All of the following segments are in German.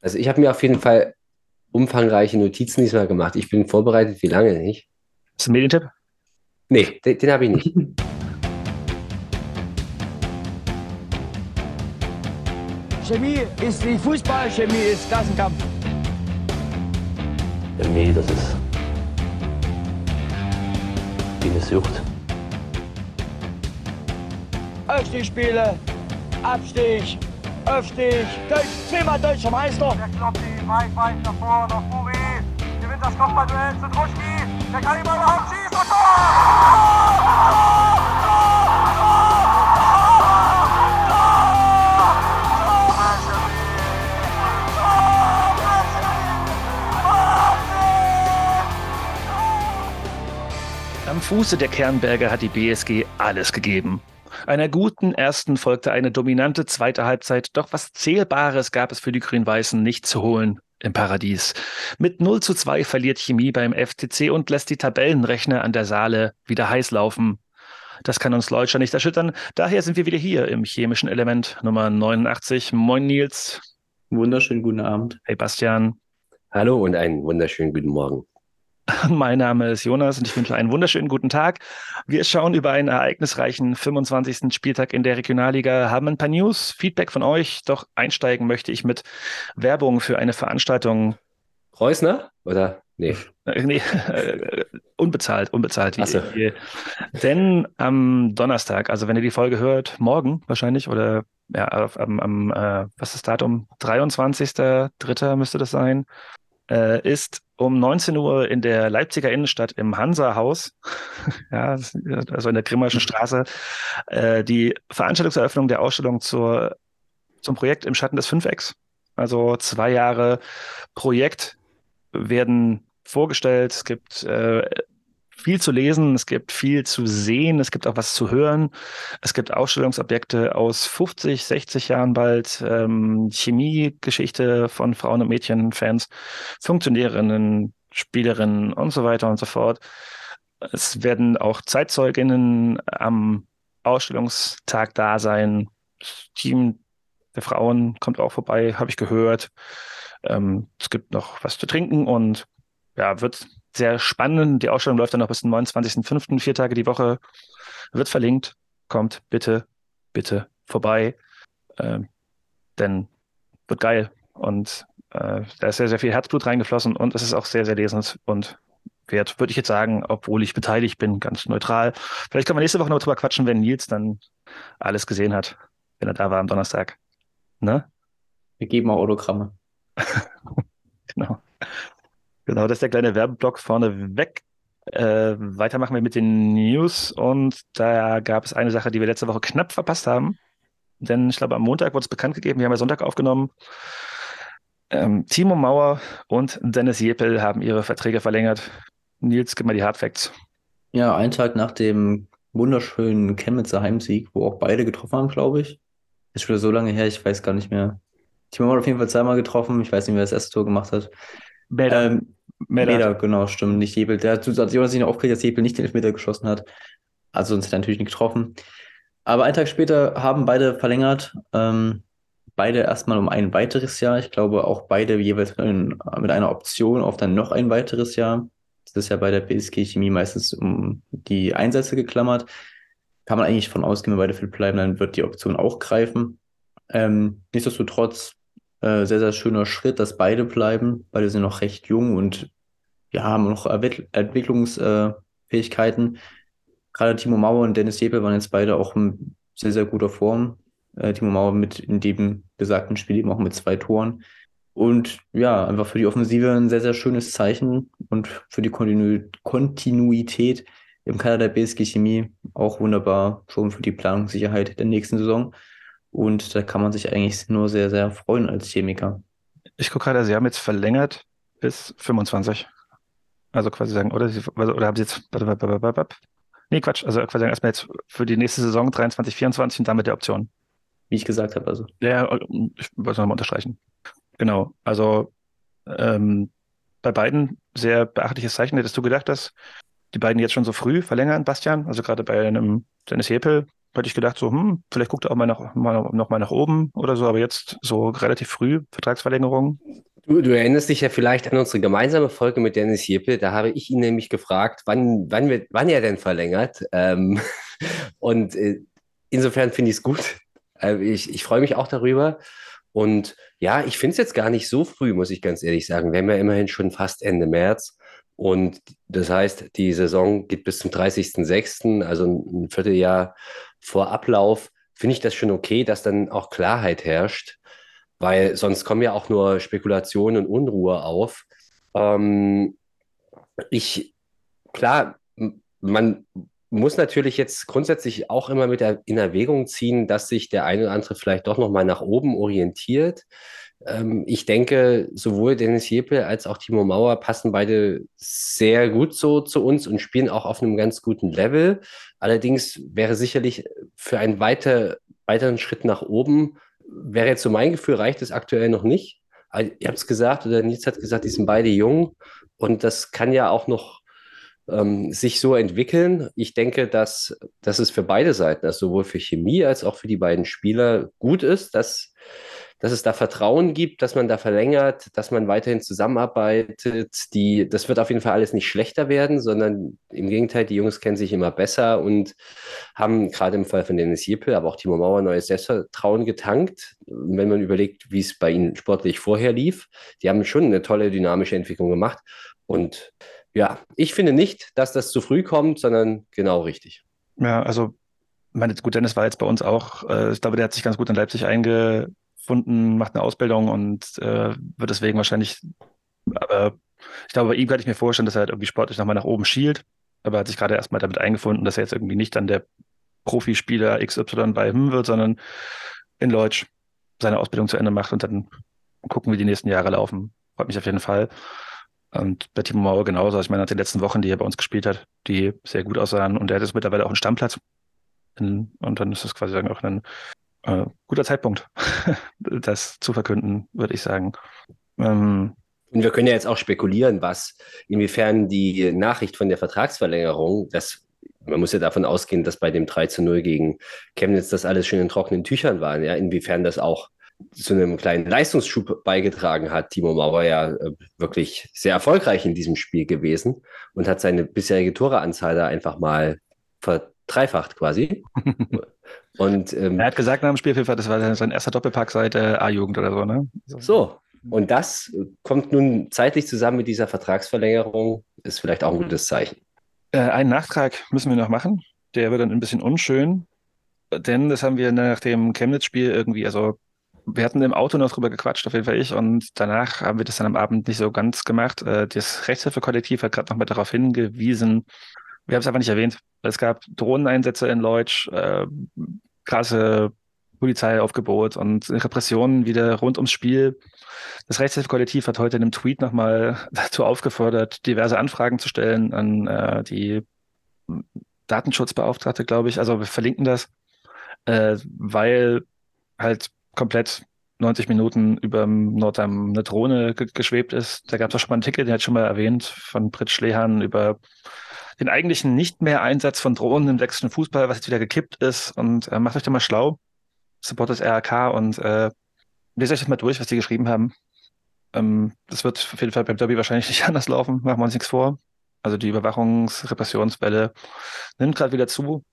Also ich habe mir auf jeden Fall umfangreiche Notizen diesmal gemacht. Ich bin vorbereitet, wie lange nicht? Ist das ein Medientipp? Nee, den, den habe ich nicht. Chemie ist wie Fußball, Chemie ist Klassenkampf. Chemie, das ist wie eine Sucht. Aufstiegsspiele, Abstieg, Aufstieg, Deutsch, zehnmal deutscher Meister. Der Kloppi, weit, weit nach vorne, auf Buri. Gewinnt das Kopfballduell zu Druschki. Der kann immer überhaupt schießen. Und Am Fuße der Kernberge hat die BSG alles gegeben. Einer guten ersten folgte eine dominante zweite Halbzeit, doch was Zählbares gab es für die Grün-Weißen nicht zu holen im Paradies. Mit 0 zu 2 verliert Chemie beim FTC und lässt die Tabellenrechner an der Saale wieder heiß laufen. Das kann uns Leutscher nicht erschüttern. Daher sind wir wieder hier im chemischen Element Nummer 89. Moin Nils. Wunderschönen guten Abend. Hey Bastian. Hallo und einen wunderschönen guten Morgen. Mein Name ist Jonas und ich wünsche einen wunderschönen guten Tag. Wir schauen über einen ereignisreichen 25. Spieltag in der Regionalliga, haben ein paar News, Feedback von euch, doch einsteigen möchte ich mit Werbung für eine Veranstaltung. Reusner? Oder? Nee. Äh, nee, äh, unbezahlt, unbezahlt. Ach so. Denn am Donnerstag, also wenn ihr die Folge hört, morgen wahrscheinlich oder ja, am, am äh, was ist das Datum? 23.03. müsste das sein, äh, ist um 19 Uhr in der Leipziger Innenstadt im Hansa-Haus, ja, also in der Grimmerschen Straße, äh, die Veranstaltungseröffnung der Ausstellung zur, zum Projekt im Schatten des Fünfecks. Also zwei Jahre Projekt werden vorgestellt. Es gibt äh, viel zu lesen, es gibt viel zu sehen, es gibt auch was zu hören. Es gibt Ausstellungsobjekte aus 50, 60 Jahren bald, ähm, Chemiegeschichte von Frauen und Mädchenfans, Funktionärinnen, Spielerinnen und so weiter und so fort. Es werden auch Zeitzeuginnen am Ausstellungstag da sein. Das Team der Frauen kommt auch vorbei, habe ich gehört. Ähm, es gibt noch was zu trinken und ja, wird sehr spannend. Die Ausstellung läuft dann noch bis zum 29.05., vier Tage die Woche. Wird verlinkt. Kommt bitte, bitte vorbei. Ähm, denn wird geil. Und äh, da ist sehr, sehr viel Herzblut reingeflossen und es ist auch sehr, sehr lesens und wert, würde ich jetzt sagen, obwohl ich beteiligt bin, ganz neutral. Vielleicht können wir nächste Woche noch drüber quatschen, wenn Nils dann alles gesehen hat, wenn er da war am Donnerstag. Ne? Wir geben auch Autogramme. Genau. Genau, das ist der kleine Werbeblock vorne weg. Äh, weiter machen wir mit den News und da gab es eine Sache, die wir letzte Woche knapp verpasst haben. Denn ich glaube, am Montag wurde es bekannt gegeben, wir haben ja Sonntag aufgenommen. Ähm, Timo Mauer und Dennis Jepel haben ihre Verträge verlängert. Nils, gib mal die Hardfacts. Ja, einen Tag nach dem wunderschönen Chemnitzer Heimsieg, wo auch beide getroffen haben, glaube ich. Ist schon wieder so lange her, ich weiß gar nicht mehr. Timo hat auf jeden Fall zweimal getroffen. Ich weiß nicht, wer das erste Tor gemacht hat. Melder. Ähm, Melder. Meder, genau, stimmt, nicht Jebel. Der hat sich noch aufgeregt, dass Jebel nicht den Elfmeter geschossen hat. Also sonst hätte er natürlich nicht getroffen. Aber einen Tag später haben beide verlängert. Ähm, beide erstmal um ein weiteres Jahr. Ich glaube auch beide jeweils mit, ein, mit einer Option auf dann noch ein weiteres Jahr. Das ist ja bei der BSG Chemie meistens um die Einsätze geklammert. Kann man eigentlich von ausgehen, wenn beide fit bleiben, dann wird die Option auch greifen. Ähm, nichtsdestotrotz äh, sehr, sehr schöner Schritt, dass beide bleiben. Beide sind noch recht jung und ja, haben noch Entwicklungsfähigkeiten. Gerade Timo Mauer und Dennis Jepel waren jetzt beide auch in sehr, sehr guter Form. Äh, Timo Mauer mit in dem besagten Spiel eben auch mit zwei Toren. Und ja, einfach für die Offensive ein sehr, sehr schönes Zeichen und für die Kontinu Kontinuität im Kader der BSG Chemie auch wunderbar schon für die Planungssicherheit der nächsten Saison. Und da kann man sich eigentlich nur sehr, sehr freuen als Chemiker. Ich gucke gerade, Sie haben jetzt verlängert bis 25. Also quasi sagen, oder, Sie, also, oder haben Sie jetzt. Nee, Quatsch. Also quasi sagen erstmal jetzt für die nächste Saison 23, 24 und damit der Option. Wie ich gesagt habe, also. Ja, ich wollte es nochmal unterstreichen. Genau. Also ähm, bei beiden sehr beachtliches Zeichen. Hättest du gedacht, dass die beiden jetzt schon so früh verlängern, Bastian? Also gerade bei einem Dennis Jepel hätte ich gedacht, so, hm, vielleicht guckt er auch mal, nach, mal noch mal nach oben oder so, aber jetzt so relativ früh Vertragsverlängerung. Du, du erinnerst dich ja vielleicht an unsere gemeinsame Folge mit Dennis Jeppel. Da habe ich ihn nämlich gefragt, wann, wann, wir, wann er denn verlängert. Ähm, und äh, insofern finde ich es gut. Äh, ich ich freue mich auch darüber. Und ja, ich finde es jetzt gar nicht so früh, muss ich ganz ehrlich sagen. Wir haben ja immerhin schon fast Ende März. Und das heißt, die Saison geht bis zum 30.06., also ein Vierteljahr vor Ablauf. Finde ich das schon okay, dass dann auch Klarheit herrscht, weil sonst kommen ja auch nur Spekulationen und Unruhe auf. Ähm, ich, klar, man muss natürlich jetzt grundsätzlich auch immer mit der, in Erwägung ziehen, dass sich der eine oder andere vielleicht doch nochmal nach oben orientiert. Ähm, ich denke, sowohl Dennis Jeppel als auch Timo Mauer passen beide sehr gut so zu uns und spielen auch auf einem ganz guten Level. Allerdings wäre sicherlich für einen weiter, weiteren Schritt nach oben, wäre jetzt so mein Gefühl, reicht es aktuell noch nicht. Ihr habt es gesagt, oder Nils hat gesagt, die sind beide jung und das kann ja auch noch ähm, sich so entwickeln. Ich denke, dass, dass es für beide Seiten, also sowohl für Chemie als auch für die beiden Spieler gut ist, dass dass es da Vertrauen gibt, dass man da verlängert, dass man weiterhin zusammenarbeitet. Die, das wird auf jeden Fall alles nicht schlechter werden, sondern im Gegenteil, die Jungs kennen sich immer besser und haben gerade im Fall von Dennis Jeppel, aber auch Timo Mauer neues Selbstvertrauen getankt. Wenn man überlegt, wie es bei ihnen sportlich vorher lief, die haben schon eine tolle dynamische Entwicklung gemacht. Und ja, ich finde nicht, dass das zu früh kommt, sondern genau richtig. Ja, also meine, gut, Dennis war jetzt bei uns auch, äh, ich glaube, der hat sich ganz gut in Leipzig einge, gefunden, macht eine Ausbildung und äh, wird deswegen wahrscheinlich, aber ich glaube, bei ihm kann ich mir vorstellen, dass er halt irgendwie sportlich nochmal nach oben schielt, aber er hat sich gerade erstmal damit eingefunden, dass er jetzt irgendwie nicht dann der Profispieler XY bei ihm wird, sondern in Leutsch seine Ausbildung zu Ende macht und dann gucken, wie die nächsten Jahre laufen. Freut mich auf jeden Fall. Und bei Timo Mauer genauso. Also ich meine, nach den letzten Wochen, die er bei uns gespielt hat, die sehr gut aussahen und er hat jetzt mittlerweile auch einen Stammplatz. und dann ist das quasi auch ein äh, guter Zeitpunkt, das zu verkünden, würde ich sagen. Ähm, und wir können ja jetzt auch spekulieren, was, inwiefern die Nachricht von der Vertragsverlängerung, das, man muss ja davon ausgehen, dass bei dem 3 zu 0 gegen Chemnitz das alles schon in trockenen Tüchern war, ja, inwiefern das auch zu einem kleinen Leistungsschub beigetragen hat. Timo Mauer ja äh, wirklich sehr erfolgreich in diesem Spiel gewesen und hat seine bisherige Toreanzahl da einfach mal verdreifacht quasi. Und, ähm, er hat gesagt nach dem Spiel, das war sein erster Doppelpack seit äh, A-Jugend oder so, ne? So. Und das kommt nun zeitlich zusammen mit dieser Vertragsverlängerung, ist vielleicht auch ein gutes Zeichen. Äh, einen Nachtrag müssen wir noch machen. Der wird dann ein bisschen unschön, denn das haben wir nach dem Chemnitz-Spiel irgendwie, also wir hatten im Auto noch drüber gequatscht, auf jeden Fall ich, und danach haben wir das dann am Abend nicht so ganz gemacht. Äh, das Rechtshilfekollektiv hat gerade nochmal darauf hingewiesen, wir haben es einfach nicht erwähnt. Es gab Drohneneinsätze in Leutsch, äh, krasse Polizeiaufgebot und Repressionen wieder rund ums Spiel. Das Rechtshilfekollektiv hat heute in einem Tweet nochmal dazu aufgefordert, diverse Anfragen zu stellen an äh, die Datenschutzbeauftragte, glaube ich. Also wir verlinken das, äh, weil halt komplett 90 Minuten über Nordheim eine Drohne ge geschwebt ist. Da gab es auch schon mal einen Ticket, den hat schon mal erwähnt, von Britt Schlehan über den eigentlichen nicht mehr Einsatz von Drohnen im sächsischen Fußball, was jetzt wieder gekippt ist. Und äh, macht euch da mal schlau. Support das RAK und äh, lest euch das mal durch, was die geschrieben haben. Ähm, das wird auf jeden Fall beim Derby wahrscheinlich nicht anders laufen, machen wir uns nichts vor. Also die Überwachungs-Repressionswelle nimmt gerade wieder zu.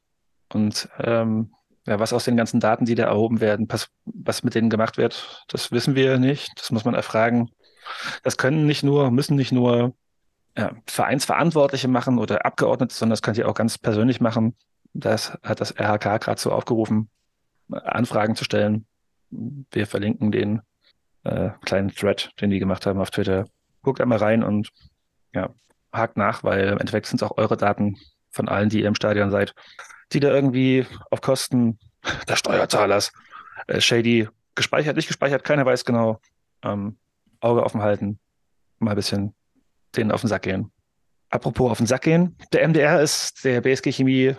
Und ähm, ja, was aus den ganzen Daten, die da erhoben werden, was, was mit denen gemacht wird, das wissen wir nicht. Das muss man erfragen. Das können nicht nur, müssen nicht nur ja, Vereinsverantwortliche machen oder Abgeordnete, sondern das könnt ihr auch ganz persönlich machen. Das hat das RHK gerade so aufgerufen, Anfragen zu stellen. Wir verlinken den äh, kleinen Thread, den die gemacht haben auf Twitter. Guckt einmal rein und ja, hakt nach, weil im Endeffekt sind es auch eure Daten von allen, die ihr im Stadion seid, die da irgendwie auf Kosten des Steuerzahlers äh, shady gespeichert, nicht gespeichert, keiner weiß genau. Ähm, Auge offen halten, mal ein bisschen denen auf den Sack gehen. Apropos auf den Sack gehen, der MDR ist der BSG Chemie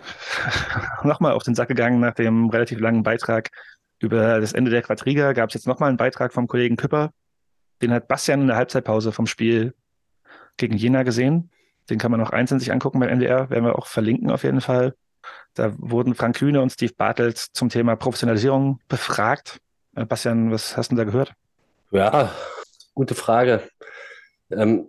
nochmal auf den Sack gegangen nach dem relativ langen Beitrag über das Ende der Quadriga. Gab es jetzt nochmal einen Beitrag vom Kollegen Küpper. Den hat Bastian in der Halbzeitpause vom Spiel gegen Jena gesehen. Den kann man noch einzeln sich angucken beim MDR, werden wir auch verlinken auf jeden Fall. Da wurden Frank Kühne und Steve Bartels zum Thema Professionalisierung befragt. Äh, Bastian, was hast du da gehört? Ja, gute Frage. Ähm,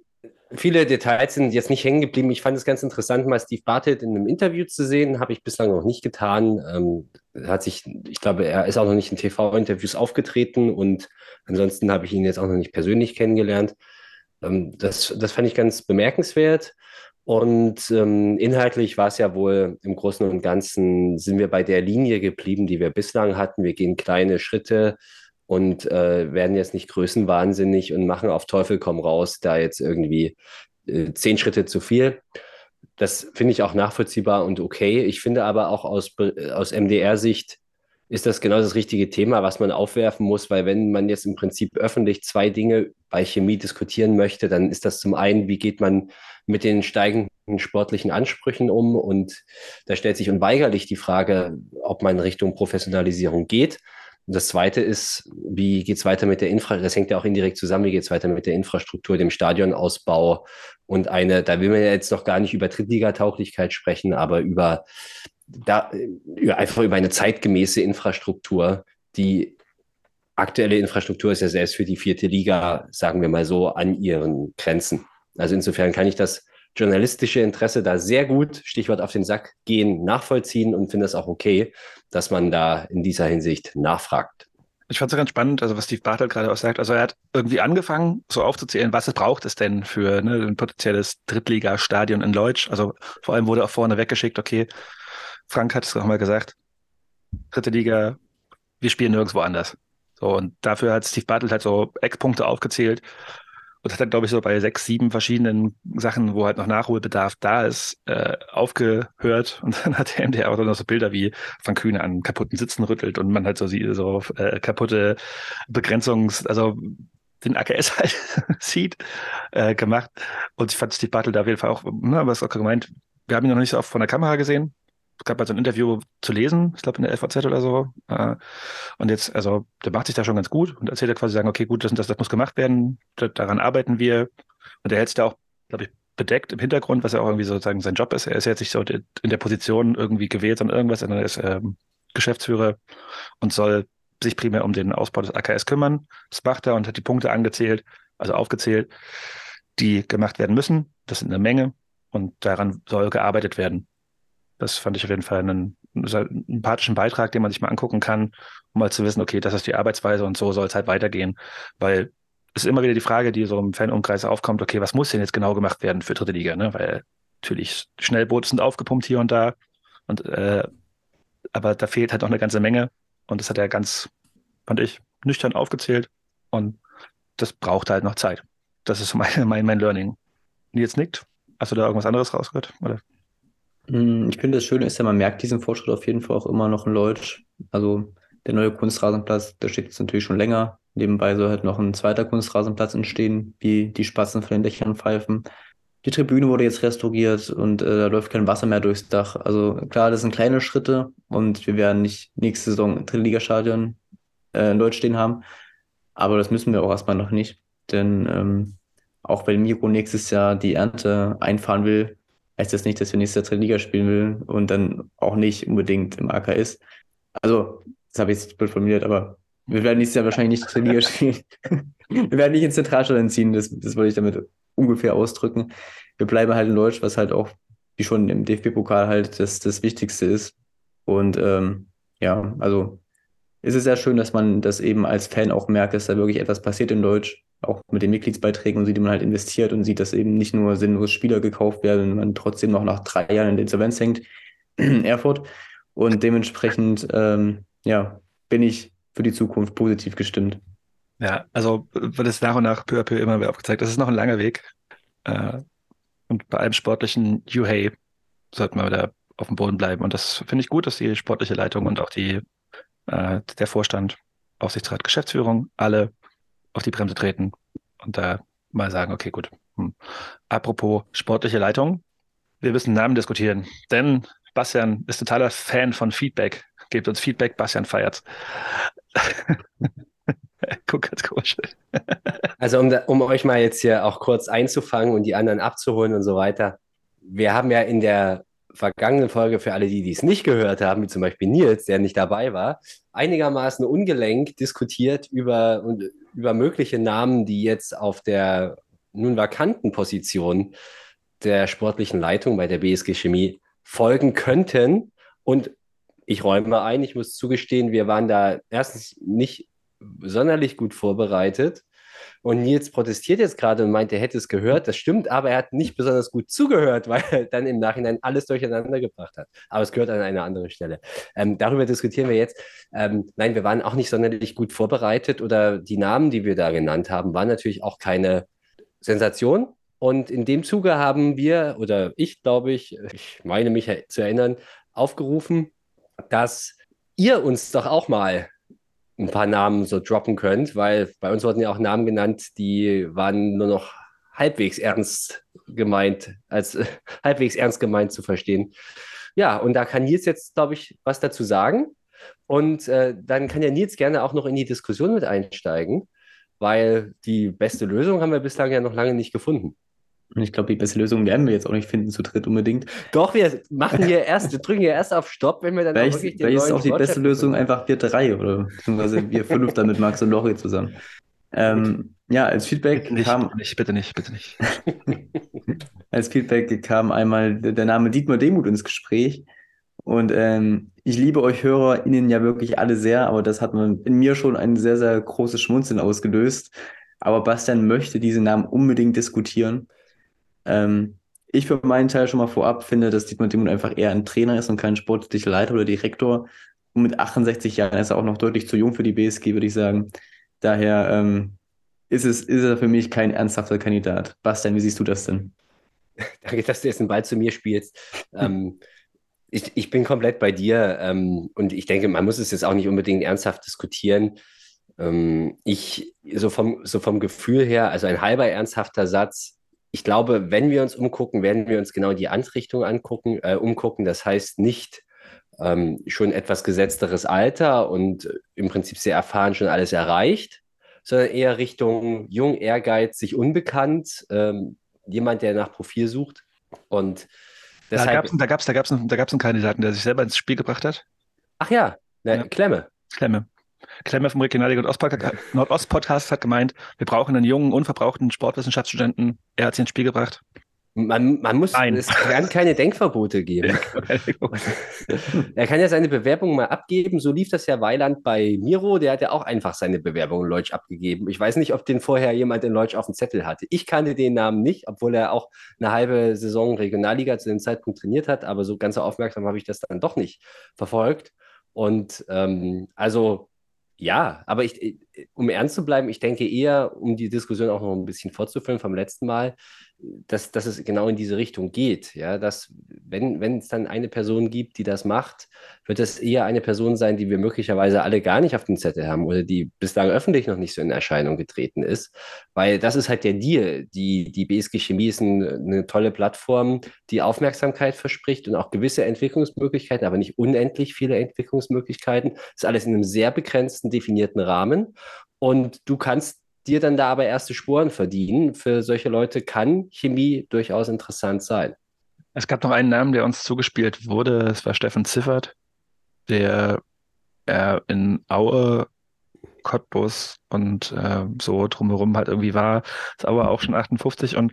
viele Details sind jetzt nicht hängen geblieben. Ich fand es ganz interessant, mal Steve Bartelt in einem Interview zu sehen. Habe ich bislang noch nicht getan. Ähm, hat sich, ich glaube, er ist auch noch nicht in TV-Interviews aufgetreten und ansonsten habe ich ihn jetzt auch noch nicht persönlich kennengelernt. Ähm, das, das fand ich ganz bemerkenswert. Und ähm, inhaltlich war es ja wohl im Großen und Ganzen, sind wir bei der Linie geblieben, die wir bislang hatten. Wir gehen kleine Schritte und äh, werden jetzt nicht größenwahnsinnig und machen auf Teufel komm raus, da jetzt irgendwie äh, zehn Schritte zu viel. Das finde ich auch nachvollziehbar und okay. Ich finde aber auch aus, aus MDR-Sicht ist das genau das richtige Thema, was man aufwerfen muss, weil wenn man jetzt im Prinzip öffentlich zwei Dinge bei Chemie diskutieren möchte, dann ist das zum einen, wie geht man mit den steigenden sportlichen Ansprüchen um und da stellt sich unweigerlich die Frage, ob man Richtung Professionalisierung geht. Und das Zweite ist, wie geht es weiter mit der Infrastruktur? Das hängt ja auch indirekt zusammen. Wie geht es weiter mit der Infrastruktur, dem Stadionausbau und eine, da will man ja jetzt noch gar nicht über Drittligatauglichkeit sprechen, aber über da, einfach über eine zeitgemäße Infrastruktur. Die aktuelle Infrastruktur ist ja selbst für die vierte Liga, sagen wir mal so, an ihren Grenzen. Also insofern kann ich das journalistische Interesse da sehr gut, Stichwort auf den Sack gehen, nachvollziehen und finde es auch okay, dass man da in dieser Hinsicht nachfragt. Ich fand es ganz spannend, also was Steve Bartel gerade auch sagt. Also er hat irgendwie angefangen, so aufzuzählen, was braucht es denn für ne, ein potenzielles Drittligastadion in Leutsch. Also vor allem wurde auch vorne weggeschickt, okay, Frank hat es auch mal gesagt, dritte Liga, wir spielen nirgendwo anders. So, und dafür hat Steve Bartelt halt so Eckpunkte aufgezählt und hat dann, glaube ich, so bei sechs, sieben verschiedenen Sachen, wo halt noch Nachholbedarf da ist, äh, aufgehört. Und dann hat der MDR auch noch so Bilder wie von Kühne an kaputten Sitzen rüttelt und man halt so sieht, so äh, kaputte Begrenzungs-, also den AKS halt sieht, äh, gemacht. Und ich fand Steve Bartel da auf jeden Fall auch, ne, was auch gemeint, wir haben ihn noch nicht so oft von der Kamera gesehen, es gab halt so ein Interview zu lesen, ich glaube in der FAZ oder so. Äh, und jetzt, also der macht sich da schon ganz gut und erzählt ja quasi sagen, okay, gut, das, das, das muss gemacht werden, daran arbeiten wir. Und er hält sich da auch, glaube ich, bedeckt im Hintergrund, was ja auch irgendwie sozusagen sein Job ist. Er ist jetzt nicht so in der Position irgendwie gewählt und irgendwas, sondern er ist ähm, Geschäftsführer und soll sich primär um den Ausbau des AKS kümmern. Das macht er und hat die Punkte angezählt, also aufgezählt, die gemacht werden müssen. Das sind eine Menge und daran soll gearbeitet werden. Das fand ich auf jeden Fall einen, sympathischen Beitrag, den man sich mal angucken kann, um mal zu wissen, okay, das ist die Arbeitsweise und so soll es halt weitergehen. Weil es ist immer wieder die Frage, die so im Fanumkreis aufkommt, okay, was muss denn jetzt genau gemacht werden für dritte Liga? Ne? Weil natürlich Schnellboote sind aufgepumpt hier und da. Und äh, aber da fehlt halt noch eine ganze Menge. Und das hat er ganz, fand ich, nüchtern aufgezählt. Und das braucht halt noch Zeit. Das ist mein, mein, mein Learning. Nils nickt. Hast du da irgendwas anderes rausgehört? Oder? Hm, ich finde, das Schöne ist ja, man merkt diesen Fortschritt auf jeden Fall auch immer noch in Leutsch. Also der neue Kunstrasenplatz, der steht jetzt natürlich schon länger. Nebenbei soll halt noch ein zweiter Kunstrasenplatz entstehen, wie die Spatzen von den Dächern pfeifen. Die Tribüne wurde jetzt restauriert und äh, da läuft kein Wasser mehr durchs Dach. Also klar, das sind kleine Schritte und wir werden nicht nächste Saison Drittligastadion äh, in Deutsch stehen haben. Aber das müssen wir auch erstmal noch nicht. Denn ähm, auch wenn Miro nächstes Jahr die Ernte einfahren will, heißt das nicht, dass wir nächstes Jahr dritte Liga spielen will und dann auch nicht unbedingt im AKS. Also, das habe ich jetzt blöd formuliert, aber wir werden nächstes Jahr wahrscheinlich nicht Liga spielen. wir werden nicht ins Zentralstadion ziehen, das, das wollte ich damit ungefähr ausdrücken. Wir bleiben halt in Deutsch, was halt auch, wie schon im DFB-Pokal halt das, das Wichtigste ist. Und ähm, ja, also ist es sehr schön, dass man das eben als Fan auch merkt, dass da wirklich etwas passiert in Deutsch auch mit den Mitgliedsbeiträgen und sieht, die man halt investiert und sieht, dass eben nicht nur sinnlos Spieler gekauft werden man trotzdem noch nach drei Jahren in der Insolvenz hängt, Erfurt. Und dementsprechend, ähm, ja, bin ich für die Zukunft positiv gestimmt. Ja, also wird es nach und nach peu à peu immer mehr aufgezeigt. Das ist noch ein langer Weg. Äh, und bei allem sportlichen Juhei sollten wir wieder auf dem Boden bleiben. Und das finde ich gut, dass die sportliche Leitung und auch die, äh, der Vorstand, Aufsichtsrat, Geschäftsführung alle auf die Bremse treten und da mal sagen, okay, gut. Hm. Apropos sportliche Leitung, wir müssen Namen diskutieren, denn Bastian ist totaler Fan von Feedback. Gebt uns Feedback, Bastian feiert. Guck ganz komisch. also um, um euch mal jetzt hier auch kurz einzufangen und die anderen abzuholen und so weiter. Wir haben ja in der vergangenen Folge für alle, die dies nicht gehört haben, wie zum Beispiel Nils, der nicht dabei war, einigermaßen ungelenkt diskutiert über, über mögliche Namen, die jetzt auf der nun vakanten Position der sportlichen Leitung bei der BSG Chemie folgen könnten. Und ich räume ein, ich muss zugestehen, wir waren da erstens nicht sonderlich gut vorbereitet. Und Nils protestiert jetzt gerade und meint, er hätte es gehört. Das stimmt, aber er hat nicht besonders gut zugehört, weil er dann im Nachhinein alles durcheinander gebracht hat. Aber es gehört an eine andere Stelle. Ähm, darüber diskutieren wir jetzt. Ähm, nein, wir waren auch nicht sonderlich gut vorbereitet oder die Namen, die wir da genannt haben, waren natürlich auch keine Sensation. Und in dem Zuge haben wir, oder ich glaube ich, ich meine mich zu erinnern, aufgerufen, dass ihr uns doch auch mal ein paar Namen so droppen könnt, weil bei uns wurden ja auch Namen genannt, die waren nur noch halbwegs ernst gemeint, als äh, halbwegs ernst gemeint zu verstehen. Ja, und da kann Nils jetzt, glaube ich, was dazu sagen. Und äh, dann kann ja Nils gerne auch noch in die Diskussion mit einsteigen, weil die beste Lösung haben wir bislang ja noch lange nicht gefunden. Und ich glaube, die beste Lösung werden wir jetzt auch nicht finden zu dritt unbedingt. Doch, wir machen hier erst, wir drücken hier erst auf Stopp, wenn wir dann vielleicht, auch wirklich den Vielleicht ist auch die beste Lösung einfach wir drei oder beziehungsweise wir fünf dann mit Max und Lori zusammen. Ähm, ja, als Feedback bitte nicht, kam. Bitte nicht, bitte nicht, bitte nicht. als Feedback kam einmal der Name Dietmar Demuth ins Gespräch. Und ähm, ich liebe euch HörerInnen ja wirklich alle sehr, aber das hat man in mir schon ein sehr, sehr großes Schmunzeln ausgelöst. Aber Bastian möchte diesen Namen unbedingt diskutieren. Ähm, ich für meinen Teil schon mal vorab finde, dass Dietmar Dimon einfach eher ein Trainer ist und kein sportlicher Leiter oder Direktor. Und mit 68 Jahren ist er auch noch deutlich zu jung für die BSG, würde ich sagen. Daher ähm, ist, es, ist er für mich kein ernsthafter Kandidat. Bastian, wie siehst du das denn? Danke, dass du jetzt einen Ball zu mir spielst. ähm, ich, ich bin komplett bei dir ähm, und ich denke, man muss es jetzt auch nicht unbedingt ernsthaft diskutieren. Ähm, ich, so vom, so vom Gefühl her, also ein halber ernsthafter Satz, ich glaube, wenn wir uns umgucken, werden wir uns genau die Anrichtung angucken, äh, umgucken. Das heißt nicht ähm, schon etwas gesetzteres Alter und im Prinzip sehr erfahren schon alles erreicht, sondern eher Richtung jung, ehrgeizig, unbekannt, ähm, jemand, der nach Profil sucht. Und deshalb, da gab es da gab's, da gab's einen Kandidaten, der sich selber ins Spiel gebracht hat. Ach ja, ne, ja. Klemme. Klemme. Klemme vom Regionalliga Nordost-Podcast hat gemeint, wir brauchen einen jungen, unverbrauchten Sportwissenschaftsstudenten. Er hat sie ins Spiel gebracht. Man, man muss, Nein. es kann keine Denkverbote geben. er kann ja seine Bewerbung mal abgeben. So lief das ja Weiland bei Miro. Der hat ja auch einfach seine Bewerbung in Leutsch abgegeben. Ich weiß nicht, ob den vorher jemand in Leutsch auf dem Zettel hatte. Ich kannte den Namen nicht, obwohl er auch eine halbe Saison Regionalliga zu dem Zeitpunkt trainiert hat. Aber so ganz so aufmerksam habe ich das dann doch nicht verfolgt. Und ähm, also ja, aber ich, äh, um ernst zu bleiben, ich denke eher, um die Diskussion auch noch ein bisschen fortzuführen vom letzten Mal, dass, dass es genau in diese Richtung geht. Ja, dass, wenn, wenn es dann eine Person gibt, die das macht, wird es eher eine Person sein, die wir möglicherweise alle gar nicht auf dem Zettel haben oder die bislang öffentlich noch nicht so in Erscheinung getreten ist. Weil das ist halt der Deal. Die, die BSG Chemie ist ein, eine tolle Plattform, die Aufmerksamkeit verspricht und auch gewisse Entwicklungsmöglichkeiten, aber nicht unendlich viele Entwicklungsmöglichkeiten. Das ist alles in einem sehr begrenzten, definierten Rahmen. Und du kannst dir dann da aber erste Spuren verdienen. Für solche Leute kann Chemie durchaus interessant sein. Es gab noch einen Namen, der uns zugespielt wurde. Es war Steffen Ziffert, der äh, in Aue, Cottbus und äh, so drumherum halt irgendwie war. Ist Aue auch schon 58. Und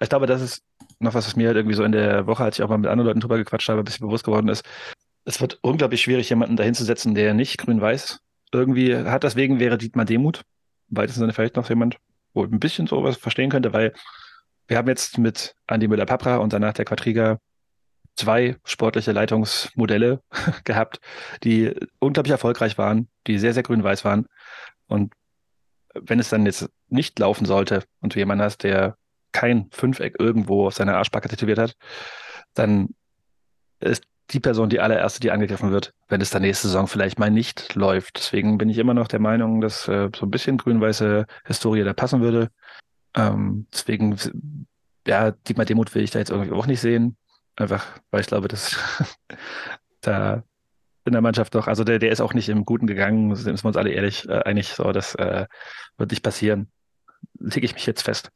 ich glaube, das ist noch was, was mir halt irgendwie so in der Woche, als ich auch mal mit anderen Leuten drüber gequatscht habe, ein bisschen bewusst geworden ist. Es wird unglaublich schwierig, jemanden dahin zu setzen, der nicht grün-weiß irgendwie hat. Deswegen wäre Dietmar Demuth weitesten Sinne vielleicht noch jemand, wo ein bisschen sowas verstehen könnte, weil wir haben jetzt mit Andy Müller-Papra und danach der Quadriga zwei sportliche Leitungsmodelle gehabt, die unglaublich erfolgreich waren, die sehr, sehr grün-weiß waren. Und wenn es dann jetzt nicht laufen sollte und du jemanden hast, der kein Fünfeck irgendwo auf seiner Arschbacke tätowiert hat, dann ist die Person die allererste, die angegriffen wird, wenn es dann nächste Saison vielleicht mal nicht läuft. Deswegen bin ich immer noch der Meinung, dass äh, so ein bisschen grün-weiße Historie da passen würde. Ähm, deswegen, ja, Dietmar Demut will ich da jetzt irgendwie auch nicht sehen. Einfach, weil ich glaube, dass da in der Mannschaft doch, also der, der ist auch nicht im Guten gegangen, sind wir uns alle ehrlich äh, einig, so, das äh, wird nicht passieren. Lege ich mich jetzt fest.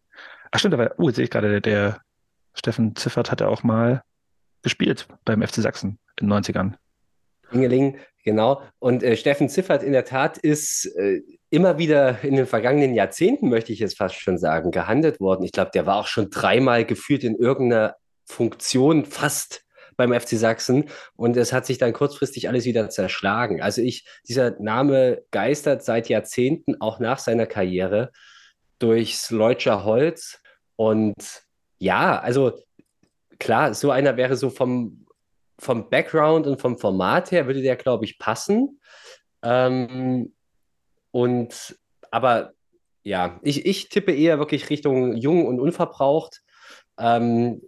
Ach stimmt, aber, uh, jetzt sehe ich gerade, der, der Steffen Ziffert hatte auch mal gespielt beim FC Sachsen in den 90ern. Ingeling, genau. Und äh, Steffen Ziffert in der Tat ist äh, immer wieder in den vergangenen Jahrzehnten, möchte ich jetzt fast schon sagen, gehandelt worden. Ich glaube, der war auch schon dreimal geführt in irgendeiner Funktion fast beim FC Sachsen und es hat sich dann kurzfristig alles wieder zerschlagen. Also ich, dieser Name geistert seit Jahrzehnten auch nach seiner Karriere durchs Leutscher Holz und ja, also klar, so einer wäre so vom, vom Background und vom Format her, würde der, glaube ich, passen. Ähm, und aber ja, ich, ich tippe eher wirklich Richtung jung und unverbraucht. Ähm,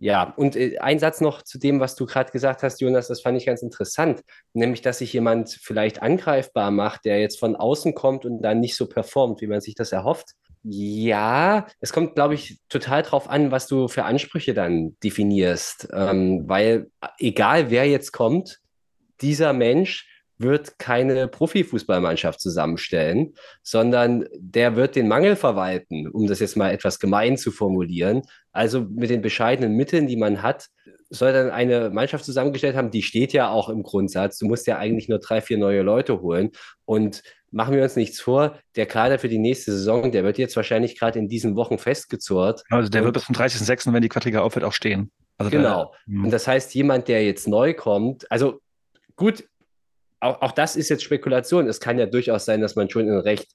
ja, und äh, ein Satz noch zu dem, was du gerade gesagt hast, Jonas, das fand ich ganz interessant, nämlich, dass sich jemand vielleicht angreifbar macht, der jetzt von außen kommt und dann nicht so performt, wie man sich das erhofft. Ja, es kommt, glaube ich, total drauf an, was du für Ansprüche dann definierst, ähm, weil egal wer jetzt kommt, dieser Mensch wird keine Profifußballmannschaft zusammenstellen, sondern der wird den Mangel verwalten, um das jetzt mal etwas gemein zu formulieren. Also mit den bescheidenen Mitteln, die man hat, soll dann eine Mannschaft zusammengestellt haben, die steht ja auch im Grundsatz. Du musst ja eigentlich nur drei, vier neue Leute holen. Und machen wir uns nichts vor, der Kader für die nächste Saison, der wird jetzt wahrscheinlich gerade in diesen Wochen festgezurrt. Also der wird bis zum 30.06., wenn die Quadriga aufhört, auch stehen. Also genau. Der, und das heißt, jemand, der jetzt neu kommt, also gut, auch, auch das ist jetzt Spekulation. Es kann ja durchaus sein, dass man schon in recht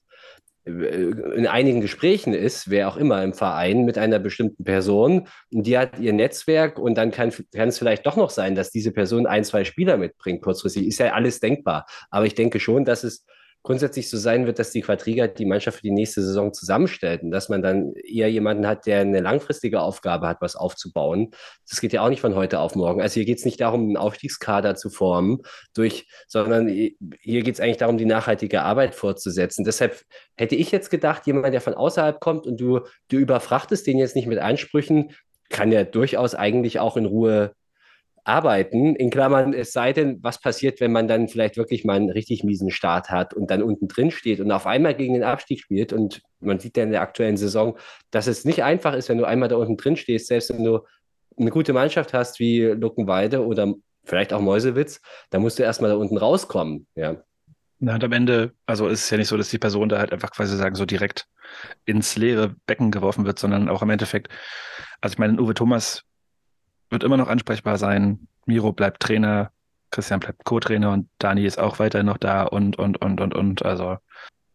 äh, in einigen Gesprächen ist, wer auch immer im Verein, mit einer bestimmten Person und die hat ihr Netzwerk und dann kann, kann es vielleicht doch noch sein, dass diese Person ein, zwei Spieler mitbringt, kurzfristig. Ist ja alles denkbar. Aber ich denke schon, dass es grundsätzlich so sein wird, dass die Quadriga die Mannschaft für die nächste Saison zusammenstellt und dass man dann eher jemanden hat, der eine langfristige Aufgabe hat, was aufzubauen. Das geht ja auch nicht von heute auf morgen. Also hier geht es nicht darum, einen Aufstiegskader zu formen, durch, sondern hier geht es eigentlich darum, die nachhaltige Arbeit fortzusetzen. Deshalb hätte ich jetzt gedacht, jemand, der von außerhalb kommt und du, du überfrachtest den jetzt nicht mit Ansprüchen, kann ja durchaus eigentlich auch in Ruhe arbeiten. In Klammern, es sei denn, was passiert, wenn man dann vielleicht wirklich mal einen richtig miesen Start hat und dann unten drin steht und auf einmal gegen den Abstieg spielt. Und man sieht ja in der aktuellen Saison, dass es nicht einfach ist, wenn du einmal da unten drin stehst, selbst wenn du eine gute Mannschaft hast wie Luckenweide oder vielleicht auch Mäusewitz, da musst du erstmal da unten rauskommen. Ja. Na, und am Ende, also ist es ja nicht so, dass die Person da halt einfach quasi sagen, so direkt ins leere Becken geworfen wird, sondern auch im Endeffekt, also ich meine, Uwe Thomas wird immer noch ansprechbar sein. Miro bleibt Trainer, Christian bleibt Co-Trainer und Dani ist auch weiterhin noch da und, und, und, und, und. Also,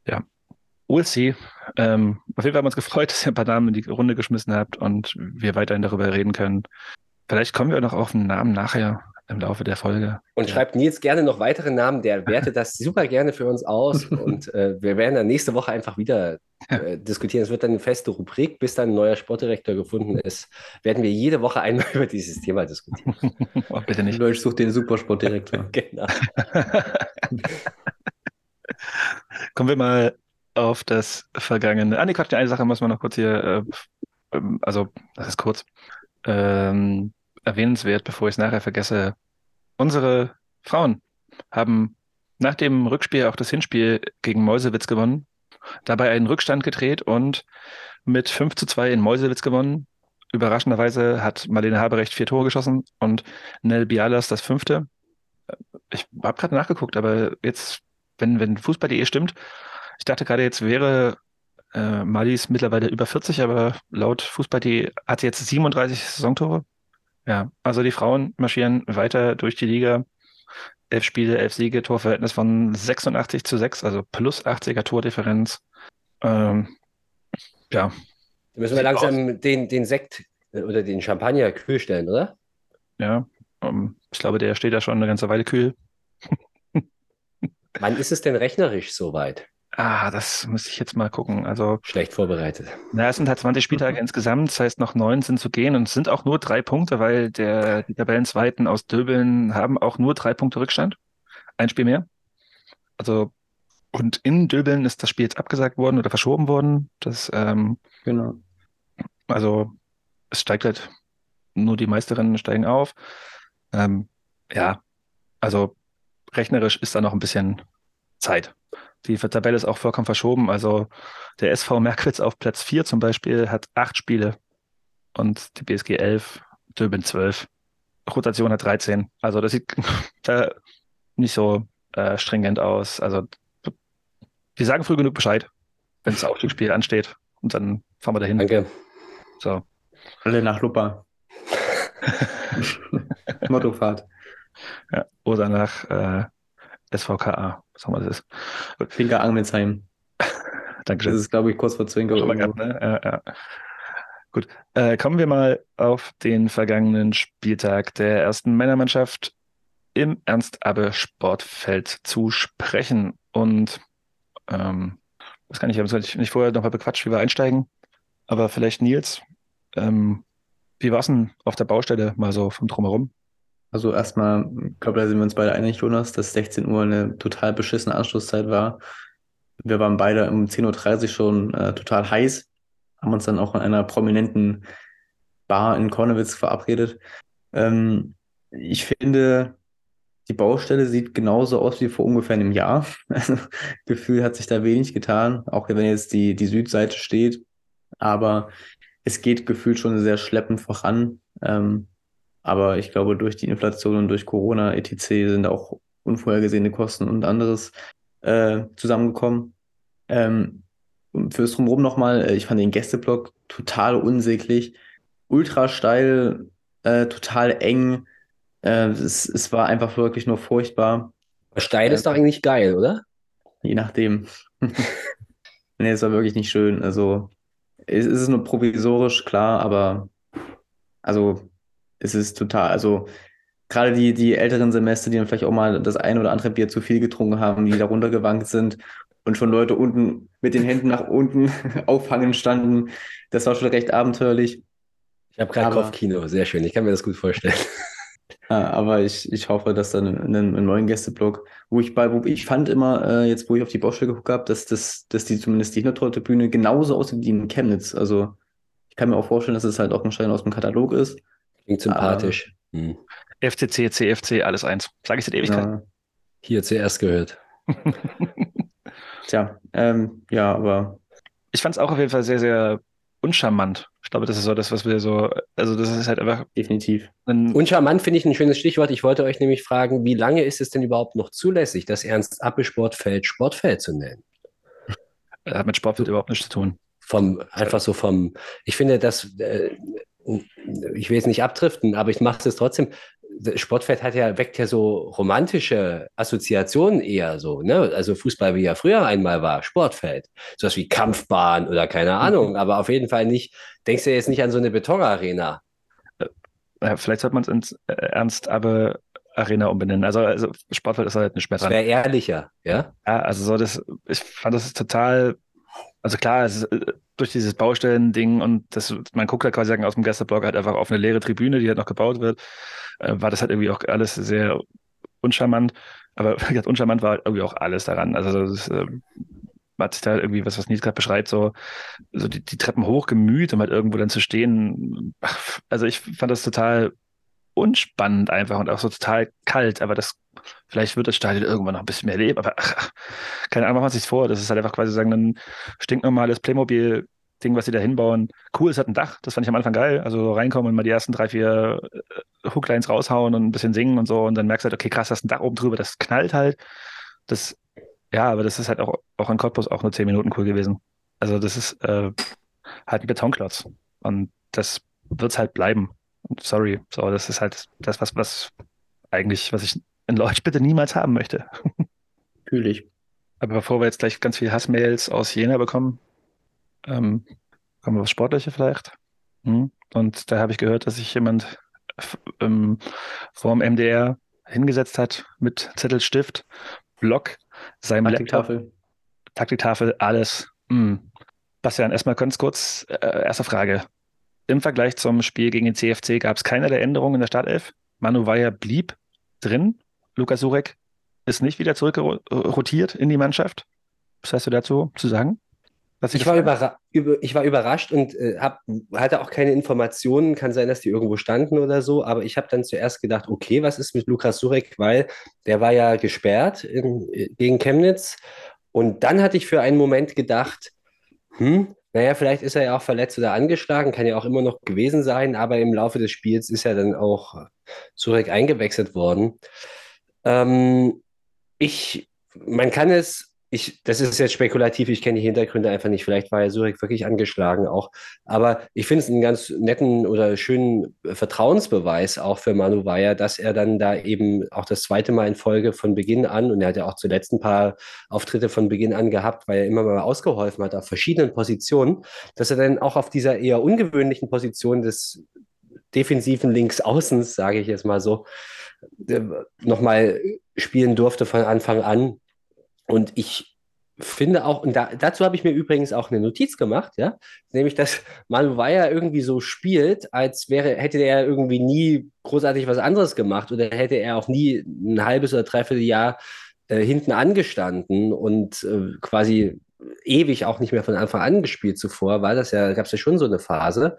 ja. We'll see. Ähm, auf jeden Fall haben wir uns gefreut, dass ihr ein paar Namen in die Runde geschmissen habt und wir weiterhin darüber reden können. Vielleicht kommen wir noch auf einen Namen nachher im Laufe der Folge. Und ja. schreibt Nils gerne noch weitere Namen, der wertet das super gerne für uns aus und äh, wir werden dann nächste Woche einfach wieder äh, diskutieren. Es wird dann eine feste Rubrik, bis dann ein neuer Sportdirektor gefunden ist, werden wir jede Woche einmal über dieses Thema diskutieren. oh, bitte nicht. Ich suche den Supersportdirektor. genau. Kommen wir mal auf das Vergangene. Ah, nee, Quatsch, eine Sache muss man noch kurz hier, äh, ähm, also, das ist kurz. Ähm, erwähnenswert, bevor ich es nachher vergesse. Unsere Frauen haben nach dem Rückspiel auch das Hinspiel gegen Mäusewitz gewonnen, dabei einen Rückstand gedreht und mit 5 zu 2 in Mäusewitz gewonnen. Überraschenderweise hat Marlene Haberecht vier Tore geschossen und Nell Bialas das fünfte. Ich habe gerade nachgeguckt, aber jetzt, wenn, wenn Fußball.de stimmt, ich dachte gerade, jetzt wäre äh, Malis mittlerweile über 40, aber laut Fußball.de hat sie jetzt 37 Saisontore. Ja, also die Frauen marschieren weiter durch die Liga. Elf Spiele, elf Siege, Torverhältnis von 86 zu 6, also plus 80er Tordifferenz. Ähm, ja. Da müssen wir langsam den, den Sekt äh, oder den Champagner kühl stellen, oder? Ja, um, ich glaube, der steht da schon eine ganze Weile kühl. Wann ist es denn rechnerisch soweit? Ah, das muss ich jetzt mal gucken. Also schlecht vorbereitet. Na, es sind halt 20 Spieltage mhm. insgesamt, das heißt noch neun sind zu gehen und es sind auch nur drei Punkte, weil der, die Tabellenzweiten aus Döbeln haben auch nur drei Punkte Rückstand. Ein Spiel mehr. Also und in Döbeln ist das Spiel jetzt abgesagt worden oder verschoben worden. Das ähm, genau. Also es steigt halt nur die Meisterinnen steigen auf. Ähm, ja, also rechnerisch ist da noch ein bisschen Zeit. Die Tabelle ist auch vollkommen verschoben. Also der SV Merkwitz auf Platz 4 zum Beispiel hat acht Spiele und die BSG 11, Döben 12. Rotation hat 13. Also das sieht da nicht so äh, stringent aus. Also wir sagen früh genug Bescheid, wenn das Aufstiegsspiel ansteht. Und dann fahren wir dahin. Danke. So. Alle nach Luppa. Mottofahrt. Ja. Oder nach äh, SVKA, was auch immer das ist. Finca Angelsheim. Dankeschön. Das ist, glaube ich, kurz vor Zwinker. Gehabt, ne? Ja, ja. Gut, äh, kommen wir mal auf den vergangenen Spieltag der ersten Männermannschaft im Ernst-Abbe-Sportfeld zu sprechen. Und ähm, das kann ich, wir haben uns nicht vorher noch mal bequatscht, wie wir einsteigen. Aber vielleicht Nils, ähm, wie war es denn auf der Baustelle mal so vom Drumherum? Also erstmal, ich glaube, da sind wir uns beide einig, Jonas, dass 16 Uhr eine total beschissene Anschlusszeit war. Wir waren beide um 10.30 Uhr schon äh, total heiß, haben uns dann auch in einer prominenten Bar in Kornewitz verabredet. Ähm, ich finde, die Baustelle sieht genauso aus wie vor ungefähr einem Jahr. Also, Gefühl hat sich da wenig getan, auch wenn jetzt die, die Südseite steht. Aber es geht gefühlt schon sehr schleppend voran. Ähm, aber ich glaube, durch die Inflation und durch Corona, etc. sind auch unvorhergesehene Kosten und anderes äh, zusammengekommen. Ähm, fürs Drumherum nochmal, äh, ich fand den Gästeblock total unsäglich, ultra steil, äh, total eng. Äh, es, es war einfach wirklich nur furchtbar, Stein ist doch eigentlich geil, oder? je nachdem. Nee, es war wirklich nicht schön. Also, es es ist nur provisorisch, klar, aber also, es ist total, also, gerade die, die älteren Semester, die dann vielleicht auch mal das ein oder andere Bier zu viel getrunken haben, die da runtergewankt sind und schon Leute unten mit den Händen nach unten auffangen standen, das war schon recht abenteuerlich. Ich habe gerade Kopfkino, sehr schön. Ich kann mir das gut vorstellen. Aber ich, ich hoffe, dass dann in einem, neuen Gästeblock, wo ich bei, wo ich fand immer, äh, jetzt wo ich auf die Baustelle geguckt habe, dass, das, dass die zumindest die Hintertorte-Bühne genauso aussieht wie in Chemnitz. Also ich kann mir auch vorstellen, dass es halt auch ein Stein aus dem Katalog ist. Klingt sympathisch. Hm. FCC, CFC, alles eins. Sage ich seit Ewigkeit. Ja, Hier zuerst gehört. tja, ähm, ja, aber Ich fand es auch auf jeden Fall sehr, sehr uncharmant. Ich glaube, das ist so das, was wir so, also das ist halt einfach definitiv. ein, Und charmant finde ich ein schönes Stichwort. Ich wollte euch nämlich fragen, wie lange ist es denn überhaupt noch zulässig, das Ernst-Appel-Sportfeld Sportfeld zu nennen? hat mit Sportfeld überhaupt nichts zu tun. Vom, einfach so vom, ich finde, das, äh, ich will jetzt nicht abdriften, aber ich mache es trotzdem. Sportfeld hat ja, weckt ja so romantische Assoziationen eher so, ne? Also Fußball, wie er früher einmal war, Sportfeld. Sowas wie Kampfbahn oder keine Ahnung, aber auf jeden Fall nicht, denkst du jetzt nicht an so eine Betonarena. Ja, vielleicht sollte man es ins äh, Ernst aber Arena umbenennen. Also, also Sportfeld ist halt nicht mehr Das wäre ehrlicher, ja? Ja, also so das, ich fand das total, also klar, es ist, äh, durch dieses Baustellen-Ding und das, man guckt da quasi aus dem Gästeblock halt einfach auf eine leere Tribüne, die halt noch gebaut wird, äh, war das halt irgendwie auch alles sehr uncharmant. Aber wie gesagt, uncharmant war halt irgendwie auch alles daran. Also das, äh, hat sich da irgendwie, was, was Nils gerade beschreibt, so, so die, die Treppen hochgemüht, um halt irgendwo dann zu stehen. Also ich fand das total unspannend einfach und auch so total kalt, aber das Vielleicht wird das Stadion irgendwann noch ein bisschen mehr leben, aber ach, keine Ahnung, machen uns nichts vor. Das ist halt einfach quasi sagen, ein stinknormales Playmobil-Ding, was sie da hinbauen. Cool, es hat ein Dach, das fand ich am Anfang geil. Also so reinkommen und mal die ersten drei, vier äh, Hooklines raushauen und ein bisschen singen und so. Und dann merkst du halt, okay, krass, da ist ein Dach oben drüber, das knallt halt. Das, ja, aber das ist halt auch, auch in Cottbus auch nur zehn Minuten cool gewesen. Also das ist äh, halt ein Betonklotz. Und das wird es halt bleiben. Sorry, so, das ist halt das, was, was eigentlich, was ich in Lodge bitte niemals haben möchte. Natürlich. Aber bevor wir jetzt gleich ganz viel Hassmails aus Jena bekommen, ähm, kommen wir aufs Sportliche vielleicht. Hm? Und da habe ich gehört, dass sich jemand ähm, vorm MDR hingesetzt hat mit Zettel, Stift, Block, seinem Laptop, Taktiktafel. Taktiktafel, alles. Hm. Bastian, erstmal ganz kurz, äh, erste Frage. Im Vergleich zum Spiel gegen den CFC gab es keine der Änderungen in der Startelf. Manu Weyer blieb drin. Lukas Surek ist nicht wieder zurückrotiert in die Mannschaft. Was hast du dazu zu sagen? Was Ich war, überra über, ich war überrascht und äh, hab, hatte auch keine Informationen. Kann sein, dass die irgendwo standen oder so. Aber ich habe dann zuerst gedacht, okay, was ist mit Lukas Surek? Weil der war ja gesperrt in, gegen Chemnitz. Und dann hatte ich für einen Moment gedacht, hm, Naja, vielleicht ist er ja auch verletzt oder angeschlagen, kann ja auch immer noch gewesen sein, aber im Laufe des Spiels ist er dann auch zurück eingewechselt worden. Ähm, ich, man kann es ich, das ist jetzt spekulativ, ich kenne die Hintergründe einfach nicht. Vielleicht war ja Zurich wirklich angeschlagen auch. Aber ich finde es einen ganz netten oder schönen Vertrauensbeweis auch für Manu Weyer, dass er dann da eben auch das zweite Mal in Folge von Beginn an, und er hat ja auch zuletzt ein paar Auftritte von Beginn an gehabt, weil er immer mal ausgeholfen hat auf verschiedenen Positionen, dass er dann auch auf dieser eher ungewöhnlichen Position des defensiven Linksaußens, sage ich jetzt mal so, nochmal spielen durfte von Anfang an und ich finde auch, und da, dazu habe ich mir übrigens auch eine Notiz gemacht, ja, nämlich, dass Manu Weyer irgendwie so spielt, als wäre, hätte er irgendwie nie großartig was anderes gemacht oder hätte er auch nie ein halbes oder dreiviertel Jahr äh, hinten angestanden und äh, quasi ewig auch nicht mehr von Anfang an gespielt zuvor, war das ja, gab es ja schon so eine Phase.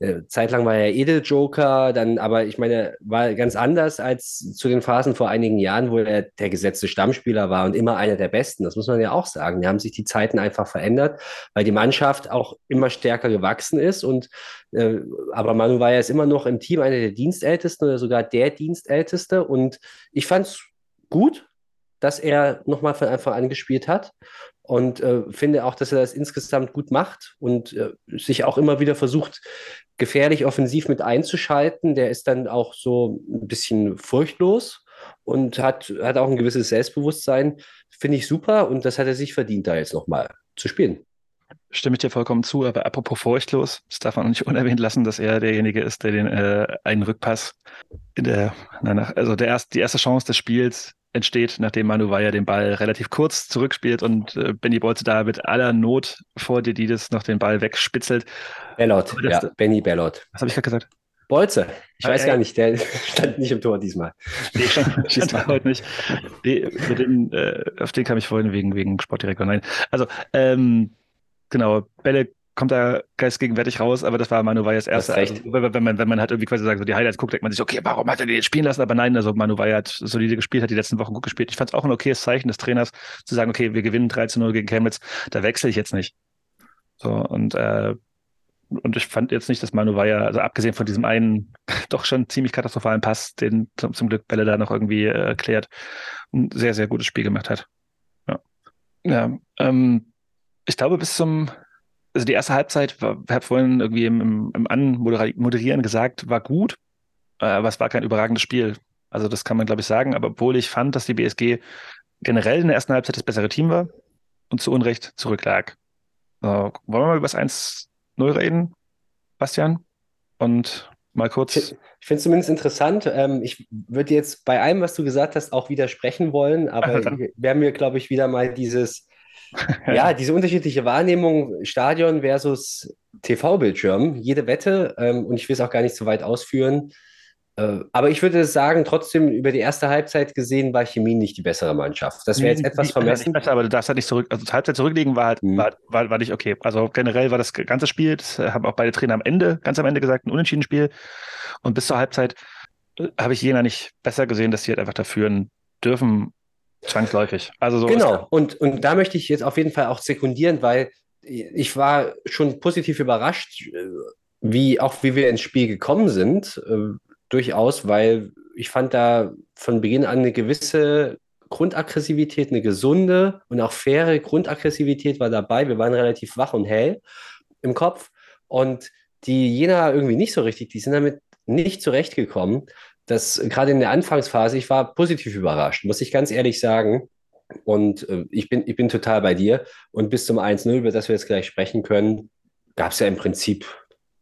Äh, zeitlang war er Edeljoker, dann aber ich meine, war ganz anders als zu den Phasen vor einigen Jahren, wo er der gesetzte Stammspieler war und immer einer der Besten. Das muss man ja auch sagen. Da haben sich die Zeiten einfach verändert, weil die Mannschaft auch immer stärker gewachsen ist. Und äh, aber Manu war ja immer noch im Team einer der Dienstältesten oder sogar der Dienstälteste. Und ich fand es gut, dass er nochmal von Anfang an gespielt hat und äh, finde auch, dass er das insgesamt gut macht und äh, sich auch immer wieder versucht, gefährlich offensiv mit einzuschalten. Der ist dann auch so ein bisschen furchtlos und hat, hat auch ein gewisses Selbstbewusstsein. Finde ich super und das hat er sich verdient, da jetzt nochmal zu spielen. Stimme ich dir vollkommen zu, aber apropos furchtlos, das darf man nicht unerwähnt lassen, dass er derjenige ist, der den äh, einen Rückpass in der, also der erst, die erste Chance des Spiels entsteht, nachdem Manu Weyer den Ball relativ kurz zurückspielt und äh, Benny Bolze da mit aller Not vor Dididis noch den Ball wegspitzelt. Bellot, ja, Benny Bellot. Was habe ich gerade gesagt? Bolze. Ich weiß äh, gar nicht, der stand nicht im Tor diesmal. Nee, stand, stand heute nicht. Nee, den, äh, auf den kam ich vorhin wegen, wegen Sportdirektor. Nein. Also, ähm, genau, Bälle kommt da geistgegenwärtig raus, aber das war Manu Vayas erste. Also, wenn, man, wenn man halt irgendwie quasi sagt, so die Highlights guckt, denkt man sich, okay, warum hat er den jetzt spielen lassen? Aber nein, also Manu Vaya hat solide gespielt, hat die letzten Wochen gut gespielt. Ich fand es auch ein okayes Zeichen des Trainers, zu sagen, okay, wir gewinnen 13-0 gegen Chemnitz, da wechsle ich jetzt nicht. So, und, äh, und ich fand jetzt nicht, dass Manu Vaya, also abgesehen von diesem einen doch schon ziemlich katastrophalen Pass, den zum, zum Glück Bälle da noch irgendwie äh, erklärt, ein sehr, sehr gutes Spiel gemacht hat. Ja. Ja, ähm, ich glaube, bis zum also die erste Halbzeit, ich habe vorhin irgendwie im, im, Anmoderieren gesagt, war gut, äh, aber es war kein überragendes Spiel. Also das kann man, glaube ich, sagen. Aber obwohl ich fand, dass die BSG generell in der ersten Halbzeit das bessere Team war und zu Unrecht zurücklag. Äh, wollen wir mal über das 1-0 reden, Bastian? Und mal kurz. Ich finde es zumindest interessant. Ähm, ich würde jetzt bei allem, was du gesagt hast, auch widersprechen wollen, aber wir haben hier, glaube ich, wieder mal dieses ja, diese unterschiedliche Wahrnehmung, Stadion versus TV-Bildschirm, jede Wette, ähm, und ich will es auch gar nicht so weit ausführen. Äh, aber ich würde sagen, trotzdem über die erste Halbzeit gesehen war Chemie nicht die bessere Mannschaft. Das wäre jetzt etwas vermessen. Besser, aber du darfst halt nicht zurück, also Halbzeit zurücklegen war halt, mhm. war, war, war nicht okay. Also generell war das ganze Spiel, das haben auch beide Trainer am Ende, ganz am Ende gesagt, ein unentschieden Spiel. Und bis zur Halbzeit äh, habe ich Jena nicht besser gesehen, dass sie halt einfach da führen dürfen Zwangsläufig. Also so genau. Und, und da möchte ich jetzt auf jeden Fall auch sekundieren, weil ich war schon positiv überrascht, äh, wie auch wie wir ins Spiel gekommen sind. Äh, durchaus, weil ich fand da von Beginn an eine gewisse Grundaggressivität, eine gesunde und auch faire Grundaggressivität war dabei. Wir waren relativ wach und hell im Kopf. Und die Jena irgendwie nicht so richtig, die sind damit nicht zurechtgekommen dass gerade in der Anfangsphase, ich war positiv überrascht, muss ich ganz ehrlich sagen. Und äh, ich, bin, ich bin total bei dir. Und bis zum 1-0, über das wir jetzt gleich sprechen können, gab es ja im Prinzip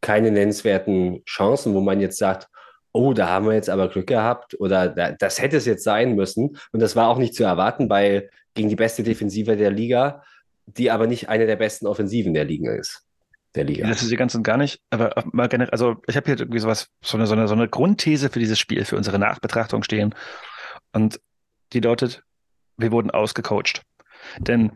keine nennenswerten Chancen, wo man jetzt sagt, oh, da haben wir jetzt aber Glück gehabt oder da, das hätte es jetzt sein müssen. Und das war auch nicht zu erwarten bei gegen die beste Defensive der Liga, die aber nicht eine der besten Offensiven der Liga ist der Liga. Das ist die ganze und gar nicht, aber mal generell, also ich habe hier irgendwie sowas, so eine, so, eine, so eine Grundthese für dieses Spiel, für unsere Nachbetrachtung stehen. Und die lautet, wir wurden ausgecoacht. Denn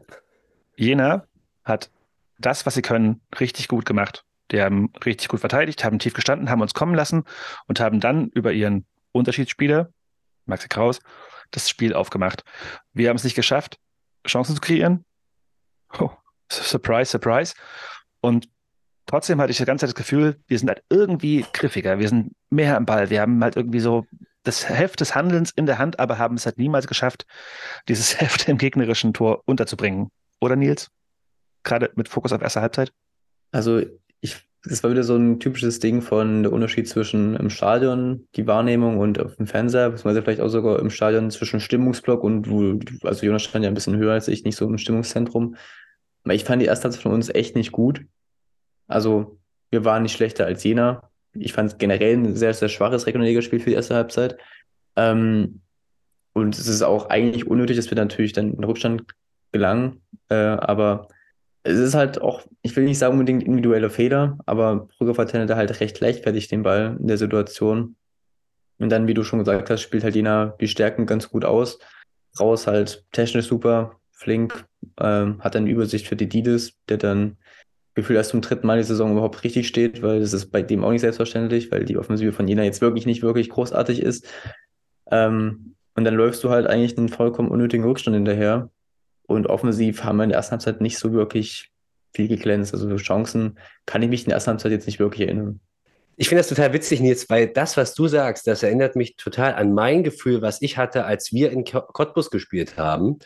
Jena hat das, was sie können, richtig gut gemacht. Die haben richtig gut verteidigt, haben tief gestanden, haben uns kommen lassen und haben dann über ihren Unterschiedsspieler, Maxi Kraus, das Spiel aufgemacht. Wir haben es nicht geschafft, Chancen zu kreieren. Oh, surprise, surprise. Und trotzdem hatte ich die ganze Zeit das Gefühl, wir sind halt irgendwie griffiger, wir sind mehr am Ball, wir haben halt irgendwie so das Heft des Handelns in der Hand, aber haben es halt niemals geschafft, dieses Heft im gegnerischen Tor unterzubringen. Oder Nils? Gerade mit Fokus auf erste Halbzeit? Also ich, das war wieder so ein typisches Ding von der Unterschied zwischen im Stadion die Wahrnehmung und auf dem Fernseher, beziehungsweise vielleicht auch sogar im Stadion zwischen Stimmungsblock und wo, also Jonas stand ja ein bisschen höher als ich, nicht so im Stimmungszentrum. Ich fand die erste Halbzeit von uns echt nicht gut. Also wir waren nicht schlechter als Jena. Ich fand es generell ein sehr, sehr schwaches Regionalligaspiel für die erste Halbzeit. Ähm, und es ist auch eigentlich unnötig, dass wir natürlich dann in Rückstand gelangen. Äh, aber es ist halt auch, ich will nicht sagen unbedingt individuelle Fehler, aber Brügge verteilt halt recht leichtfertig den Ball in der Situation. Und dann, wie du schon gesagt hast, spielt halt Jena die Stärken ganz gut aus. Raus halt technisch super, flink, ähm, hat dann Übersicht für die Didis, der dann Gefühl erst zum dritten Mal die Saison überhaupt richtig steht, weil das ist bei dem auch nicht selbstverständlich, weil die Offensive von Jena jetzt wirklich nicht wirklich großartig ist. Ähm, und dann läufst du halt eigentlich einen vollkommen unnötigen Rückstand hinterher. Und offensiv haben wir in der ersten Halbzeit nicht so wirklich viel geglänzt. Also Chancen kann ich mich in der ersten Halbzeit jetzt nicht wirklich erinnern. Ich finde das total witzig, Nils, weil das, was du sagst, das erinnert mich total an mein Gefühl, was ich hatte, als wir in Cottbus gespielt haben.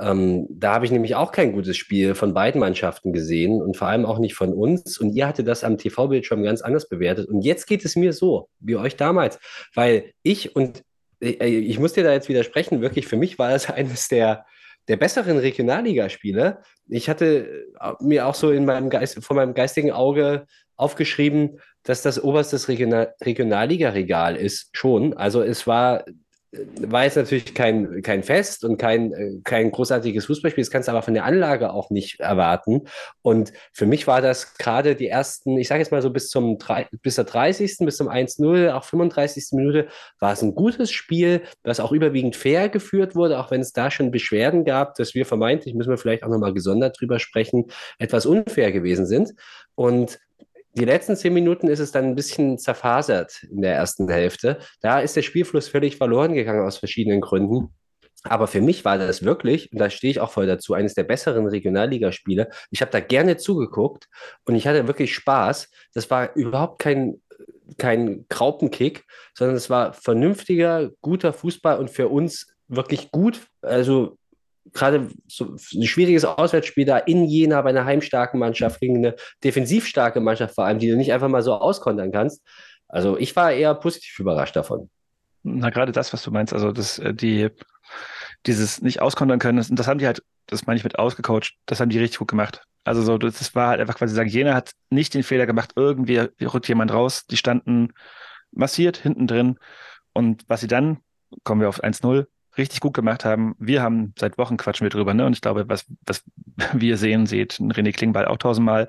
Ähm, da habe ich nämlich auch kein gutes Spiel von beiden Mannschaften gesehen und vor allem auch nicht von uns. Und ihr hattet das am TV-Bildschirm ganz anders bewertet. Und jetzt geht es mir so, wie euch damals, weil ich und äh, ich muss dir da jetzt widersprechen, wirklich für mich war das eines der, der besseren Regionalligaspiele. Ich hatte äh, mir auch so in meinem Geist, vor meinem geistigen Auge aufgeschrieben, dass das oberstes Regional Regionalliga-Regal ist, schon. Also es war war jetzt natürlich kein, kein Fest und kein, kein großartiges Fußballspiel, das kannst du aber von der Anlage auch nicht erwarten. Und für mich war das gerade die ersten, ich sage jetzt mal so bis zum bis der 30., bis zum 1-0, auch 35. Minute, war es ein gutes Spiel, das auch überwiegend fair geführt wurde, auch wenn es da schon Beschwerden gab, dass wir vermeintlich, müssen wir vielleicht auch nochmal gesondert drüber sprechen, etwas unfair gewesen sind. Und die letzten zehn Minuten ist es dann ein bisschen zerfasert in der ersten Hälfte. Da ist der Spielfluss völlig verloren gegangen aus verschiedenen Gründen. Aber für mich war das wirklich, und da stehe ich auch voll dazu, eines der besseren Regionalligaspiele. Ich habe da gerne zugeguckt und ich hatte wirklich Spaß. Das war überhaupt kein, kein Graupenkick, sondern es war vernünftiger, guter Fußball und für uns wirklich gut. Also gerade so ein schwieriges Auswärtsspiel da in Jena bei einer heimstarken Mannschaft gegen eine defensiv starke Mannschaft vor allem, die du nicht einfach mal so auskontern kannst. Also ich war eher positiv überrascht davon. Na, gerade das, was du meinst, also das, äh, die, dieses nicht auskontern können, das, das haben die halt, das meine ich mit ausgecoacht, das haben die richtig gut gemacht. Also so, das war halt einfach quasi sagen, Jena hat nicht den Fehler gemacht, irgendwie rückt jemand raus, die standen massiert hinten drin und was sie dann, kommen wir auf 1-0, richtig gut gemacht haben. Wir haben seit Wochen quatschen wir drüber, ne? Und ich glaube, was, was wir sehen, seht René Klingbeil auch tausendmal.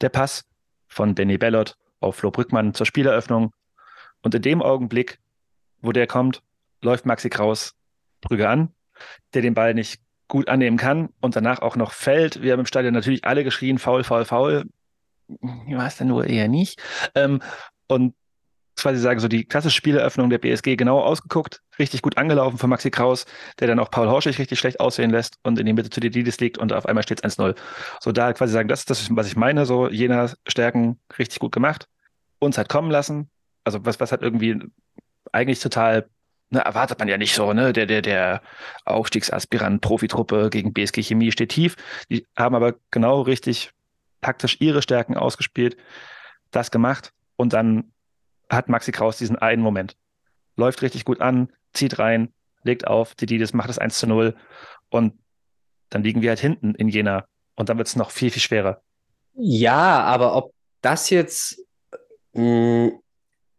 Der Pass von Danny Bellot auf Flo Brückmann zur Spieleröffnung. Und in dem Augenblick, wo der kommt, läuft Maxi Kraus Brügge an, der den Ball nicht gut annehmen kann und danach auch noch fällt. Wir haben im Stadion natürlich alle geschrien, faul, faul, faul. Ich weiß dann nur eher nicht. Ähm, und quasi sagen, so die klassische Spieleröffnung der BSG genau ausgeguckt, richtig gut angelaufen von Maxi Kraus, der dann auch Paul Horschig richtig schlecht aussehen lässt und in die Mitte zu Didis liegt und auf einmal steht es 1-0. So da quasi sagen, das ist das, was ich meine, so jener Stärken richtig gut gemacht, uns hat kommen lassen, also was, was hat irgendwie eigentlich total Ne, erwartet man ja nicht so, ne? Der, der, der Aufstiegsaspirant Profitruppe gegen BSG Chemie steht tief. Die haben aber genau richtig taktisch ihre Stärken ausgespielt, das gemacht und dann hat Maxi Kraus diesen einen Moment. Läuft richtig gut an, zieht rein, legt auf, Dididis macht das 1 zu 0 und dann liegen wir halt hinten in Jena und dann wird es noch viel, viel schwerer. Ja, aber ob das jetzt mh, hm,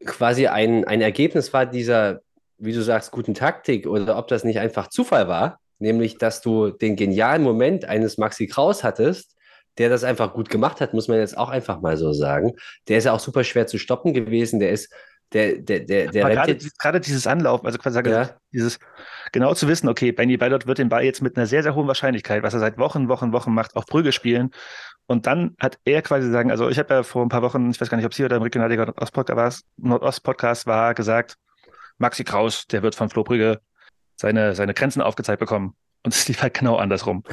quasi ein, ein Ergebnis war dieser, wie du sagst, guten Taktik oder ob das nicht einfach Zufall war, nämlich dass du den genialen Moment eines Maxi Kraus hattest, der das einfach gut gemacht hat, muss man jetzt auch einfach mal so sagen. Der ist ja auch super schwer zu stoppen gewesen. Der ist, der, der, der, der gerade, jetzt, gerade dieses Anlaufen, also quasi ja. dieses genau zu wissen, okay, Benny Ballot wird den Ball jetzt mit einer sehr, sehr hohen Wahrscheinlichkeit, was er seit Wochen, Wochen, Wochen macht, auf Brügge spielen. Und dann hat er quasi sagen, also ich habe ja vor ein paar Wochen, ich weiß gar nicht, ob es hier oder im Regionalliga Nordost-Podcast war, gesagt, Maxi Kraus, der wird von Flo Brügge seine, seine Grenzen aufgezeigt bekommen. Und es lief halt genau andersrum.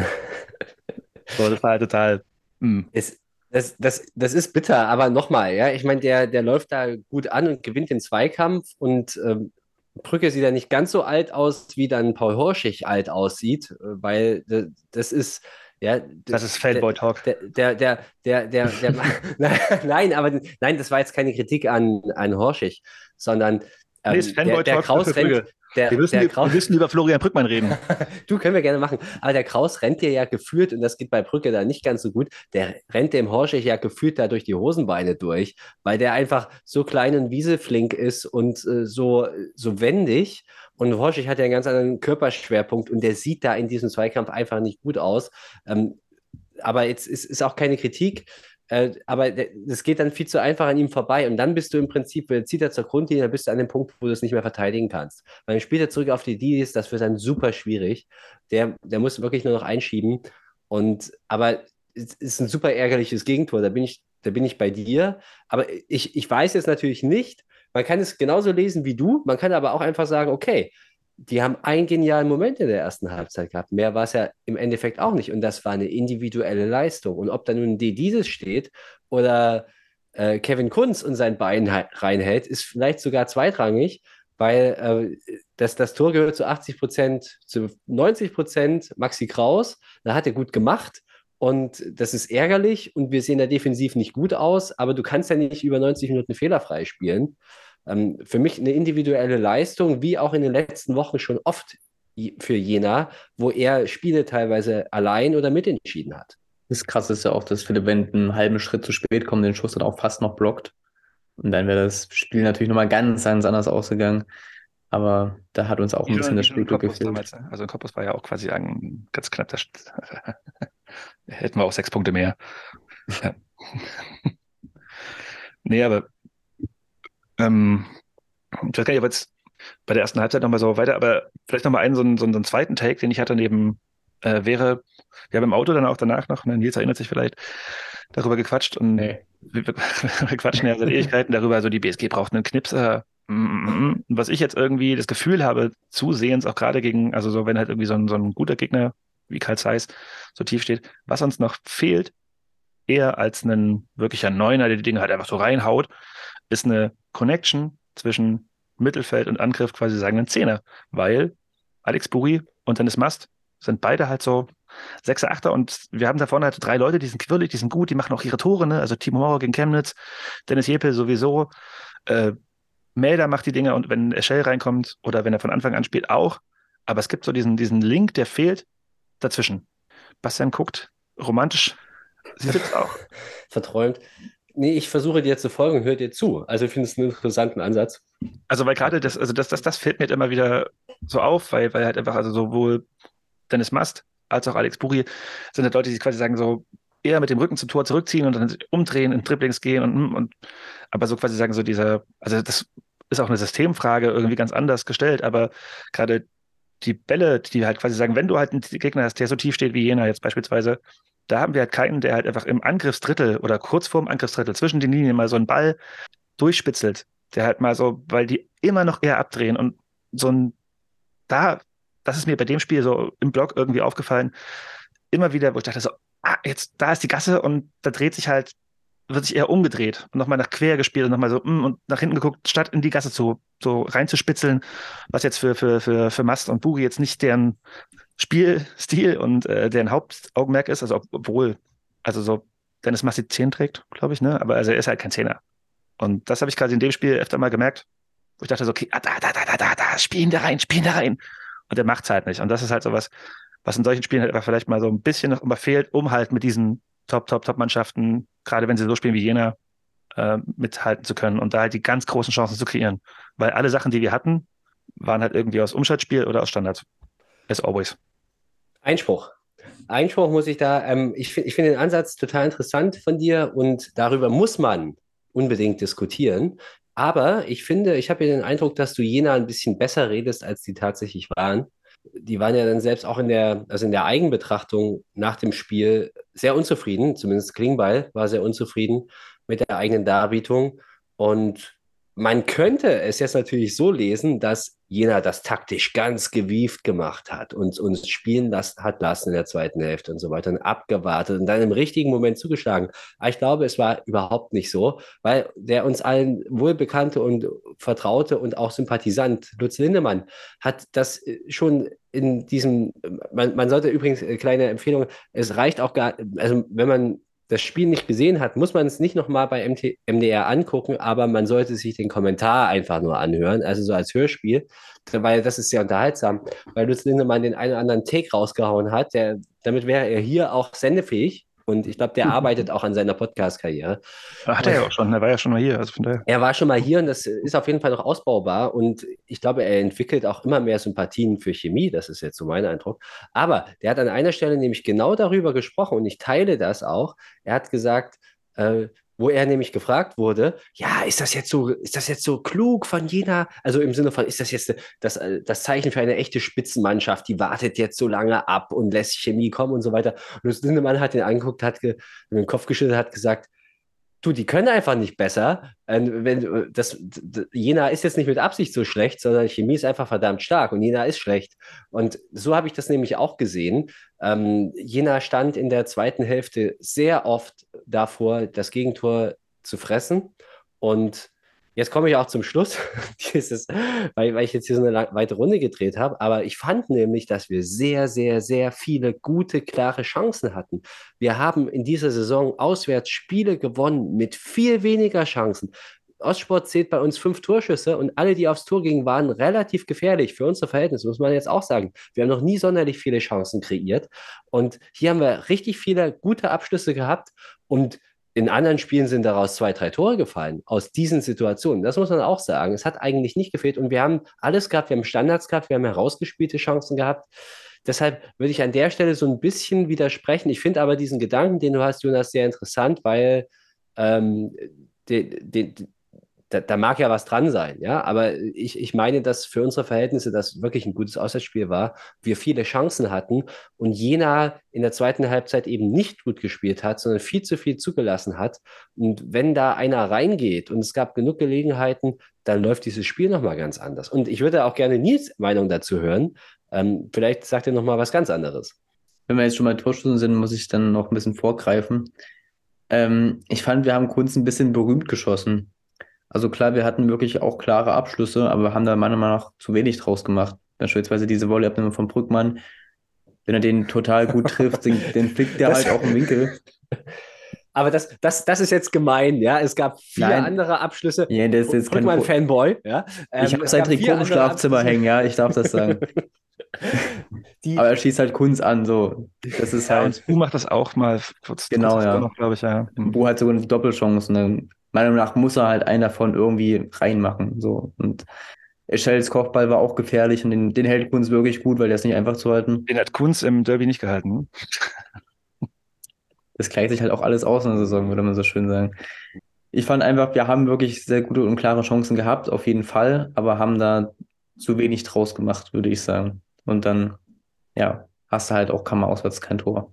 so, das war halt total hm. Es, Das, das, das ist bitter, aber nochmal, ja, ich meine, der, der läuft da gut an und gewinnt den Zweikampf und ähm, Brücke sieht ja nicht ganz so alt aus, wie dann Paul Horschig alt aussieht, äh, weil das ist, ja, das ist Fanboy Talk. Der, der, der, der, der, der, nein, aber nein, das war jetzt keine Kritik an, an Horschig, sondern ähm, nee, der, der Kraus rennt, der, wir, müssen, der Kraus, wir müssen über Florian Brückmann reden. du, können wir gerne machen. Aber der Kraus rennt dir ja geführt, und das geht bei Brücke da nicht ganz so gut, der rennt dem Horschig ja geführt da durch die Hosenbeine durch, weil der einfach so klein und wieseflink ist und äh, so, so wendig. Und Horschig hat ja einen ganz anderen Körperschwerpunkt und der sieht da in diesem Zweikampf einfach nicht gut aus. Ähm, aber jetzt ist, ist auch keine Kritik. Äh, aber das geht dann viel zu einfach an ihm vorbei und dann bist du im Prinzip, zieht er zur Grundlinie, dann bist du an dem Punkt, wo du es nicht mehr verteidigen kannst. Weil dann spielt er zurück auf die Didis, das wird dann super schwierig. Der, der muss wirklich nur noch einschieben. Und aber es ist ein super ärgerliches Gegentor, da bin ich, da bin ich bei dir. Aber ich, ich weiß jetzt natürlich nicht, man kann es genauso lesen wie du, man kann aber auch einfach sagen, okay, die haben einen genialen Moment in der ersten Halbzeit gehabt. Mehr war es ja im Endeffekt auch nicht. Und das war eine individuelle Leistung. Und ob da nun D dieses steht oder äh, Kevin Kunz und sein Bein reinhält, ist vielleicht sogar zweitrangig, weil äh, das, das Tor gehört zu 80 Prozent, zu 90 Prozent Maxi Kraus. Da hat er gut gemacht. Und das ist ärgerlich und wir sehen da defensiv nicht gut aus, aber du kannst ja nicht über 90 Minuten fehlerfrei spielen ähm, für mich eine individuelle Leistung, wie auch in den letzten Wochen schon oft für Jena, wo er Spiele teilweise allein oder mitentschieden hat. Das Krasse ist ja auch, dass Philipp Wendt einen halben Schritt zu spät kommt, den Schuss dann auch fast noch blockt. Und dann wäre das Spiel natürlich nochmal ganz, ganz anders ausgegangen. Aber da hat uns auch ein bisschen das Spielglück gefehlt. Damals? Also in Koppus war ja auch quasi ein ganz knapp. Das hätten wir auch sechs Punkte mehr. Ja. nee, aber ähm, ich weiß gar nicht, ob jetzt bei der ersten Halbzeit nochmal so weiter, aber vielleicht nochmal einen so, einen, so einen zweiten Take, den ich hatte neben, äh, wäre, wir haben im Auto dann auch danach noch, ne, Nils erinnert sich vielleicht, darüber gequatscht und nee. wir, wir, quatschen ja seit Ewigkeiten darüber, also die BSG braucht einen Knipser. Mm, mm, mm. Was ich jetzt irgendwie das Gefühl habe, zusehends auch gerade gegen, also so, wenn halt irgendwie so ein, so ein guter Gegner wie Karl Zeiss so tief steht, was uns noch fehlt, eher als ein wirklicher Neuner, der die Dinge halt einfach so reinhaut, ist eine Connection zwischen Mittelfeld und Angriff quasi sagen einen Zehner, weil Alex Buri und Dennis Mast sind beide halt so Sechser, Achter und wir haben da vorne halt drei Leute, die sind quirlig, die sind gut, die machen auch ihre Tore, ne? also Timo Maurer gegen Chemnitz, Dennis Jepel sowieso, äh, Melder macht die Dinge und wenn Eschel reinkommt oder wenn er von Anfang an spielt, auch, aber es gibt so diesen, diesen Link, der fehlt dazwischen. Bastian guckt romantisch, sieht es auch. Verträumt. Nee, ich versuche dir zu folgen höre dir zu. Also ich finde es einen interessanten Ansatz. Also weil gerade das, also das, das, das fällt mir immer wieder so auf, weil, weil halt einfach, also sowohl Dennis Mast als auch Alex Buri sind halt Leute, die quasi sagen, so eher mit dem Rücken zum Tor zurückziehen und dann umdrehen, in Dribblings gehen und, und aber so quasi sagen, so dieser, also das ist auch eine Systemfrage irgendwie ganz anders gestellt, aber gerade die Bälle, die halt quasi sagen, wenn du halt einen Gegner hast, der so tief steht wie jener jetzt beispielsweise, da haben wir halt keinen, der halt einfach im Angriffsdrittel oder kurz vorm Angriffsdrittel zwischen den Linien mal so einen Ball durchspitzelt, der halt mal so, weil die immer noch eher abdrehen und so ein, da, das ist mir bei dem Spiel so im Blog irgendwie aufgefallen, immer wieder, wo ich dachte so, ah, jetzt, da ist die Gasse und da dreht sich halt, wird sich eher umgedreht und nochmal nach quer gespielt und nochmal so, mm, und nach hinten geguckt, statt in die Gasse zu, so reinzuspitzeln, was jetzt für, für, für, für Mast und Buri jetzt nicht deren Spielstil und äh, deren Hauptaugenmerk ist, also obwohl, also so Dennis Massi 10 trägt, glaube ich, ne? Aber also er ist halt kein Zehner. Und das habe ich quasi in dem Spiel öfter mal gemerkt, wo ich dachte so, okay, ah, da, da, da, da, da, da, spielen da rein, spielen da rein. Und der macht es halt nicht. Und das ist halt so was, was in solchen Spielen halt vielleicht mal so ein bisschen noch immer fehlt, um halt mit diesen Top, Top, Top-Mannschaften, gerade wenn sie so spielen wie Jena, äh, mithalten zu können und da halt die ganz großen Chancen zu kreieren. Weil alle Sachen, die wir hatten, waren halt irgendwie aus Umschaltspiel oder aus Standards. As always. Einspruch. Einspruch muss ich da, ähm, ich, ich finde den Ansatz total interessant von dir und darüber muss man unbedingt diskutieren. Aber ich finde, ich habe ja den Eindruck, dass du Jena ein bisschen besser redest, als die tatsächlich waren. Die waren ja dann selbst auch in der, also in der Eigenbetrachtung nach dem Spiel sehr unzufrieden. Zumindest Klingbeil war sehr unzufrieden mit der eigenen Darbietung. Und man könnte es jetzt natürlich so lesen, dass Jena das taktisch ganz gewieft gemacht hat und uns spielen las hat lassen in der zweiten Hälfte und so weiter und abgewartet und dann im richtigen Moment zugeschlagen. Aber ich glaube, es war überhaupt nicht so, weil der uns allen wohlbekannte und vertraute und auch Sympathisant Lutz Lindemann hat das schon in diesem, man, man sollte übrigens, äh, kleine Empfehlung, es reicht auch gar, also wenn man das Spiel nicht gesehen hat, muss man es nicht nochmal bei MT, MDR angucken, aber man sollte sich den Kommentar einfach nur anhören, also so als Hörspiel, weil das ist sehr unterhaltsam, weil Lutz Lindemann den einen oder anderen Take rausgehauen hat, der, damit wäre er hier auch sendefähig und ich glaube, der arbeitet auch an seiner Podcast-Karriere. Hat er ja auch schon, er war ja schon mal hier. Also er war schon mal hier und das ist auf jeden Fall noch ausbaubar. Und ich glaube, er entwickelt auch immer mehr Sympathien für Chemie. Das ist jetzt so mein Eindruck. Aber der hat an einer Stelle nämlich genau darüber gesprochen und ich teile das auch. Er hat gesagt, äh, wo er nämlich gefragt wurde, ja, ist das jetzt so, ist das jetzt so klug von Jena? Also im Sinne von, ist das jetzt das, das Zeichen für eine echte Spitzenmannschaft, die wartet jetzt so lange ab und lässt Chemie kommen und so weiter. Und Lindemann hat den angeguckt, hat den Kopf geschüttelt, hat gesagt, du, die können einfach nicht besser. Wenn, das, Jena ist jetzt nicht mit Absicht so schlecht, sondern Chemie ist einfach verdammt stark und Jena ist schlecht. Und so habe ich das nämlich auch gesehen. Ähm, Jena stand in der zweiten Hälfte sehr oft davor, das Gegentor zu fressen. Und Jetzt komme ich auch zum Schluss, dieses, weil, weil ich jetzt hier so eine lang, weite Runde gedreht habe. Aber ich fand nämlich, dass wir sehr, sehr, sehr viele gute, klare Chancen hatten. Wir haben in dieser Saison auswärts Spiele gewonnen mit viel weniger Chancen. Ostsport zählt bei uns fünf Torschüsse und alle, die aufs Tor gingen, waren relativ gefährlich für unsere Verhältnisse, muss man jetzt auch sagen. Wir haben noch nie sonderlich viele Chancen kreiert und hier haben wir richtig viele gute Abschlüsse gehabt und in anderen Spielen sind daraus zwei, drei Tore gefallen, aus diesen Situationen. Das muss man auch sagen. Es hat eigentlich nicht gefehlt und wir haben alles gehabt, wir haben Standards gehabt, wir haben herausgespielte Chancen gehabt. Deshalb würde ich an der Stelle so ein bisschen widersprechen. Ich finde aber diesen Gedanken, den du hast, Jonas, sehr interessant, weil ähm, den, den, da, da, mag ja was dran sein, ja, aber ich, ich meine, dass für unsere Verhältnisse das wirklich ein gutes Auswärtsspiel war, wir viele Chancen hatten und Jena in der zweiten Halbzeit eben nicht gut gespielt hat, sondern viel zu viel zugelassen hat. Und wenn da einer reingeht und es gab genug Gelegenheiten, dann läuft dieses Spiel nochmal ganz anders. Und ich würde auch gerne Nils Meinung dazu hören. Ähm, vielleicht sagt er nochmal was ganz anderes. Wenn wir jetzt schon mal Torschüssen sind, muss ich dann noch ein bisschen vorgreifen. Ähm, ich fand, wir haben Kunst ein bisschen berühmt geschossen. Also klar, wir hatten wirklich auch klare Abschlüsse, aber wir haben da meiner Meinung nach zu wenig draus gemacht. Beispielsweise diese Volleyabnahme von Brückmann, wenn er den total gut trifft, den, den flickt der das, halt auch im Winkel. Aber das, das, das ist jetzt gemein, ja. Es gab vier Nein. andere Abschlüsse. Ja, das ist jetzt Brückmann Fanboy, ja. Ähm, ich habe sein Trikot im Schlafzimmer hängen, ja, ich darf das sagen. Die, aber er schießt halt Kunst an, so. Das ist ja, halt. Bu macht das auch mal kurz. Genau, ja. glaube ich, ja. Bu hat sogar eine Doppelchance. Ne? Meiner Meinung nach muss er halt einen davon irgendwie reinmachen. So. Und Eschels Kochball war auch gefährlich und den, den hält Kunz wirklich gut, weil der ist nicht einfach zu halten. Den hat Kunz im Derby nicht gehalten. Das gleicht sich halt auch alles aus in der Saison, würde man so schön sagen. Ich fand einfach, wir haben wirklich sehr gute und klare Chancen gehabt, auf jeden Fall, aber haben da zu wenig draus gemacht, würde ich sagen. Und dann, ja, hast du halt auch Kammer auswärts kein Tor.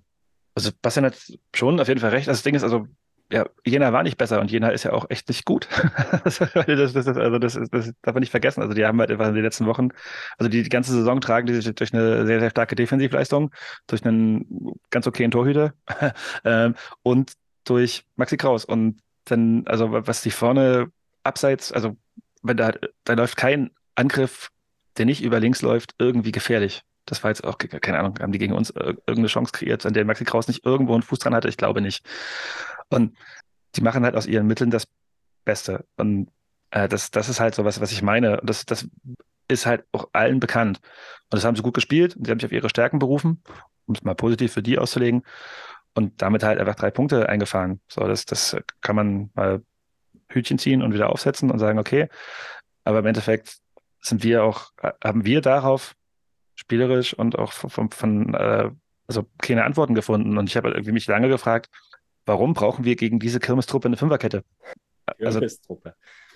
Also Bastian hat schon auf jeden Fall recht. Also das Ding ist, also ja, Jena war nicht besser und Jena ist ja auch echt nicht gut. das, das, das, also das, das darf man nicht vergessen. Also die haben halt einfach in den letzten Wochen, also die, die ganze Saison tragen die sich durch eine sehr, sehr starke Defensivleistung, durch einen ganz okayen Torhüter ähm, und durch Maxi Kraus. Und dann, also was die vorne abseits, also wenn da, da läuft kein Angriff, der nicht über links läuft, irgendwie gefährlich. Das war jetzt auch, keine Ahnung, haben die gegen uns irgendeine Chance kreiert, an der Maxi Kraus nicht irgendwo einen Fuß dran hatte? Ich glaube nicht. Und die machen halt aus ihren Mitteln das Beste. Und äh, das, das ist halt so was, was ich meine. Und das, das ist halt auch allen bekannt. Und das haben sie gut gespielt und sie haben sich auf ihre Stärken berufen, um es mal positiv für die auszulegen. Und damit halt einfach drei Punkte eingefahren. So, das, das kann man mal Hütchen ziehen und wieder aufsetzen und sagen, okay. Aber im Endeffekt sind wir auch, haben wir darauf spielerisch und auch von, von, von äh, also keine Antworten gefunden. Und ich habe halt irgendwie mich lange gefragt, warum brauchen wir gegen diese Kirmestruppe eine Fünferkette? Also,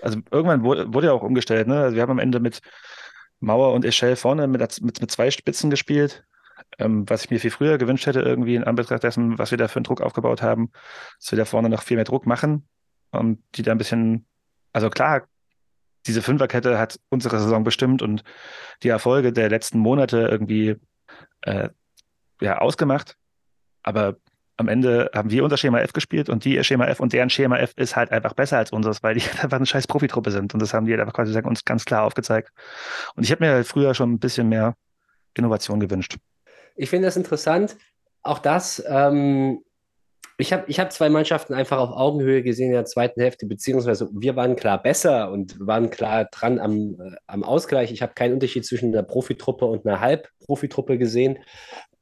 also irgendwann wurde, wurde ja auch umgestellt. Ne? Also wir haben am Ende mit Mauer und Eschel vorne mit, mit, mit zwei Spitzen gespielt, ähm, was ich mir viel früher gewünscht hätte, irgendwie in Anbetracht dessen, was wir da für einen Druck aufgebaut haben, dass wir da vorne noch viel mehr Druck machen und die da ein bisschen, also klar, diese Fünferkette hat unsere Saison bestimmt und die Erfolge der letzten Monate irgendwie äh, ja, ausgemacht. Aber am Ende haben wir unser Schema F gespielt und die ihr Schema F und deren Schema F ist halt einfach besser als unseres, weil die einfach eine scheiß Profitruppe sind. Und das haben die halt einfach quasi uns ganz klar aufgezeigt. Und ich habe mir halt früher schon ein bisschen mehr Innovation gewünscht. Ich finde das interessant. Auch das, ähm, ich habe ich hab zwei Mannschaften einfach auf Augenhöhe gesehen in der zweiten Hälfte, beziehungsweise wir waren klar besser und waren klar dran am, äh, am Ausgleich. Ich habe keinen Unterschied zwischen einer Profitruppe und einer Halbprofitruppe gesehen.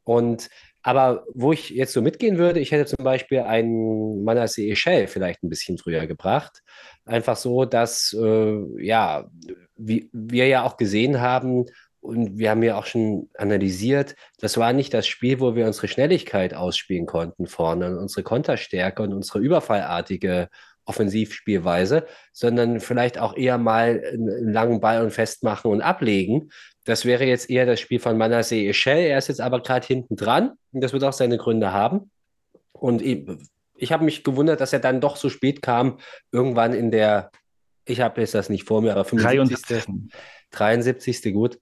Und aber wo ich jetzt so mitgehen würde, ich hätte zum Beispiel einen Manasseh Echel vielleicht ein bisschen früher gebracht. Einfach so, dass, äh, ja, wie wir ja auch gesehen haben, und wir haben ja auch schon analysiert, das war nicht das Spiel, wo wir unsere Schnelligkeit ausspielen konnten vorne und unsere Konterstärke und unsere überfallartige Offensivspielweise, sondern vielleicht auch eher mal einen langen Ball und festmachen und ablegen. Das wäre jetzt eher das Spiel von Manasseh Echel. Er ist jetzt aber gerade hinten dran und das wird auch seine Gründe haben. Und ich, ich habe mich gewundert, dass er dann doch so spät kam, irgendwann in der, ich habe jetzt das nicht vor mir, aber 75. 73. gut.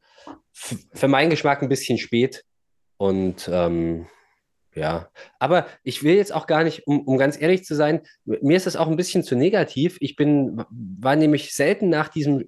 Für meinen Geschmack ein bisschen spät. Und ähm, ja, aber ich will jetzt auch gar nicht, um, um ganz ehrlich zu sein, mir ist das auch ein bisschen zu negativ. Ich bin, war nämlich selten nach diesem,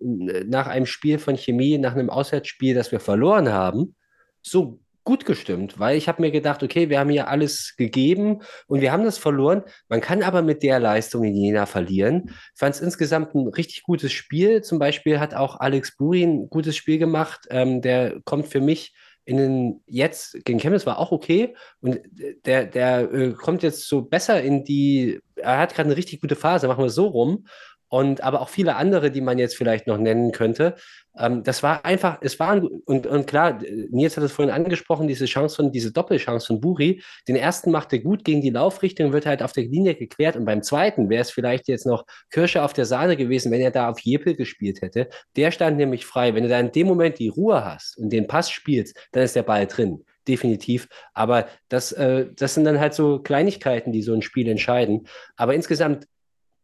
nach einem Spiel von Chemie, nach einem Auswärtsspiel, das wir verloren haben, so gut gestimmt, weil ich habe mir gedacht, okay, wir haben hier alles gegeben und wir haben das verloren. Man kann aber mit der Leistung in Jena verlieren. Ich fand es insgesamt ein richtig gutes Spiel. Zum Beispiel hat auch Alex Burin ein gutes Spiel gemacht. Ähm, der kommt für mich in den jetzt gegen Chemnitz war auch okay und der, der äh, kommt jetzt so besser in die, er hat gerade eine richtig gute Phase, machen wir so rum. Und aber auch viele andere, die man jetzt vielleicht noch nennen könnte. Ähm, das war einfach, es war, ein, und, und klar, Nils hat es vorhin angesprochen, diese Chance von, diese Doppelchance von Buri. Den ersten macht er gut gegen die Laufrichtung, wird halt auf der Linie geklärt. Und beim zweiten wäre es vielleicht jetzt noch Kirsche auf der Sahne gewesen, wenn er da auf Jepel gespielt hätte. Der stand nämlich frei. Wenn du da in dem Moment die Ruhe hast und den Pass spielst, dann ist der Ball drin definitiv. Aber das, äh, das sind dann halt so Kleinigkeiten, die so ein Spiel entscheiden. Aber insgesamt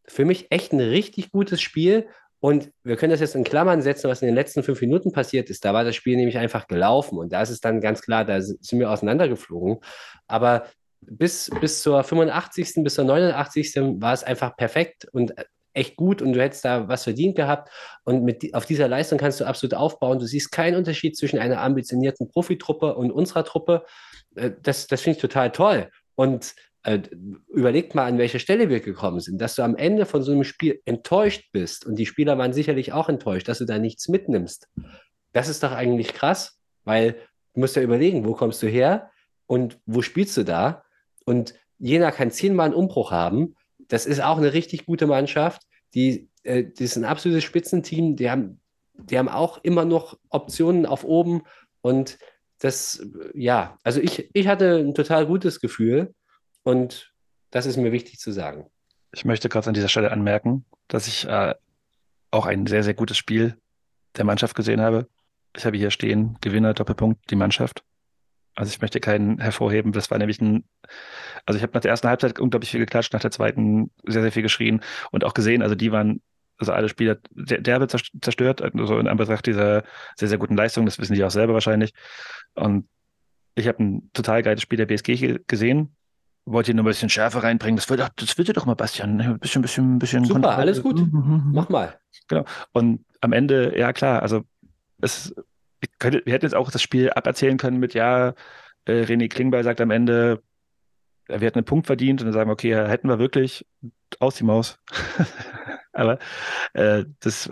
für mich echt ein richtig gutes Spiel. Und wir können das jetzt in Klammern setzen, was in den letzten fünf Minuten passiert ist. Da war das Spiel nämlich einfach gelaufen. Und da ist es dann ganz klar, da sind wir auseinandergeflogen. Aber bis, bis zur 85., bis zur 89. war es einfach perfekt und echt gut und du hättest da was verdient gehabt. Und mit, auf dieser Leistung kannst du absolut aufbauen. Du siehst keinen Unterschied zwischen einer ambitionierten Profitruppe und unserer Truppe. Äh, das, das finde ich total toll. Und äh, überlegt mal, an welche Stelle wir gekommen sind, dass du am Ende von so einem Spiel enttäuscht bist und die Spieler waren sicherlich auch enttäuscht, dass du da nichts mitnimmst. Das ist doch eigentlich krass, weil du musst ja überlegen, wo kommst du her und wo spielst du da? Und Jena kann zehnmal einen Umbruch haben. Das ist auch eine richtig gute Mannschaft. Die, äh, die ist ein absolutes Spitzenteam. Die haben, die haben auch immer noch Optionen auf oben. Und das, ja, also ich, ich hatte ein total gutes Gefühl. Und das ist mir wichtig zu sagen. Ich möchte gerade an dieser Stelle anmerken, dass ich äh, auch ein sehr, sehr gutes Spiel der Mannschaft gesehen habe. Ich habe hier stehen, Gewinner, Doppelpunkt, die Mannschaft. Also ich möchte keinen hervorheben. Das war nämlich ein, also ich habe nach der ersten Halbzeit unglaublich viel geklatscht, nach der zweiten sehr, sehr viel geschrien und auch gesehen, also die waren, also alle Spieler derbe zerstört, also in Anbetracht dieser sehr, sehr guten Leistung, das wissen die auch selber wahrscheinlich. Und ich habe ein total geiles Spiel der BSG gesehen, wollte ihn nur ein bisschen Schärfe reinbringen. Das wird, das wird doch mal, Bastian. Ein bisschen, bisschen, bisschen. Super, Kontrolle. alles gut. Mhm, mhm, mhm. Mach mal. Genau. Und am Ende, ja klar, also es, könnte, wir hätten jetzt auch das Spiel aberzählen können mit, ja, äh, René Klingbeil sagt am Ende, wir hätten einen Punkt verdient und dann sagen wir, okay, hätten wir wirklich aus die Maus. Aber äh, das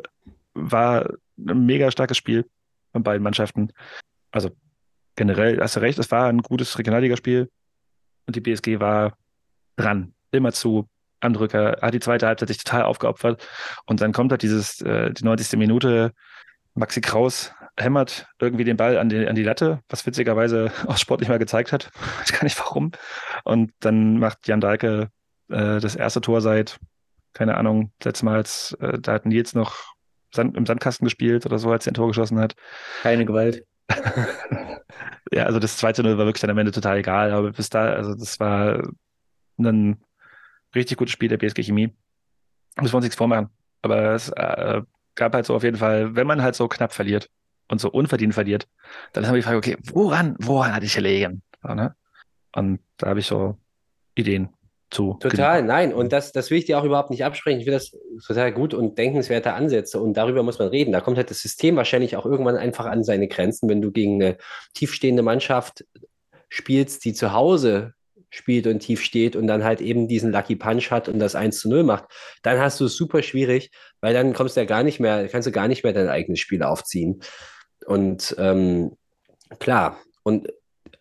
war ein mega starkes Spiel von beiden Mannschaften. Also generell hast du recht, es war ein gutes Regionalligaspiel und die BSG war dran, immer zu Andrücker, hat die zweite Halbzeit sich total aufgeopfert und dann kommt halt dieses, äh, die 90. Minute, Maxi Kraus hämmert irgendwie den Ball an die, an die Latte, was witzigerweise auch Sport nicht mal gezeigt hat. Ich weiß gar nicht warum. Und dann macht Jan Dahlke äh, das erste Tor seit, keine Ahnung, letztmals, äh, da die jetzt noch Sand, im Sandkasten gespielt oder so, als er ein Tor geschossen hat. Keine Gewalt. ja, also das 2 zu 0 war wirklich dann am Ende total egal, aber bis da, also das war ein richtig gutes Spiel der BSG Chemie. Wir uns nichts vormachen. Aber es, äh, gab halt so auf jeden Fall, wenn man halt so knapp verliert und so unverdient verliert, dann haben wir die Frage, okay, woran, woran hatte ich gelegen? So, ne? Und da habe ich so Ideen zu. Total, nein. Und das, das will ich dir auch überhaupt nicht absprechen. Ich finde das total gut und denkenswerte Ansätze. Und darüber muss man reden. Da kommt halt das System wahrscheinlich auch irgendwann einfach an seine Grenzen, wenn du gegen eine tiefstehende Mannschaft spielst, die zu Hause spielt und tief steht und dann halt eben diesen Lucky Punch hat und das 1 zu 0 macht, dann hast du es super schwierig, weil dann kommst du ja gar nicht mehr, kannst du gar nicht mehr dein eigenes Spiel aufziehen. Und ähm, klar, und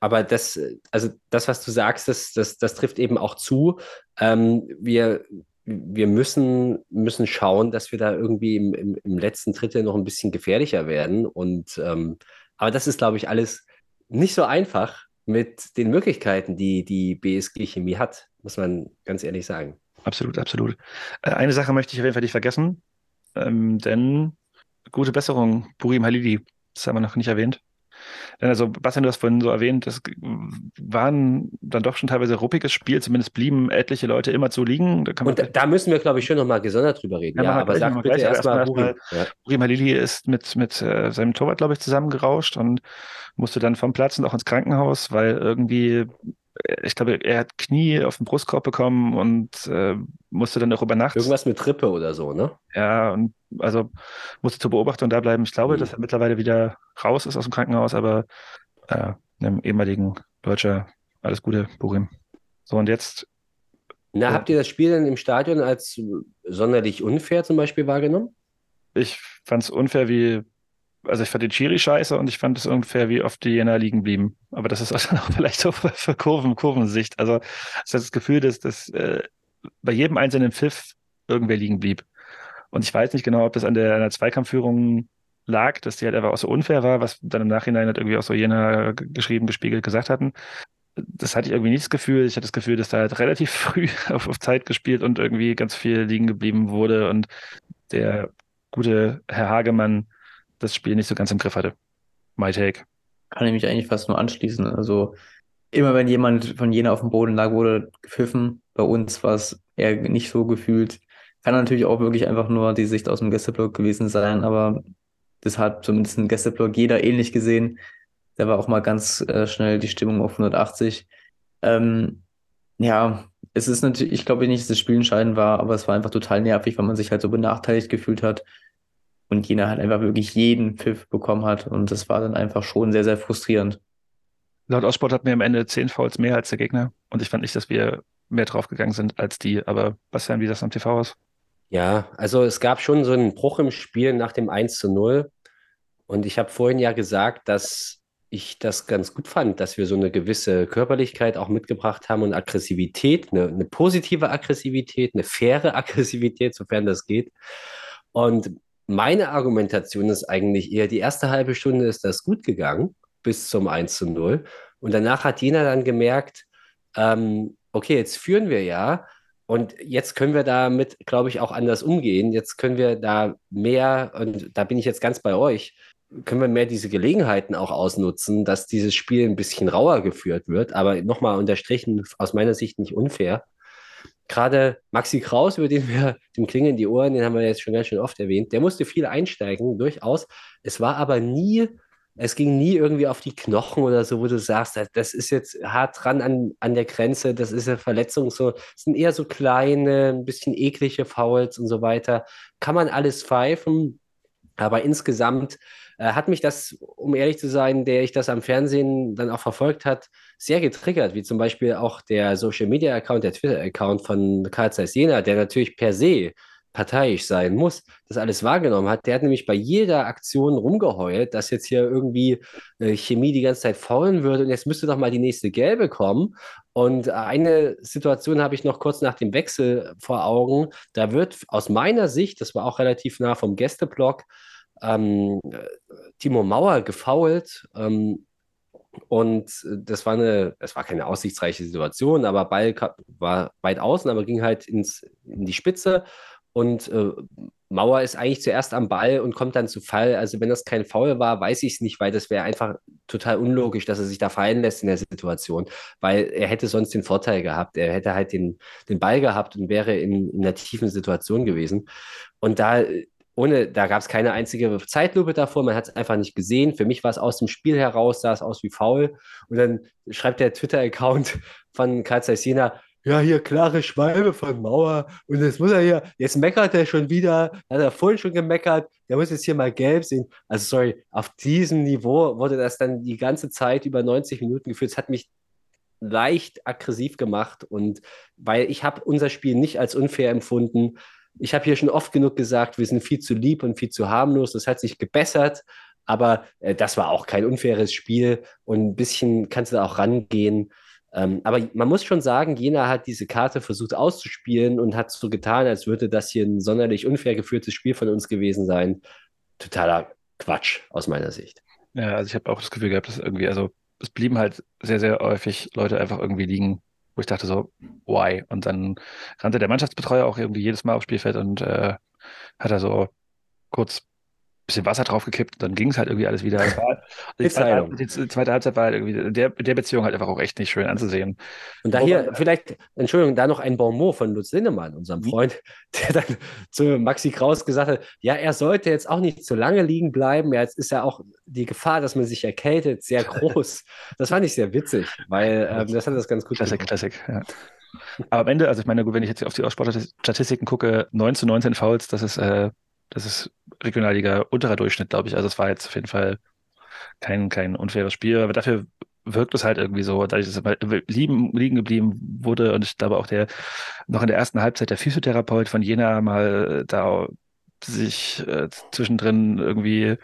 aber das, also das, was du sagst, das, das, das trifft eben auch zu. Ähm, wir, wir müssen, müssen schauen, dass wir da irgendwie im, im, im letzten Drittel noch ein bisschen gefährlicher werden. Und ähm, aber das ist, glaube ich, alles nicht so einfach mit den Möglichkeiten, die die BSG Chemie hat, muss man ganz ehrlich sagen. Absolut, absolut. Äh, eine Sache möchte ich auf jeden Fall nicht vergessen, ähm, denn gute Besserung, Burim Halidi, das haben wir noch nicht erwähnt. Also, Bastian, du hast vorhin so erwähnt, das waren dann doch schon teilweise ruppiges Spiel, zumindest blieben etliche Leute immer zu liegen. Da Und da, da, müssen wir, glaube ich, schon nochmal gesondert drüber reden. Ja, ja aber sag bitte erstmal, erst Burim. Ja. Burim Halili ist mit, mit äh, seinem Torwart, glaube ich, zusammengerauscht und musste dann vom Platz und auch ins Krankenhaus, weil irgendwie ich glaube, er hat Knie auf den Brustkorb bekommen und äh, musste dann auch über Nacht. Irgendwas mit Trippe oder so, ne? Ja, und also musste zur Beobachtung da bleiben. Ich glaube, mhm. dass er mittlerweile wieder raus ist aus dem Krankenhaus, aber äh, einem ehemaligen Deutscher alles Gute, Burim. So, und jetzt. Na, habt ihr das Spiel dann im Stadion als sonderlich unfair zum Beispiel wahrgenommen? Ich fand es unfair, wie also ich fand den Chiri scheiße und ich fand es ungefähr, wie oft die Jena liegen blieben. Aber das ist auch vielleicht so für Kurven, Kurvensicht. Also es hat das Gefühl, dass, dass äh, bei jedem einzelnen Pfiff irgendwer liegen blieb. Und ich weiß nicht genau, ob das an der, an der Zweikampfführung lag, dass die halt einfach auch so unfair war, was dann im Nachhinein halt irgendwie auch so Jena geschrieben, gespiegelt gesagt hatten. Das hatte ich irgendwie nicht das Gefühl. Ich hatte das Gefühl, dass da halt relativ früh auf, auf Zeit gespielt und irgendwie ganz viel liegen geblieben wurde und der gute Herr Hagemann das Spiel nicht so ganz im Griff hatte. My take. Kann ich mich eigentlich fast nur anschließen. Also immer wenn jemand von jener auf dem Boden lag, wurde gepfiffen. Bei uns war es eher nicht so gefühlt. Kann natürlich auch wirklich einfach nur die Sicht aus dem Gästeblock gewesen sein, aber das hat zumindest ein Gästeblock jeder ähnlich gesehen. Da war auch mal ganz äh, schnell die Stimmung auf 180. Ähm, ja, es ist natürlich, ich glaube nicht, dass das Spiel entscheidend war, aber es war einfach total nervig, weil man sich halt so benachteiligt gefühlt hat und Jena halt einfach wirklich jeden Pfiff bekommen hat. Und das war dann einfach schon sehr, sehr frustrierend. Laut Aussport hatten wir am Ende zehn Fouls mehr als der Gegner. Und ich fand nicht, dass wir mehr draufgegangen sind als die. Aber was wie das am TV aus? Ja, also es gab schon so einen Bruch im Spiel nach dem 1 zu 0. Und ich habe vorhin ja gesagt, dass ich das ganz gut fand, dass wir so eine gewisse Körperlichkeit auch mitgebracht haben und Aggressivität, eine, eine positive Aggressivität, eine faire Aggressivität, sofern das geht. Und meine Argumentation ist eigentlich eher, die erste halbe Stunde ist das gut gegangen, bis zum 1 zu 0. Und danach hat Jena dann gemerkt, ähm, okay, jetzt führen wir ja. Und jetzt können wir damit, glaube ich, auch anders umgehen. Jetzt können wir da mehr, und da bin ich jetzt ganz bei euch, können wir mehr diese Gelegenheiten auch ausnutzen, dass dieses Spiel ein bisschen rauer geführt wird. Aber nochmal unterstrichen, aus meiner Sicht nicht unfair gerade Maxi Kraus, über den wir, dem klingen die Ohren, den haben wir jetzt schon ganz schön oft erwähnt, der musste viel einsteigen, durchaus. Es war aber nie, es ging nie irgendwie auf die Knochen oder so, wo du sagst, das ist jetzt hart dran an, an der Grenze, das ist eine Verletzung, so, das sind eher so kleine, ein bisschen eklige Fouls und so weiter. Kann man alles pfeifen, aber insgesamt äh, hat mich das, um ehrlich zu sein, der ich das am Fernsehen dann auch verfolgt hat, sehr getriggert, wie zum Beispiel auch der Social Media Account, der Twitter Account von Karl Zeiss Jena, der natürlich per se parteiisch sein muss, das alles wahrgenommen hat. Der hat nämlich bei jeder Aktion rumgeheult, dass jetzt hier irgendwie äh, Chemie die ganze Zeit faulen würde und jetzt müsste doch mal die nächste gelbe kommen. Und eine Situation habe ich noch kurz nach dem Wechsel vor Augen. Da wird aus meiner Sicht, das war auch relativ nah vom Gästeblock, ähm, Timo Mauer gefoult. Ähm, und das war eine, es war keine aussichtsreiche Situation, aber Ball war weit außen, aber ging halt ins, in die Spitze. Und äh, Mauer ist eigentlich zuerst am Ball und kommt dann zu Fall. Also wenn das kein Foul war, weiß ich es nicht, weil das wäre einfach total unlogisch, dass er sich da fallen lässt in der Situation, weil er hätte sonst den Vorteil gehabt. Er hätte halt den, den Ball gehabt und wäre in, in einer tiefen Situation gewesen. Und da ohne, da gab es keine einzige Zeitlupe davor, man hat es einfach nicht gesehen. Für mich war es aus dem Spiel heraus, sah es aus wie faul. Und dann schreibt der Twitter-Account von Karl Zeiss Jena, ja, hier klare Schwalbe von Mauer und jetzt muss er hier, jetzt meckert er schon wieder, hat er vorhin schon gemeckert, der muss jetzt hier mal gelb sehen. Also sorry, auf diesem Niveau wurde das dann die ganze Zeit über 90 Minuten geführt. Es hat mich leicht aggressiv gemacht und weil ich habe unser Spiel nicht als unfair empfunden. Ich habe hier schon oft genug gesagt, wir sind viel zu lieb und viel zu harmlos. Das hat sich gebessert, aber äh, das war auch kein unfaires Spiel und ein bisschen kannst du da auch rangehen. Ähm, aber man muss schon sagen, Jena hat diese Karte versucht auszuspielen und hat so getan, als würde das hier ein sonderlich unfair geführtes Spiel von uns gewesen sein. Totaler Quatsch aus meiner Sicht. Ja, also ich habe auch das Gefühl gehabt, dass irgendwie, also es blieben halt sehr, sehr häufig Leute einfach irgendwie liegen, wo ich dachte so, why? Und dann rannte der Mannschaftsbetreuer auch irgendwie jedes Mal aufs Spielfeld und äh, hat er so kurz bisschen Wasser draufgekippt, dann ging es halt irgendwie alles wieder. War, die, zweite Halbzeit, die, zweite Halbzeit, war halt irgendwie der, der Beziehung halt einfach auch echt nicht schön anzusehen. Und da hier vielleicht, Entschuldigung, da noch ein Bon mot von Lutz Lindemann, unserem mhm. Freund, der dann zu Maxi Kraus gesagt hat, ja, er sollte jetzt auch nicht zu lange liegen bleiben. Ja, jetzt ist ja auch die Gefahr, dass man sich erkältet, sehr groß. das fand ich sehr witzig, weil ähm, das hat das ganz gut Klassik, Klassik, ja. Aber am Ende, also ich meine, wenn ich jetzt auf die Sportstatistiken gucke, 9 zu 19 Fouls, das ist äh, das ist Regionalliga unterer Durchschnitt, glaube ich. Also es war jetzt auf jeden Fall kein, kein unfaires Spiel, aber dafür wirkt es halt irgendwie so, dadurch, dass es liegen, liegen geblieben wurde und ich glaube auch der noch in der ersten Halbzeit der Physiotherapeut von Jena mal da sich äh, zwischendrin irgendwie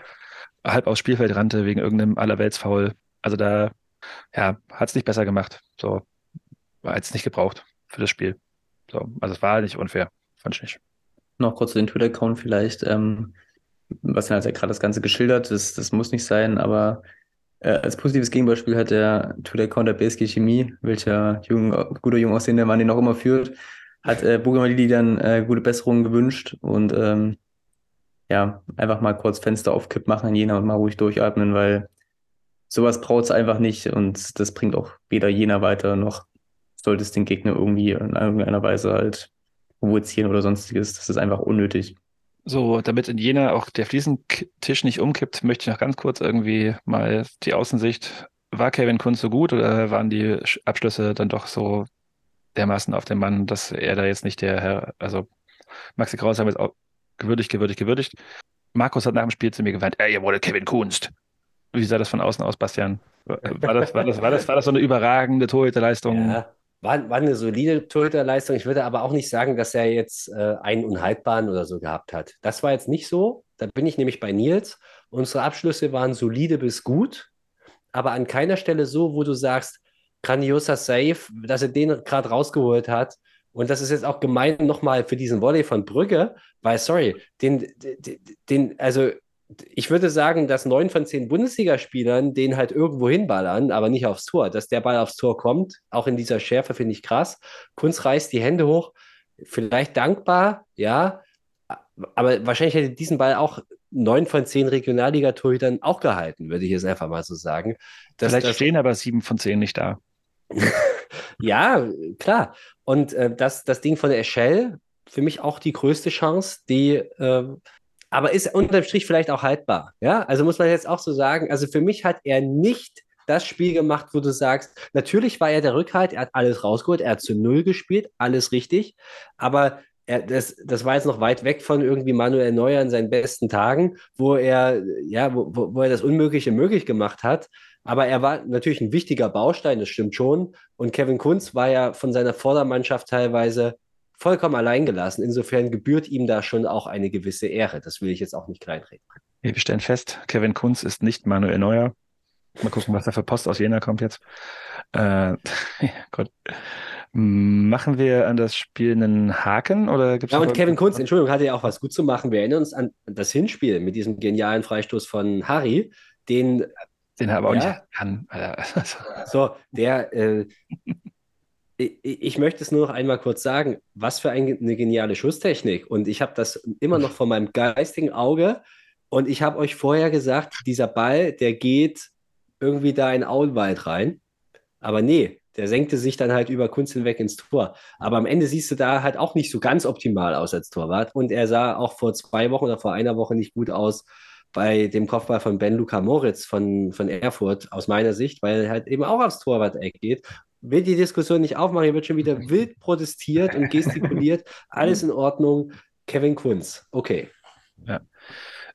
halb aufs Spielfeld rannte wegen irgendeinem Allerweltsfoul. Also da ja, hat es nicht besser gemacht. So war jetzt nicht gebraucht für das Spiel. So, also es war nicht unfair, fand ich nicht noch kurz zu den Twitter-Account vielleicht. Ähm, Bastian hat ja gerade das Ganze geschildert, das, das muss nicht sein, aber äh, als positives Gegenbeispiel hat der Twitter-Account der BSG Chemie, welcher jung, guter jung aussehender Mann den noch immer führt, hat äh, Bugamalili dann äh, gute Besserungen gewünscht und ähm, ja, einfach mal kurz Fenster auf Kipp machen in Jena und mal ruhig durchatmen, weil sowas braucht es einfach nicht und das bringt auch weder Jena weiter noch sollte es den Gegner irgendwie in irgendeiner Weise halt provozieren oder sonstiges. Das ist einfach unnötig. So, damit in Jena auch der Fliesentisch nicht umkippt, möchte ich noch ganz kurz irgendwie mal die Außensicht. War Kevin Kunz so gut oder waren die Abschlüsse dann doch so dermaßen auf den Mann, dass er da jetzt nicht der Herr, also Maxi Kraus haben jetzt auch gewürdigt, gewürdigt, gewürdigt. Markus hat nach dem Spiel zu mir gemeint, ey, ihr wurde Kevin Kunst. Wie sah das von außen aus, Bastian? War das, war das, war das, war das so eine überragende Torhüterleistung? Ja, war, war eine solide Torhüterleistung. Ich würde aber auch nicht sagen, dass er jetzt äh, einen unhaltbaren oder so gehabt hat. Das war jetzt nicht so. Da bin ich nämlich bei Nils. Unsere Abschlüsse waren solide bis gut, aber an keiner Stelle so, wo du sagst, grandioser Save, dass er den gerade rausgeholt hat. Und das ist jetzt auch gemein nochmal für diesen Volley von Brügge, weil, sorry, den, den, den also ich würde sagen, dass neun von zehn Bundesligaspielern den halt irgendwo hinballern, aber nicht aufs Tor. Dass der Ball aufs Tor kommt, auch in dieser Schärfe, finde ich krass. Kunz reißt die Hände hoch, vielleicht dankbar, ja, aber wahrscheinlich hätte diesen Ball auch neun von zehn Regionalliga-Torhütern auch gehalten, würde ich jetzt einfach mal so sagen. Das, vielleicht das, stehen aber sieben von zehn nicht da. ja, klar. Und äh, das, das Ding von der Eschel, für mich auch die größte Chance, die äh, aber ist unterm Strich vielleicht auch haltbar. Ja, also muss man jetzt auch so sagen. Also für mich hat er nicht das Spiel gemacht, wo du sagst, natürlich war er der Rückhalt, er hat alles rausgeholt, er hat zu Null gespielt, alles richtig, aber er, das, das war jetzt noch weit weg von irgendwie Manuel Neuer in seinen besten Tagen, wo er, ja, wo, wo er das Unmögliche möglich gemacht hat. Aber er war natürlich ein wichtiger Baustein, das stimmt schon. Und Kevin Kunz war ja von seiner Vordermannschaft teilweise vollkommen allein gelassen. Insofern gebührt ihm da schon auch eine gewisse Ehre. Das will ich jetzt auch nicht kleinreden. Wir stellen fest, Kevin Kunz ist nicht Manuel Neuer. Mal gucken, was da für Post aus Jena kommt jetzt. Äh, Gott. Machen wir an das Spiel einen Haken oder gibt's Ja, und Kevin Kunz, Entschuldigung, hatte ja auch was gut zu machen. Wir erinnern uns an das Hinspiel mit diesem genialen Freistoß von Harry, den den er aber auch ja, nicht kann. so, der, äh, ich möchte es nur noch einmal kurz sagen, was für eine geniale Schusstechnik. Und ich habe das immer noch vor meinem geistigen Auge. Und ich habe euch vorher gesagt, dieser Ball, der geht irgendwie da in Auenwald rein. Aber nee, der senkte sich dann halt über Kunst hinweg ins Tor. Aber am Ende siehst du da halt auch nicht so ganz optimal aus als Torwart. Und er sah auch vor zwei Wochen oder vor einer Woche nicht gut aus bei dem Kopfball von Ben Luca Moritz von, von Erfurt, aus meiner Sicht, weil er halt eben auch aufs Torwart-Eck geht. Will die Diskussion nicht aufmachen, hier wird schon wieder wild protestiert und gestikuliert. Alles in Ordnung. Kevin Kunz, okay. Ja.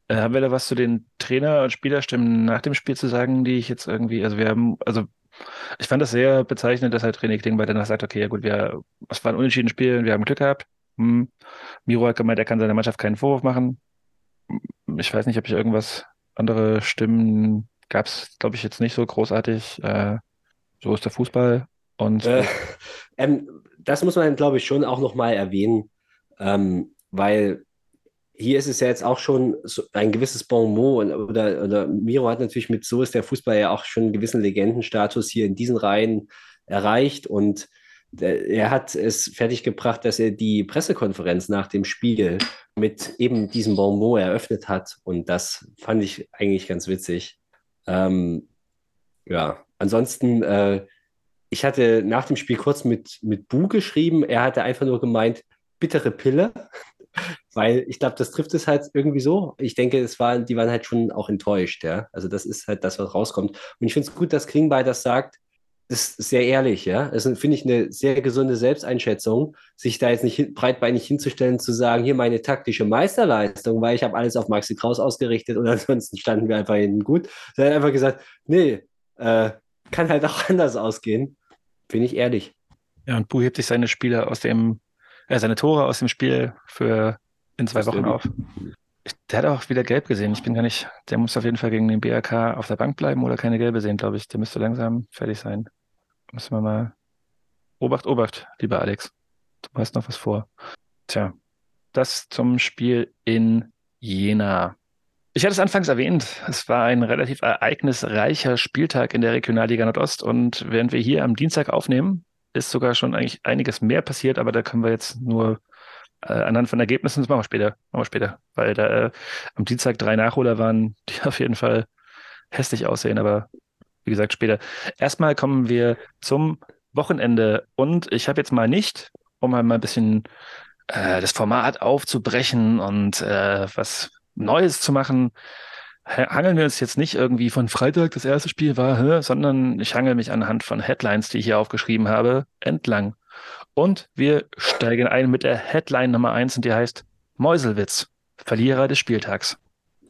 Äh, haben wir da was zu den Trainer- und Spielerstimmen nach dem Spiel zu sagen, die ich jetzt irgendwie, also wir haben, also ich fand das sehr bezeichnend, dass halt René Klingbeil danach sagt, okay, ja gut, wir, es war ein unentschieden Spiel, wir haben Glück gehabt. Hm. Miro hat gemeint, er kann seiner Mannschaft keinen Vorwurf machen. Ich weiß nicht, ob ich irgendwas andere Stimmen gab es, glaube ich, jetzt nicht so großartig. Äh, so ist der Fußball. Und Äh, ähm, das muss man, glaube ich, schon auch nochmal erwähnen, ähm, weil hier ist es ja jetzt auch schon so ein gewisses Bonmot oder, oder Miro hat natürlich mit so ist der Fußball ja auch schon einen gewissen Legendenstatus hier in diesen Reihen erreicht und der, er hat es fertiggebracht, dass er die Pressekonferenz nach dem Spiel mit eben diesem Bonmot eröffnet hat und das fand ich eigentlich ganz witzig. Ähm, ja, ansonsten, äh, ich hatte nach dem Spiel kurz mit, mit Bu geschrieben. Er hatte einfach nur gemeint, bittere Pille. Weil ich glaube, das trifft es halt irgendwie so. Ich denke, es war, die waren halt schon auch enttäuscht, ja. Also das ist halt das, was rauskommt. Und ich finde es gut, dass Klingbeil das sagt. Das ist sehr ehrlich, ja. Das finde ich, eine sehr gesunde Selbsteinschätzung, sich da jetzt nicht breitbeinig hinzustellen, zu sagen, hier meine taktische Meisterleistung, weil ich habe alles auf Maxi Kraus ausgerichtet und ansonsten standen wir einfach hinten gut. Er hat einfach gesagt, nee, äh, kann halt auch anders ausgehen. Finde ich ehrlich. ja, und Bu hebt sich seine Spiele aus dem, äh, seine Tore aus dem Spiel für in zwei Das Wochen auf. Ich, der hat auch wieder gelb gesehen. Ich bin gar nicht, der muss auf jeden Fall gegen den BRK auf der Bank bleiben oder keine gelbe sehen, glaube ich. Der müsste langsam fertig sein. Müssen wir mal. Obacht, Obacht, lieber Alex. Du hast noch was vor. Tja, das zum Spiel in Jena. Ich hatte es anfangs erwähnt, es war ein relativ ereignisreicher Spieltag in der Regionalliga Nordost und während wir hier am Dienstag aufnehmen, ist sogar schon eigentlich einiges mehr passiert, aber da können wir jetzt nur äh, anhand von Ergebnissen, das machen wir später, machen wir später, weil da äh, am Dienstag drei Nachholer waren, die auf jeden Fall hässlich aussehen, aber wie gesagt, später. Erstmal kommen wir zum Wochenende und ich habe jetzt mal nicht, um mal ein bisschen äh, das Format aufzubrechen und äh, was Neues zu machen, ha- hangeln wir uns jetzt nicht irgendwie von Freitag, das erste Spiel war, sondern ich hangel mich anhand von Headlines, die ich hier aufgeschrieben habe, entlang. Und wir steigen ein mit der Headline Nummer eins und die heißt Meuselwitz, Verlierer des Spieltags.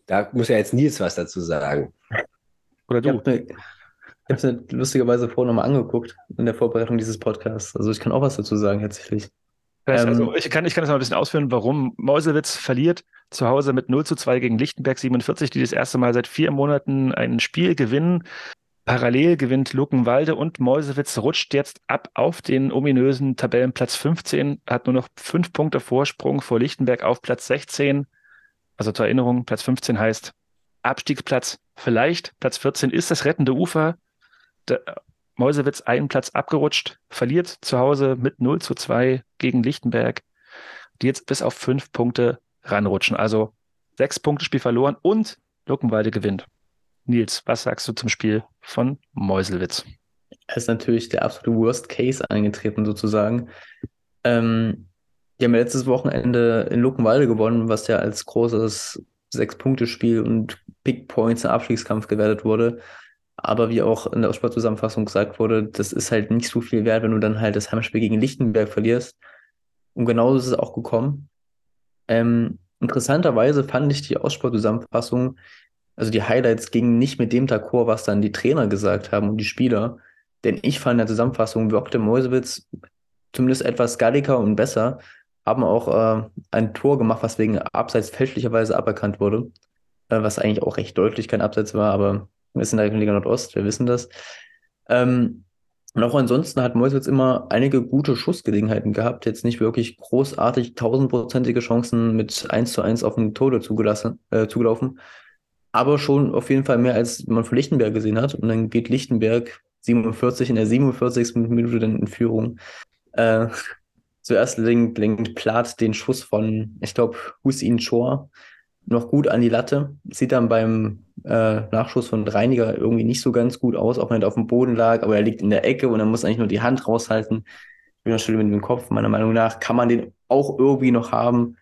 Da muss ja jetzt Nils was dazu sagen. Oder Ich du? habe ich hab's mir lustigerweise vorher nochmal angeguckt in der Vorbereitung dieses Podcasts. Also ich kann auch was dazu sagen, heißt, Ähm, also ich kann, ich kann das mal ein bisschen ausführen, warum Meuselwitz verliert zu Hause mit 0 zu 2 gegen Lichtenberg 47, die das erste Mal seit vier Monaten ein Spiel gewinnen. Parallel gewinnt Luckenwalde und Meuselwitz rutscht jetzt ab auf den ominösen Tabellenplatz 15, hat nur noch fünf Punkte Vorsprung vor Lichtenberg auf Platz 16. Also zur Erinnerung, Platz 15 heißt Abstiegsplatz, vielleicht Platz 14 ist das rettende Ufer. Der Meuselwitz einen Platz abgerutscht, verliert zu Hause mit 0 zu 2 gegen Lichtenberg, die jetzt bis auf fünf Punkte ranrutschen. Also sechs Punkte Spiel verloren und Luckenwalde gewinnt. Nils, was sagst du zum Spiel von Meuselwitz? Es ist natürlich der absolute Worst Case eingetreten, sozusagen. Ähm, die haben letztes Wochenende in Luckenwalde gewonnen, was ja als großes Sechs-Punkte-Spiel und Big Points im Abstiegskampf gewertet wurde. Aber wie auch in der Sportzusammenfassung gesagt wurde, das ist halt nicht so viel wert, wenn du dann halt das Heimspiel gegen Lichtenberg verlierst. Und genauso ist es auch gekommen. Ähm, interessanterweise fand ich die Aussportzusammenfassung, also die Highlights gingen nicht mit dem D'accord, was dann die Trainer gesagt haben und die Spieler. Denn ich fand in der Zusammenfassung wirkte Meuselwitz zumindest etwas galliger und besser, haben auch äh, ein Tor gemacht, was wegen Abseits fälschlicherweise aberkannt wurde, äh, was eigentlich auch recht deutlich kein Abseits war, aber wir sind in der Liga Nordost, wir wissen das. Ähm, und auch ansonsten hat Meuselwitz immer einige gute Schussgelegenheiten gehabt, jetzt nicht wirklich großartig tausendprozentige Chancen mit 1 zu 1 auf den Tode zugelassen, äh, zugelaufen, aber schon auf jeden Fall mehr, als man von Lichtenberg gesehen hat. Und dann geht Lichtenberg 47 in der 47. Minute dann in Führung. Äh, zuerst lenkt, lenkt Plath den Schuss von, ich glaube, Hussein Chor noch gut an die Latte. Sieht dann beim äh, Nachschuss von Reiniger irgendwie nicht so ganz gut aus, auch wenn er auf dem Boden lag, aber er liegt in der Ecke und er muss eigentlich nur die Hand raushalten. Ich bin schon mit dem Kopf. Meiner Meinung nach kann man den auch irgendwie noch haben.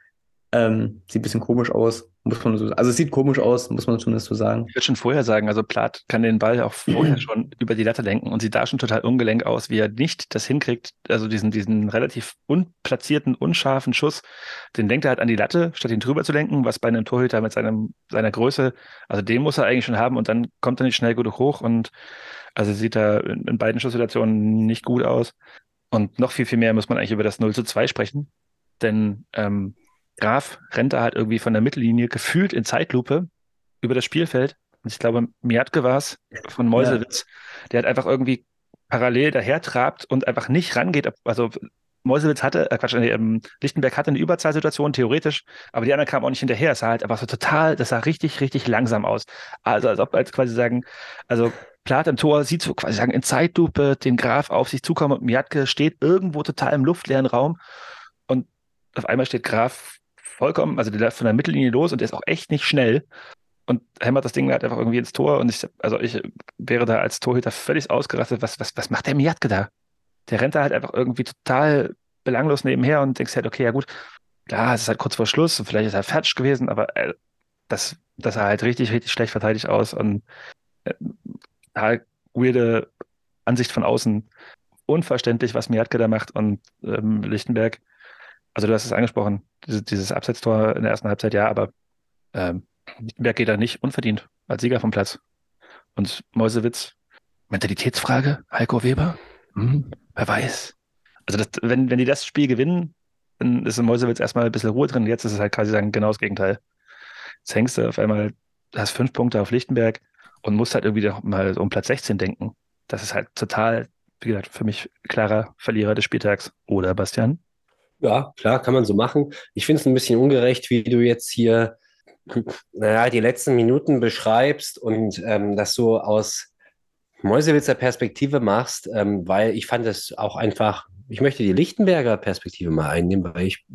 Ähm, sieht ein bisschen komisch aus, muss man so Also es sieht komisch aus, muss man zumindest so sagen. Ich würde schon vorher sagen, also Plath kann den Ball auch vorher schon über die Latte lenken und sieht da schon total ungelenk aus, wie er nicht das hinkriegt, also diesen, diesen relativ unplatzierten, unscharfen Schuss, den lenkt er halt an die Latte, statt ihn drüber zu lenken, was bei einem Torhüter mit seinem, seiner Größe, also den muss er eigentlich schon haben und dann kommt er nicht schnell gut hoch und also sieht er in, in beiden Schusssituationen nicht gut aus. Und noch viel, viel mehr muss man eigentlich über das 0 zu 2 sprechen, denn ähm, Graf rennt da halt irgendwie von der Mittellinie gefühlt in Zeitlupe über das Spielfeld. Und ich glaube, Miatke war es von Meuselwitz, ja. der hat einfach irgendwie parallel daher trabt und einfach nicht rangeht. Also Meuselwitz hatte, äh Quatsch, ähm, Lichtenberg hatte eine Überzahlsituation, theoretisch, aber die anderen kamen auch nicht hinterher. Es sah halt einfach so total, das sah richtig, richtig langsam aus. Also als ob als quasi sagen, also Plath im Tor sieht so quasi sagen in Zeitlupe den Graf auf sich zukommen und Miatke steht irgendwo total im luftleeren Raum und auf einmal steht Graf vollkommen, also der läuft von der Mittellinie los und der ist auch echt nicht schnell und hämmert das Ding halt einfach irgendwie ins Tor und ich, also ich wäre da als Torhüter völlig ausgerastet. Was, was, was macht der Miatke da? Der rennt da halt einfach irgendwie total belanglos nebenher und denkst halt, okay, ja gut, klar, es ist halt kurz vor Schluss und vielleicht ist er fertig gewesen, aber äh, das, das sah halt richtig, richtig schlecht verteidigt aus und äh, halt weirde Ansicht von außen. Unverständlich, was Miatke da macht und ähm, Lichtenberg also du hast es angesprochen, dieses, dieses Absetztor in der ersten Halbzeit, ja, aber ähm, Lichtenberg geht da nicht unverdient als Sieger vom Platz. Und Mäusewitz, Mentalitätsfrage, Heiko Weber? Hm, wer weiß. Also das, wenn, wenn die das Spiel gewinnen, dann ist in Mäusewitz erstmal ein bisschen Ruhe drin. Jetzt ist es halt quasi sagen, genau das Gegenteil. Jetzt hängst du auf einmal, hast fünf Punkte auf Lichtenberg und musst halt irgendwie mal um Platz 16 denken. Das ist halt total, wie gesagt, für mich klarer Verlierer des Spieltags. Oder, Bastian? Ja, klar, kann man so machen. Ich finde es ein bisschen ungerecht, wie du jetzt hier, naja, die letzten Minuten beschreibst und ähm, das so aus Mäusewitzer Perspektive machst, ähm, weil ich fand es auch einfach, ich möchte die Lichtenberger Perspektive mal einnehmen, weil ich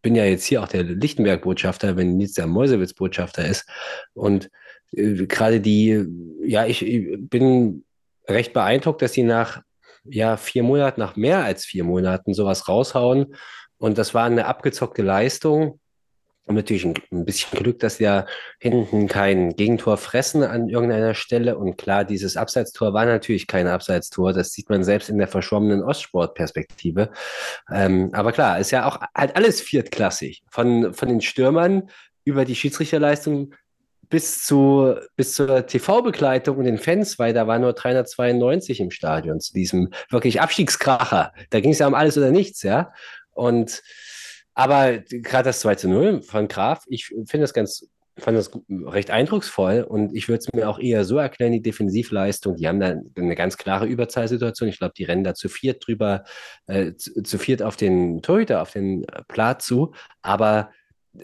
bin ja jetzt hier auch der Lichtenberg-Botschafter, wenn Nils der Mäusewitz-Botschafter ist. Und äh, gerade die, ja, ich, ich bin recht beeindruckt, dass sie nach ja, vier Monaten, nach mehr als vier Monaten sowas raushauen. Und das war eine abgezockte Leistung. Und natürlich ein, bisschen Glück, dass ja hinten kein Gegentor fressen an irgendeiner Stelle. Und klar, dieses Abseitstor war natürlich kein Abseitstor. Das sieht man selbst in der verschwommenen Ostsport-Perspektive. Ähm, aber klar, ist ja auch halt alles viertklassig. Von, von den Stürmern über die Schiedsrichterleistung bis, zu, bis zur TV-Begleitung und den Fans, weil da waren nur 392 im Stadion zu diesem wirklich Abstiegskracher. Da ging es ja um alles oder nichts, ja. Und aber gerade das 2 zu 0 von Graf, ich finde das ganz, fand das recht eindrucksvoll und ich würde es mir auch eher so erklären, die Defensivleistung, die haben da eine ganz klare Überzahlsituation. Ich glaube, die rennen da zu viert drüber, äh, zu, zu, viert auf den Torhüter, auf den Platz zu. Aber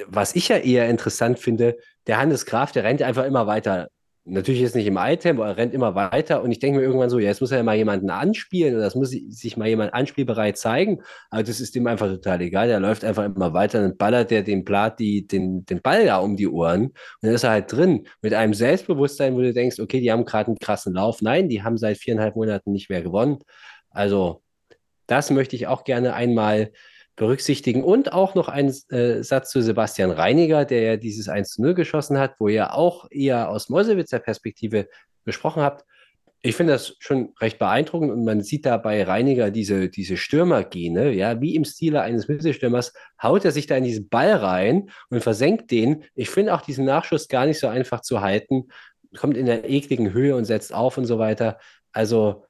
was ich ja eher interessant finde, der Hannes Graf, der rennt einfach immer weiter. Natürlich ist nicht im Item, aber er rennt immer weiter. Und ich denke mir irgendwann so, ja, jetzt muss er ja mal jemanden anspielen oder das muss sich mal jemand anspielbereit zeigen. Aber das ist ihm einfach total egal. Der läuft einfach immer weiter und ballert der dem Blatt die, den, den Ball ja um die Ohren. Und dann ist er halt drin mit einem Selbstbewusstsein, wo du denkst, okay, die haben gerade einen krassen Lauf. Nein, die haben seit viereinhalb Monaten nicht mehr gewonnen. Also, das möchte ich auch gerne einmal berücksichtigen. Und auch noch ein äh, Satz zu Sebastian Reiniger, der ja dieses 1 zu 0 geschossen hat, wo ihr auch eher aus Mäusewitzer Perspektive gesprochen habt. Ich finde das schon recht beeindruckend und man sieht da bei Reiniger diese, diese Stürmergene, ja, wie im Stile eines Mittelstürmers, haut er sich da in diesen Ball rein und versenkt den. Ich finde auch diesen Nachschuss gar nicht so einfach zu halten, kommt in der ekligen Höhe und setzt auf und so weiter. Also,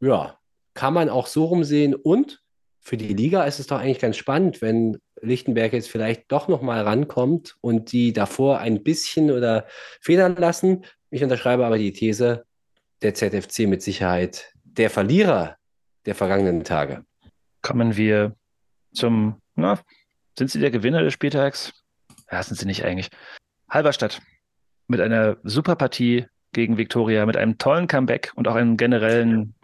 ja, kann man auch so rumsehen und für die Liga ist es doch eigentlich ganz spannend, wenn Lichtenberg jetzt vielleicht doch nochmal rankommt und die davor ein bisschen oder federn lassen. Ich unterschreibe aber die These, der ZFC mit Sicherheit der Verlierer der vergangenen Tage. Kommen wir zum, na, sind sie der Gewinner des Spieltags? Ja, sind sie nicht eigentlich. Halberstadt mit einer super Partie gegen Viktoria, mit einem tollen Comeback und auch einem generellen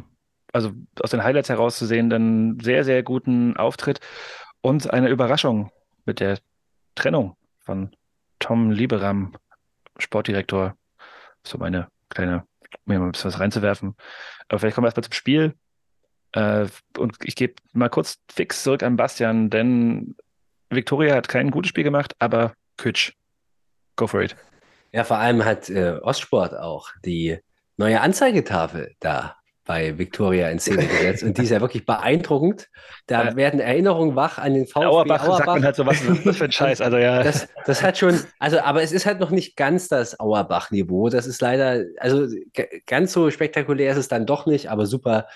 also aus den Highlights herauszusehen, dann sehr, sehr guten Auftritt und eine Überraschung mit der Trennung von Tom Lieberam, Sportdirektor. So meine kleine, mir mal ein bisschen was reinzuwerfen. Aber vielleicht kommen wir erstmal zum Spiel. Äh, und ich gebe mal kurz fix zurück an Bastian, denn Viktoria hat kein gutes Spiel gemacht, aber Kütsch. Go for it. Ja, vor allem hat äh, Ostsport auch die neue Anzeigetafel da bei Victoria in Szene gesetzt. Und die ist ja wirklich beeindruckend. Da Ja. werden Erinnerungen wach an den VfB Auerbach, Auerbach. sagt man halt so, was ist das für ein Scheiß? Also ja, Das, das hat schon, also, aber es ist halt noch nicht ganz das Auerbach-Niveau. Das ist leider, also ganz so spektakulär ist es dann doch nicht, aber super.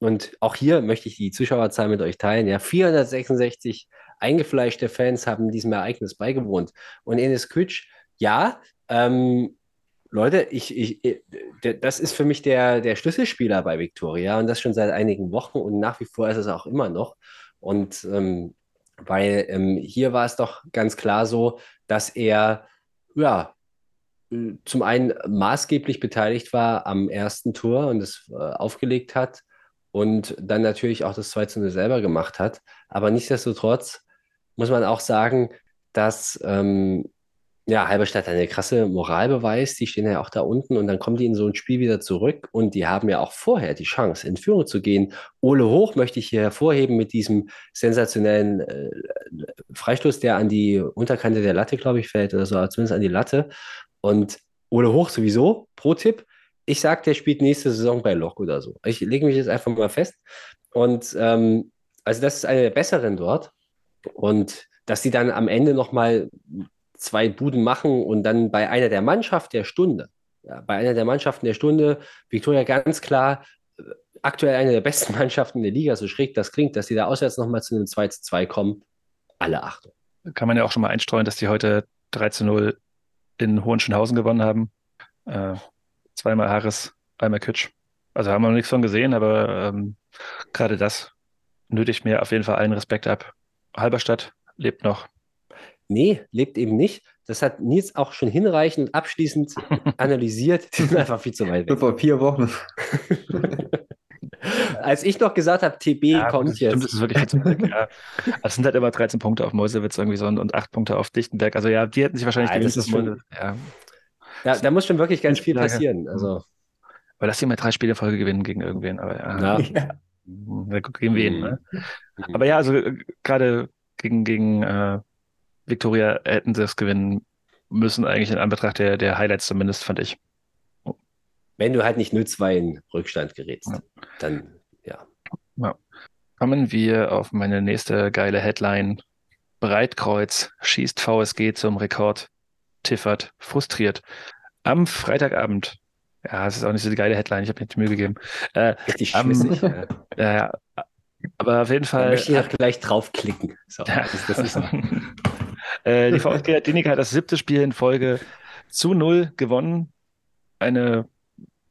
Und auch hier möchte ich die Zuschauerzahl mit euch teilen. Ja, 466 eingefleischte Fans haben diesem Ereignis beigewohnt. Und Enes Kütsch, ja, ähm, Leute, ich, ich, der- das ist für mich der, der Schlüsselspieler bei Viktoria und das schon seit einigen Wochen und nach wie vor ist es auch immer noch. Und ähm, weil ähm, hier war es doch ganz klar so, dass er ja äh, zum einen maßgeblich beteiligt war am ersten Tor und es äh, aufgelegt hat und dann natürlich auch das 2 zu 0 selber gemacht hat. Aber nichtsdestotrotz muss man auch sagen, dass ähm, ja, Halberstadt eine krasse Moral beweist. Die stehen ja auch da unten und dann kommen die in so ein Spiel wieder zurück und die haben ja auch vorher die Chance, in Führung zu gehen. Ole Hoch möchte ich hier hervorheben mit diesem sensationellen äh, Freistoß, der an die Unterkante der Latte, glaube ich, fällt oder so, zumindest an die Latte. Und Ole Hoch sowieso, Pro-Tipp, ich sag, der spielt nächste Saison bei Lok oder so. Ich lege mich jetzt einfach mal fest. Und ähm, also das ist eine der besseren dort. Und dass sie dann am Ende nochmal zwei Buden machen und dann bei einer der Mannschaft der Stunde, ja, bei einer der Mannschaften der Stunde, Viktoria ganz klar, äh, aktuell eine der besten Mannschaften der Liga, so schräg das klingt, dass sie da auswärts nochmal zu einem 2 zu 2 kommen. Alle Achtung. kann man ja auch schon mal einstreuen, dass die heute 3 zu 0 in Hohenschönhausen gewonnen haben. Äh, zweimal Harris, einmal Kütsch. Also haben wir noch nichts von gesehen, aber ähm, gerade das nötigt mir auf jeden Fall allen Respekt ab. Halberstadt lebt noch. Nee, lebt eben nicht. Das hat Nils auch schon hinreichend und abschließend analysiert. Die sind einfach viel zu weit weg. vor vier Wochen. Als ich noch gesagt habe, TB Ja, kommt das stimmt, jetzt. das ist wirklich viel zu weg, ja. Also Es sind halt immer 13 Punkte auf Meuselwitz irgendwie so und, und 8 Punkte auf Dichtenberg. Also ja, die hätten sich wahrscheinlich Ah, das gewünscht, ist dass schon- ja. Da, da muss schon wirklich ganz viel passieren. Also, Aber lass die mal drei Spiele in Folge gewinnen gegen irgendwen. Aber ja, gut, gegen wen, ne? Mhm. Aber ja, also äh, gerade gegen, gegen äh, Victoria hätten sie es gewinnen müssen, eigentlich in Anbetracht der, der Highlights zumindest, fand ich. wenn du halt nicht 0-2 in Rückstand gerätst, Ja. dann ja. Kommen wir auf meine nächste geile Headline. Breitkreuz schießt VSG zum Rekord. Tiffert frustriert. Am Freitagabend. Ja, es ist auch nicht so die geile Headline, ich habe mir die Mühe gegeben. Äh, Richtig Am- schmissig. ja. ja, ja, aber auf jeden Da Fall. möchte ich auch gleich draufklicken. So, Ja. das, das ist, äh, die VfG Dinniger hat das siebte Spiel in Folge zu null gewonnen. Eine,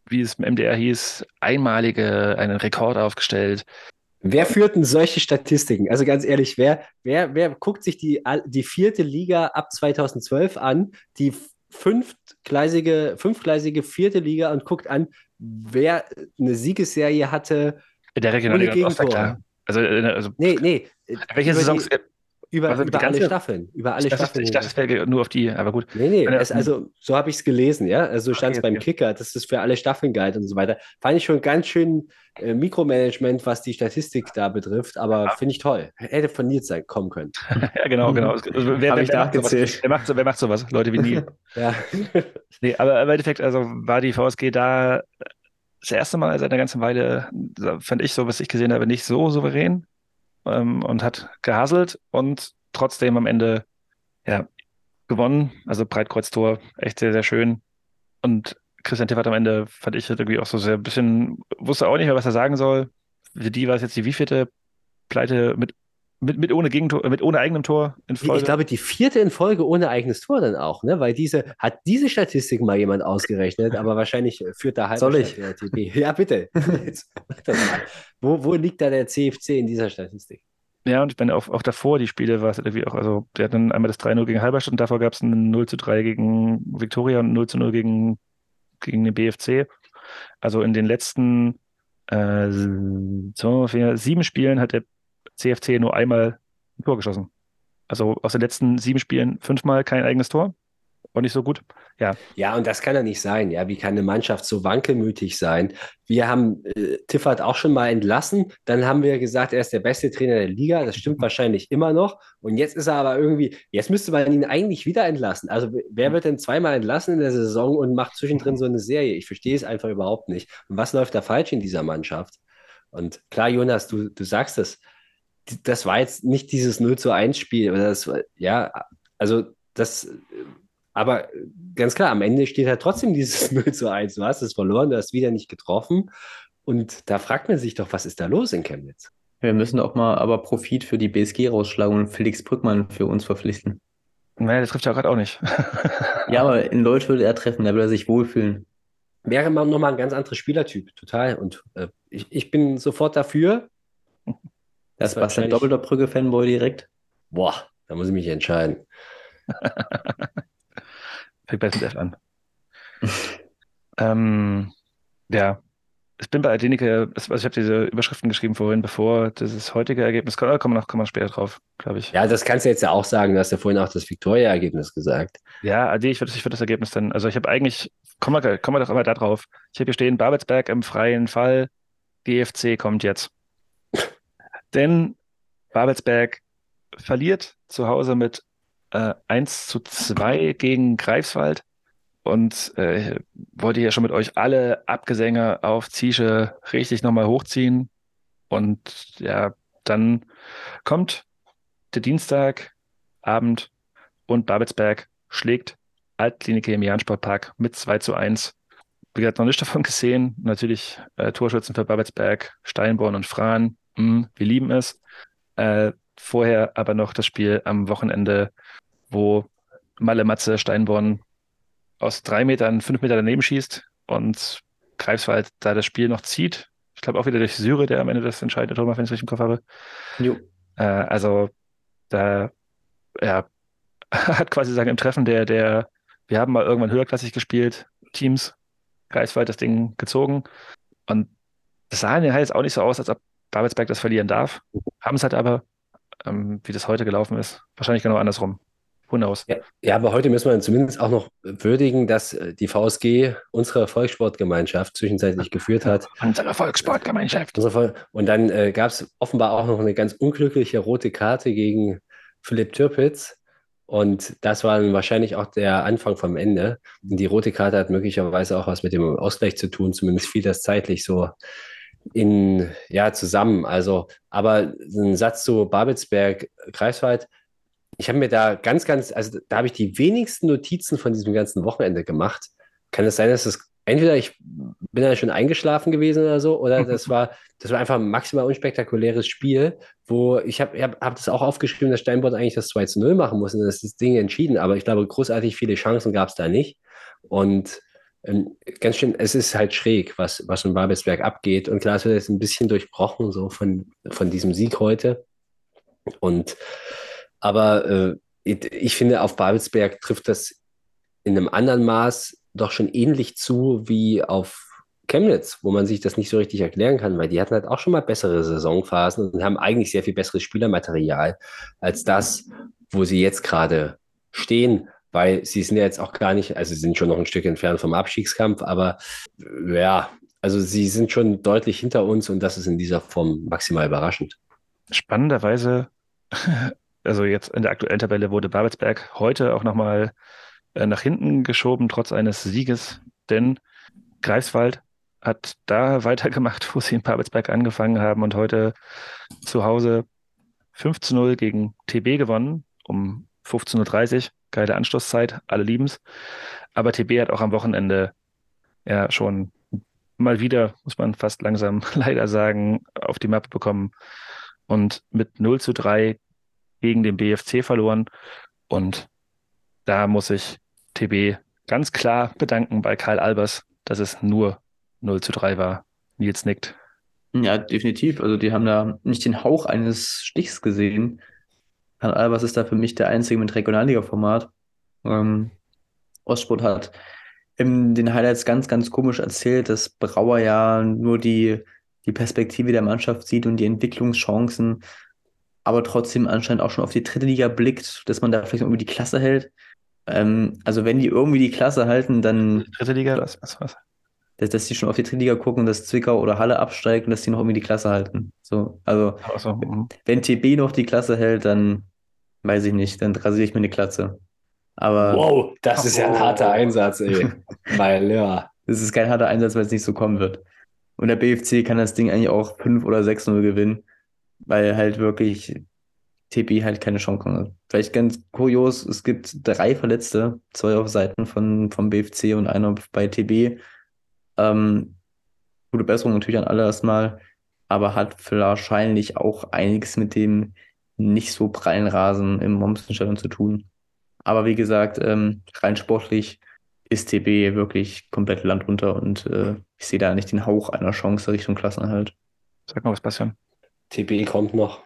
wie es im MDR hieß, einmalige, einen Rekord aufgestellt. wer führt denn solche Statistiken? Also ganz ehrlich, wer, wer, wer guckt sich die, die vierte Liga ab 2012 an, die fünftgleisige, fünfgleisige vierte Liga und guckt an, wer eine Siegesserie hatte? Der Regionalliga Ost, klar. Also, äh, also Nee, nee. welche über Saison? Die, über Also über alle Staffeln. Über alle Ich dachte, Staffeln. ich dachte, es wäre nur auf die, aber gut. Nee, nee, es, also so habe ich es gelesen, ja. Also stand es beim okay. Kicker, dass das für alle Staffeln galt und so weiter. Fand ich schon ganz schön äh, Mikromanagement, was die Statistik da betrifft, aber finde ich toll. Hätte von Nils sein kommen können. Ja, genau, genau. Also, wer, wer, ich wer, macht sowas? wer, macht, wer macht sowas? Leute wie nie. Ja. Nee, aber im Endeffekt, also war die VSG da das erste Mal seit einer ganzen Weile, fand ich so, was ich gesehen habe, nicht so souverän ähm, und hat gehaselt und trotzdem am Ende ja, gewonnen. Also Breitkreuztor, echt sehr, sehr schön. Und Christian Tiffert am Ende fand ich irgendwie auch so sehr ein bisschen, wusste auch nicht mehr, was er sagen soll. Für die war es jetzt die wievielte Pleite mit, mit, mit ohne Gegentor, mit ohne eigenem Tor in Folge. ich glaube, die vierte in Folge ohne eigenes Tor dann auch, ne? Weil diese, hat diese Statistik mal jemand ausgerechnet, aber wahrscheinlich führt da halb Soll ich? Ja, bitte. Wo, wo liegt da der CFC in dieser Statistik? Ja, und ich meine, auch, auch davor, die Spiele war es irgendwie auch, also der hat dann einmal das 3-0 gegen Halberstadt und davor gab es ein 0 zu 3 gegen Viktoria und 0 zu 0 gegen, gegen den BFC. Also in den letzten äh, so, vier, sieben Spielen hat der CFC nur einmal ein Tor geschossen. Also aus den letzten sieben Spielen fünfmal kein eigenes Tor. War nicht so gut. Ja. Ja, und das kann ja nicht sein. Ja, wie kann eine Mannschaft so wankelmütig sein? Wir haben äh, Tiffert auch schon mal entlassen. Dann haben wir gesagt, er ist der beste Trainer der Liga. Das stimmt wahrscheinlich immer noch. Und jetzt ist er aber irgendwie, jetzt müsste man ihn eigentlich wieder entlassen. Also wer wird denn zweimal entlassen in der Saison und macht zwischendrin so eine Serie? Ich verstehe es einfach überhaupt nicht. Und was läuft da falsch in dieser Mannschaft? Und klar, Jonas, du, du sagst es. Das war jetzt nicht dieses 0 zu 1 Spiel. Oder das, war- ja, also das aber ganz klar, am Ende steht halt trotzdem dieses 0 zu 1. Du hast es verloren, du hast wieder nicht getroffen. Und da fragt man sich doch, was ist da los in Chemnitz? Wir müssen auch mal aber Profit für die BSG rausschlagen und Felix Brückmann für uns verpflichten. Naja, der trifft ja gerade auch nicht. Ja, aber in Leut würde er treffen, da würde er sich wohlfühlen. Wäre mal nochmal ein ganz anderer Spielertyp, total. Und äh, ich, ich bin sofort dafür. Da ist Das war Bastian doppelter Brücke-Fanboy direkt. Boah, da muss ich mich entscheiden. Fängt mit F an. ähm, ja, ich bin bei Adenike, also ich habe diese Überschriften geschrieben vorhin, bevor dieses heutige Ergebnis kommt, da kommen wir noch, kommen wir später drauf, glaube ich. Ja, das kannst du jetzt ja auch sagen. Du hast ja vorhin auch das Victoria-Ergebnis gesagt. Ja, Ade, ich würde ich würd das Ergebnis dann, also ich habe eigentlich, kommen wir, kommen wir doch immer da drauf. Ich habe hier stehen, Babelsberg im freien Fall, GFC kommt jetzt. Denn Babelsberg verliert zu Hause mit äh, 1 zu 2 gegen Greifswald und äh, wollte ja schon mit euch alle Abgesänge auf Ziesche richtig nochmal hochziehen. Und ja, dann kommt der Dienstagabend und Babelsberg schlägt Altklinike im Jahn-Sportpark mit 2 zu 1. Wie gesagt, noch nicht davon gesehen. Natürlich äh, Torschützen für Babelsberg, Steinborn und Frahn. Hm, wir lieben es. Äh, vorher aber noch das Spiel am Wochenende, wo Malle Matze Steinborn aus drei Metern, fünf Meter daneben schießt und Greifswald da das Spiel noch zieht. Ich glaube auch wieder durch Syre, der am Ende das entscheidende Tor macht, wenn ich es richtig im Kopf habe. Jo. Äh, also da ja, hat quasi sagen im Treffen der, der, wir haben mal irgendwann höherklassig gespielt, Teams, Greifswald das Ding gezogen. Und das sah ja jetzt auch nicht so aus, als ob Babelsberg das verlieren darf. Haben es halt aber, ähm, wie das heute gelaufen ist, wahrscheinlich genau andersrum. Who knows? Ja, ja, aber heute müssen wir zumindest auch noch würdigen, dass äh, die VSG unsere Volkssportgemeinschaft zwischenzeitlich geführt hat. Unsere Volkssportgemeinschaft. Und dann äh, gab es offenbar auch noch eine ganz unglückliche rote Karte gegen Philipp Türpitz. Und das war dann wahrscheinlich auch der Anfang vom Ende. Und die rote Karte hat möglicherweise auch was mit dem Ausgleich zu tun. Zumindest fiel das zeitlich so in, ja, zusammen. Also, aber ein Satz zu Babelsberg, Greifswald. Ich habe mir da ganz, ganz, also da habe ich die wenigsten Notizen von diesem ganzen Wochenende gemacht. Kann es sein, dass es entweder ich bin da schon eingeschlafen gewesen oder so, oder das war, das war einfach ein maximal unspektakuläres Spiel, wo ich habe hab, hab das auch aufgeschrieben, dass Steinbord eigentlich das 2 zu 0 machen muss und das ist das Ding entschieden, aber ich glaube, großartig viele Chancen gab es da nicht. Und ähm, ganz schön, es ist halt schräg, was, was in Babelsberg abgeht. Und klar, es wird jetzt ein bisschen durchbrochen, so von, von diesem Sieg heute. Und aber äh, ich, ich finde, auf Babelsberg trifft das in einem anderen Maß doch schon ähnlich zu wie auf Chemnitz, wo man sich das nicht so richtig erklären kann, weil die hatten halt auch schon mal bessere Saisonphasen und haben eigentlich sehr viel besseres Spielermaterial als das, wo sie jetzt gerade stehen, weil sie sind ja jetzt auch gar nicht, also sie sind schon noch ein Stück entfernt vom Abstiegskampf, aber äh, ja, also sie sind schon deutlich hinter uns und das ist in dieser Form maximal überraschend. Spannenderweise, also jetzt in der aktuellen Tabelle wurde Babelsberg heute auch nochmal äh, nach hinten geschoben, trotz eines Sieges, denn Greifswald hat da weitergemacht, wo sie in Babelsberg angefangen haben und heute zu Hause 5 zu 0 gegen TB gewonnen, um 15.30 Uhr. Geile Anstoßzeit, alle lieben's. Aber TB hat auch am Wochenende ja schon mal wieder, muss man fast langsam leider sagen, auf die Mappe bekommen und mit 0 zu 3 gegen den BFC verloren. Und da muss ich TB ganz klar bedanken bei Karl Albers, dass es nur 0 zu 3 war. Nils nickt. Ja, definitiv. Also die haben da nicht den Hauch eines Stichs gesehen. Albers ist da für mich der Einzige mit Regionalliga-Format. Ähm, Ostsport hat in den Highlights ganz, ganz komisch erzählt, dass Brauer ja nur die, die Perspektive der Mannschaft sieht und die Entwicklungschancen, aber trotzdem anscheinend auch schon auf die dritte Liga blickt, dass man da vielleicht irgendwie die Klasse hält. Ähm, also wenn die irgendwie die Klasse halten, dann, Dritte Liga, was, was? Dass, dass die schon auf die Drittliga gucken, dass Zwickau oder Halle absteigt und dass die noch irgendwie die Klasse halten. So, also Also, wenn TB noch die Klasse hält, dann weiß ich nicht, dann rasiere ich mir eine Klatze. Aber Wow, das ist ja ein harter Einsatz, ey. Weil, ja. es ist kein harter Einsatz, weil es nicht so kommen wird. Und der BFC kann das Ding eigentlich auch 5 oder 6-0 gewinnen, weil halt wirklich TB halt keine Chance hat. Vielleicht ganz kurios, es gibt drei Verletzte, zwei auf Seiten von, vom BFC und einer bei TB. Ähm, gute Besserung natürlich an alle erstmal, aber hat wahrscheinlich auch einiges mit dem nicht so prallen Rasen im Mommsenstadion zu tun. Aber wie gesagt, ähm, rein sportlich ist TB wirklich komplett Land unter und äh, ich sehe da nicht den Hauch einer Chance Richtung Klassenerhalt. Sag mal was, Bastian. TB kommt noch.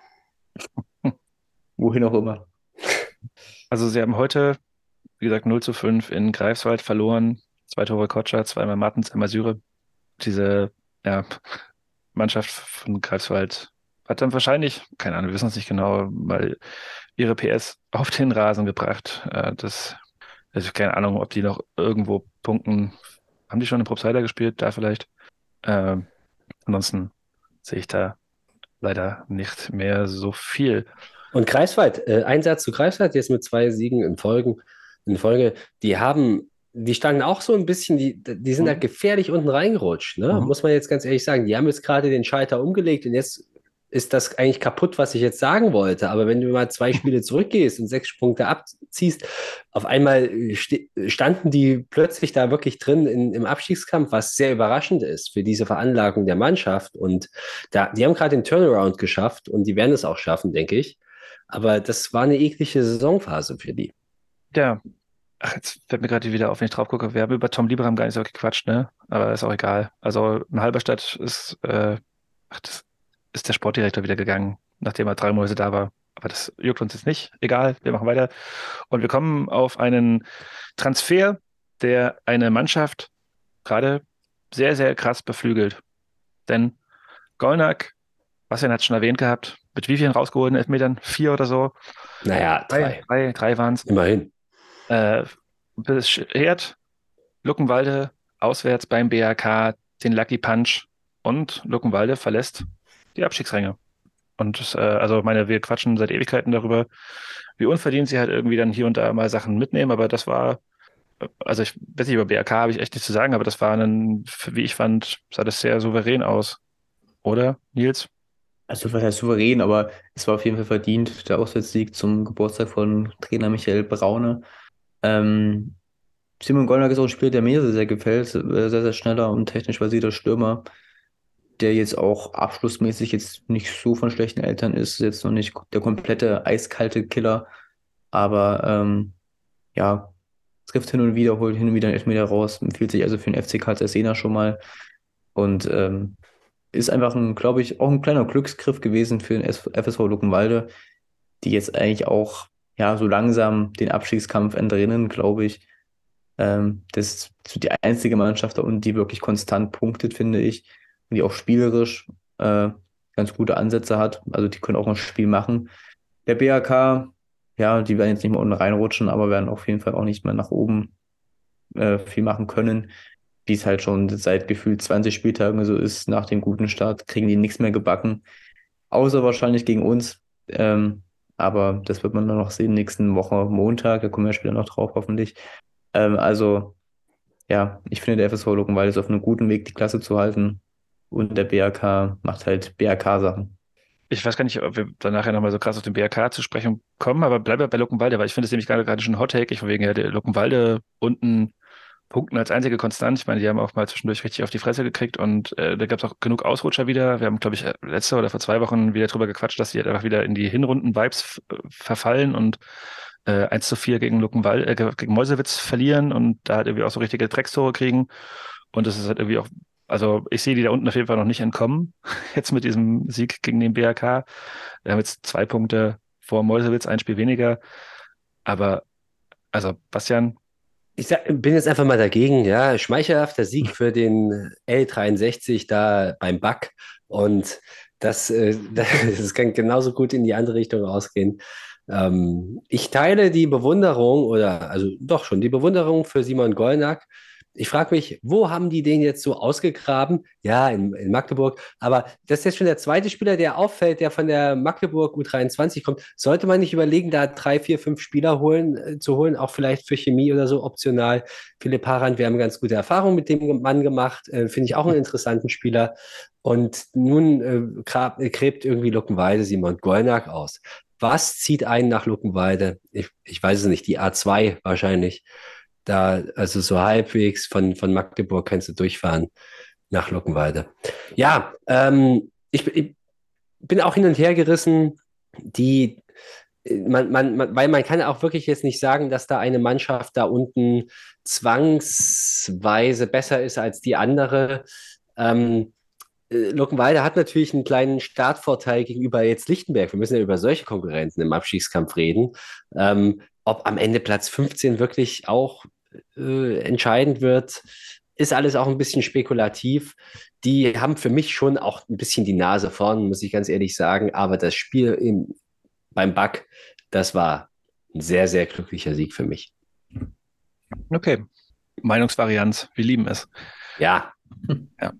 Wohin auch immer. Also sie haben heute, wie gesagt, 0 zu 5 in Greifswald verloren. Zwei Tore Kotscher, zweimal Martens, einmal Syre. Diese ja, Mannschaft von Greifswald hat dann wahrscheinlich, keine Ahnung, wir wissen es nicht genau, mal ihre PS auf den Rasen gebracht. Äh, das, also keine Ahnung, ob die noch irgendwo punkten. Haben die schon in Propsider gespielt? Da vielleicht. Ähm, ansonsten sehe ich da leider nicht mehr so viel. Und Greifswald, äh, Einsatz zu Greifswald, jetzt mit zwei Siegen in, Folgen, in Folge, die haben, die standen auch so ein bisschen, die, die sind Mhm. da gefährlich unten reingerutscht, ne? Mhm. Muss man jetzt ganz ehrlich sagen. Die haben jetzt gerade den Schalter umgelegt und jetzt ist das eigentlich kaputt, was ich jetzt sagen wollte. Aber wenn du mal zwei Spiele zurückgehst und sechs Punkte abziehst, auf einmal st standen die plötzlich da wirklich drin in, im Abstiegskampf, was sehr überraschend ist für diese Veranlagung der Mannschaft. Und da, die haben gerade den Turnaround geschafft und die werden es auch schaffen, denke ich. Aber das war eine eklige Saisonphase für die. Ja, ach, jetzt fällt mir gerade wieder auf, wenn ich drauf gucke. Wir haben über Tom Lieberham gar nicht so gequatscht, ne? Aber ist auch egal. Also in Halberstadt ist, äh, ach, das ist der Sportdirektor wieder gegangen, nachdem er drei Monate da war. Aber das juckt uns jetzt nicht. Egal, wir machen weiter. Und wir kommen auf einen Transfer, der eine Mannschaft gerade sehr, sehr krass beflügelt. Denn Golnack, Bastian hat es schon erwähnt gehabt, mit wie vielen rausgeholten Elfmetern? Vier oder so? Naja, drei. Drei, drei waren es. Immerhin. Äh, beschert Luckenwalde auswärts beim BRK den Lucky Punch und Luckenwalde verlässt die Abstiegsränge. Und äh, also meine, wir quatschen seit Ewigkeiten darüber, wie unverdient sie halt irgendwie dann hier und da mal Sachen mitnehmen, aber das war, also ich weiß nicht, über BRK habe ich echt nichts zu sagen, aber das war ein, wie ich fand, sah das sehr souverän aus. Oder, Nils? Also was heißt souverän, aber es war auf jeden Fall verdient, der Auswärtssieg zum Geburtstag von Trainer Michael Braune. Ähm, Simon Gollnack ist auch ein Spieler, der mir sehr, sehr gefällt, sehr, sehr schneller und technisch versierter Stürmer, der jetzt auch abschlussmäßig jetzt nicht so von schlechten Eltern ist, jetzt noch nicht der komplette eiskalte Killer, aber ähm, ja, trifft hin und wieder, holt hin und wieder einen Elfmeter raus, empfiehlt sich also für den FC Karl Jena schon mal und ähm, ist einfach ein, glaube ich, auch ein kleiner Glücksgriff gewesen für den FSV Luckenwalde, die jetzt eigentlich auch ja so langsam den Abstiegskampf entrinnen, glaube ich. Ähm, das ist die einzige Mannschaft und die wirklich konstant punktet, finde ich, und die auch spielerisch äh, ganz gute Ansätze hat. Also die können auch ein Spiel machen. Der BHK, ja, die werden jetzt nicht mehr unten reinrutschen, aber werden auf jeden Fall auch nicht mehr nach oben äh, viel machen können wie es halt schon seit gefühlt 20 Spieltagen so ist, nach dem guten Start, kriegen die nichts mehr gebacken. Außer wahrscheinlich gegen uns. Ähm, aber das wird man dann noch sehen, nächsten Woche Montag, da kommen wir später noch drauf, hoffentlich. Ähm, also, ja, ich finde, der FSV Luckenwalde ist auf einem guten Weg, die Klasse zu halten. Und der BRK macht halt BRK-Sachen. Ich weiß gar nicht, ob wir dann nachher nochmal so krass auf den BRK zu sprechen kommen, aber bleiben wir bei Luckenwalde, weil ich finde es nämlich gerade gerade schon. Ich von wegen, ja, der Luckenwalde unten Punkten als einzige Konstant. Ich meine, die haben auch mal zwischendurch richtig auf die Fresse gekriegt und äh, da gab es auch genug Ausrutscher wieder. Wir haben, glaube ich, letzte oder vor zwei Wochen wieder drüber gequatscht, dass die halt einfach wieder in die Hinrunden-Vibes verfallen und äh, 1 zu 4 gegen Luckenwald, äh, gegen Meuselwitz verlieren und da halt irgendwie auch so richtige Dreckstore kriegen. Und das ist halt irgendwie auch, also ich sehe die da unten auf jeden Fall noch nicht entkommen, jetzt mit diesem Sieg gegen den BRK. Wir haben jetzt zwei Punkte vor Meuselwitz, ein Spiel weniger. Aber, also, Bastian, ich sag, bin jetzt einfach mal dagegen, ja. Schmeichelhafter Sieg für den L63 da beim Back. Und das, äh, das kann genauso gut in die andere Richtung ausgehen. Ähm, ich teile die Bewunderung oder also doch schon die Bewunderung für Simon Gollnack. Ich frage mich, wo haben die den jetzt so ausgegraben? Ja, in, in, Magdeburg. Aber das ist jetzt schon der zweite Spieler, der auffällt, der von der Magdeburg U23 kommt. Sollte man nicht überlegen, da drei, vier, fünf Spieler holen, äh, zu holen, auch vielleicht für Chemie oder so optional. Philipp Harand, wir haben ganz gute Erfahrungen mit dem Mann gemacht. Äh, Finde ich auch einen interessanten Spieler. Und nun äh, gräbt irgendwie Luckenweide Simon Gollnack aus. Was zieht einen nach Luckenweide? Ich, ich weiß es nicht, die A2 wahrscheinlich. Da, also so halbwegs von, von Magdeburg kannst du durchfahren nach Luckenweide. Ja, ähm, ich, ich bin auch hin und her gerissen. Die, man, man, man, weil man kann auch wirklich jetzt nicht sagen, dass da eine Mannschaft da unten zwangsweise besser ist als die andere. Ähm, äh, Luckenwalde hat natürlich einen kleinen Startvorteil gegenüber jetzt Lichtenberg. Wir müssen ja über solche Konkurrenten im Abstiegskampf reden. Ähm, ob am Ende Platz 15 wirklich auch äh, entscheidend wird, ist alles auch ein bisschen spekulativ. Die haben für mich schon auch ein bisschen die Nase vorn, muss ich ganz ehrlich sagen. Aber das Spiel im, beim Back, das war ein sehr, sehr glücklicher Sieg für mich. Okay. Meinungsvarianz, wir lieben es. Ja. ja.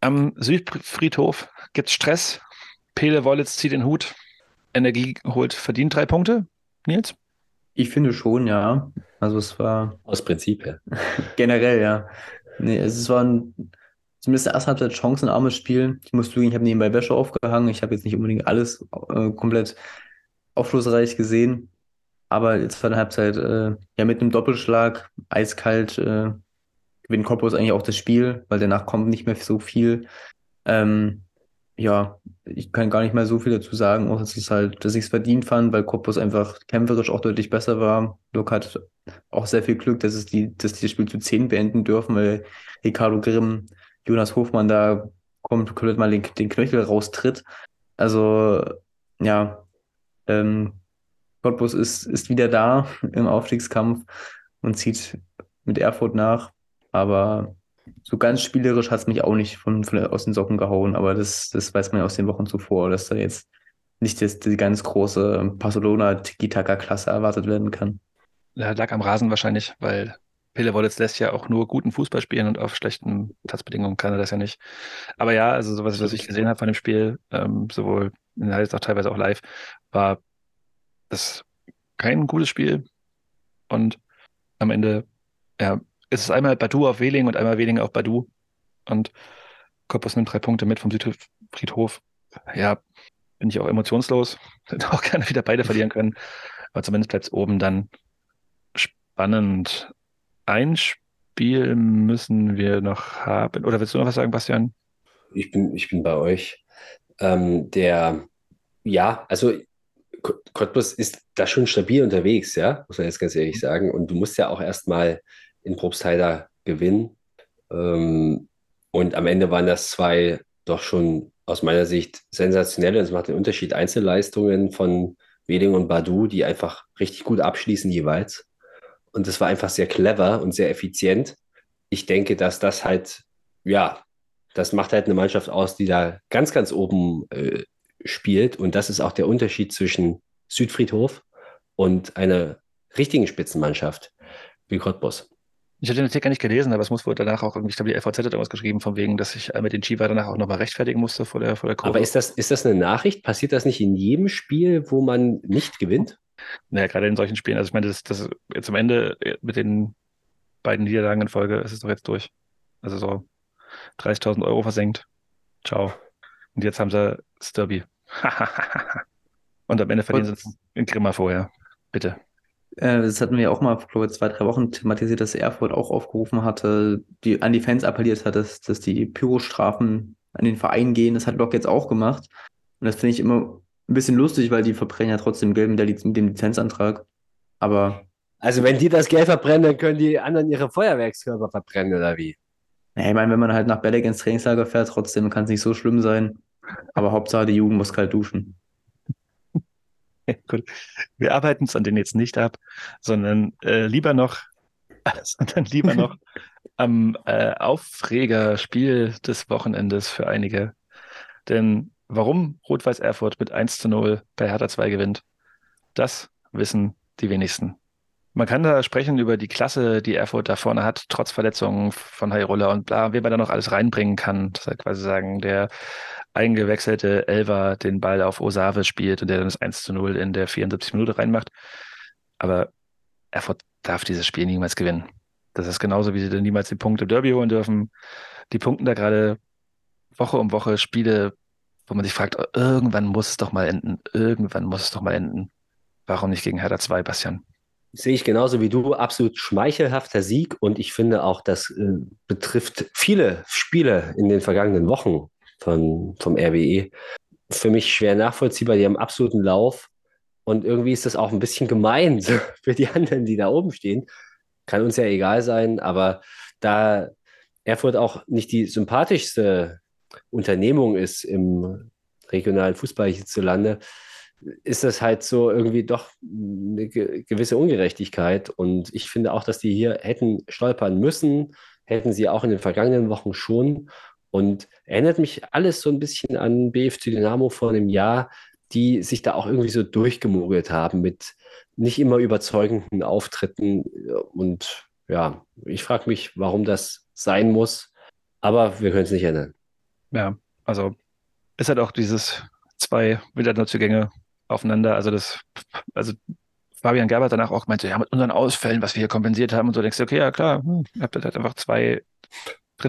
Am Südfriedhof gibt es Stress. Pele Wollitz zieht den Hut. Energie holt verdient drei Punkte. Nils? Ich finde schon, ja. Also es war. Aus Prinzip, ja. generell, ja. Nee, es war ein, zumindest der erste Halbzeit chancenarmes Spiel. Ich muss zugeben, ich habe nebenbei Wäsche aufgehangen. Ich habe jetzt nicht unbedingt alles äh, komplett aufschlussreich gesehen. Aber jetzt war eine Halbzeit äh, ja mit einem Doppelschlag, eiskalt, äh, gewinnt Cottbus eigentlich auch das Spiel, weil danach kommt nicht mehr so viel. Ähm, ja, ich kann gar nicht mehr so viel dazu sagen, auch dass, es halt, dass ich es verdient fand, weil Cottbus einfach kämpferisch auch deutlich besser war. Luke hat auch sehr viel Glück, dass es die, dass die das Spiel zu 10 beenden dürfen, weil Ricardo Grimm, Jonas Hofmann da kommt, komplett mal den, den Knöchel raustritt. Also, ja, ähm, Cottbus ist, ist wieder da im Aufstiegskampf und zieht mit Erfurt nach. Aber so ganz spielerisch hat es mich auch nicht von, von, aus den Socken gehauen. Aber das, das weiß man ja aus den Wochen zuvor, dass da jetzt nicht das, die ganz große Barcelona-Tiki-Taka-Klasse erwartet werden kann. Ja, lag am Rasen wahrscheinlich, weil Pele Wollitz lässt ja auch nur guten Fußball spielen und auf schlechten Platzbedingungen kann er das ja nicht. Aber ja, also sowas, was ich gesehen habe von dem Spiel, ähm, sowohl in der als auch teilweise auch live, war das kein gutes Spiel. Und am Ende, ja, es ist einmal Badu auf Weling und einmal Weling auf Badu. Und Koppus nimmt drei Punkte mit vom Südfriedhof. Ja, bin ich auch emotionslos. Hätte auch gerne wieder beide verlieren können. Aber zumindest bleibt es oben dann spannend. Ein Spiel müssen wir noch haben. Oder willst du noch was sagen, Bastian? Ich bin, ich bin bei euch. Ähm, der, ja, also Cottbus ist da schon stabil unterwegs, ja, muss man jetzt ganz ehrlich sagen. Und du musst ja auch erstmal in Probstheider gewinnen. Ähm, und am Ende waren das zwei doch schon aus meiner Sicht sensationelle, es macht den Unterschied, Einzelleistungen von Weding und Badu, die einfach richtig gut abschließen jeweils. Und das war einfach sehr clever und sehr effizient. Ich denke, dass das halt, ja, das macht halt eine Mannschaft aus, die da ganz, ganz oben äh, spielt. Und das ist auch der Unterschied zwischen Südfriedhof und einer richtigen Spitzenmannschaft wie Cottbus. Ich hatte den Artikel nicht gelesen, aber es muss wohl danach auch, ich glaube, die FVZ hat irgendwas geschrieben, von wegen, dass ich mit den Chiva danach auch nochmal rechtfertigen musste vor der, vor der Kurve. Aber ist das, ist das eine Nachricht? Passiert das nicht in jedem Spiel, wo man nicht gewinnt? Naja, gerade in solchen Spielen. Also ich meine, das, das jetzt am Ende äh, mit den beiden Niederlagen in Folge ist es doch jetzt durch. Also so 30.000 Euro versenkt. Ciao. Und jetzt haben sie Sturby. Und am Ende verdienen sie in Grimmer vorher. Bitte. Äh, das hatten wir auch mal vor zwei, drei Wochen thematisiert, dass Erfurt auch aufgerufen hatte, die an die Fans appelliert hat, dass, dass die Pyrostrafen an den Verein gehen. Das hat Block jetzt auch gemacht. Und das finde ich immer ein bisschen lustig, weil die verbrennen ja trotzdem Geld mit, der, mit dem Lizenzantrag. Aber. Also, wenn die das Geld verbrennen, dann können die anderen ihre Feuerwerkskörper verbrennen, oder wie? Ja, ich meine, wenn man halt nach Belek ins Trainingslager fährt, trotzdem kann es nicht so schlimm sein. Aber Hauptsache, die Jugend muss kalt duschen. Gut. Wir arbeiten es an denen jetzt nicht ab, sondern äh, lieber noch, sondern lieber noch am äh, Aufregerspiel des Wochenendes für einige. Denn warum Rot-Weiß Erfurt mit 1 zu 0 bei Hertha 2 gewinnt, Das wissen die wenigsten. Man kann da sprechen über die Klasse, die Erfurt da vorne hat, trotz Verletzungen von Hayrola und bla, wie man da noch alles reinbringen kann. Das heißt quasi sagen, der eingewechselte Elver den Ball auf Osave spielt und der dann das 1 zu 0 in der 74 Minute reinmacht. Aber Erfurt darf dieses Spiel niemals gewinnen. Das ist genauso, wie sie dann niemals die Punkte im Derby holen dürfen. Die punkten da gerade Woche um Woche Spiele, wo man sich fragt, irgendwann muss es doch mal enden. Irgendwann muss es doch mal enden. Warum nicht gegen Hertha 2, Bastian? Sehe ich genauso wie du. Absolut schmeichelhafter Sieg. Und ich finde auch, das äh, betrifft viele Spiele in den vergangenen Wochen von, vom RWE. Für mich schwer nachvollziehbar. Die haben absoluten Lauf. Und irgendwie ist das auch ein bisschen gemein für die anderen, die da oben stehen. Kann uns ja egal sein, aber da Erfurt auch nicht die sympathischste Unternehmung ist im regionalen Fußball hierzulande, ist das halt so irgendwie doch eine gewisse Ungerechtigkeit. Und ich finde auch, dass die hier hätten stolpern müssen, hätten sie auch in den vergangenen Wochen schon. Und erinnert mich alles so ein bisschen an BFC Dynamo vor einem Jahr, die sich da auch irgendwie so durchgemogelt haben mit nicht immer überzeugenden Auftritten. Und ja, ich frage mich, warum das sein muss. Aber wir können es nicht ändern. Ja, also ist halt auch dieses zwei Winterneuzugänge aufeinander. Also das, also Fabian Gerber danach auch meinte, ja, mit unseren Ausfällen, was wir hier kompensiert haben und so, denkst du, okay, ja klar, hm, ihr habt halt einfach zwei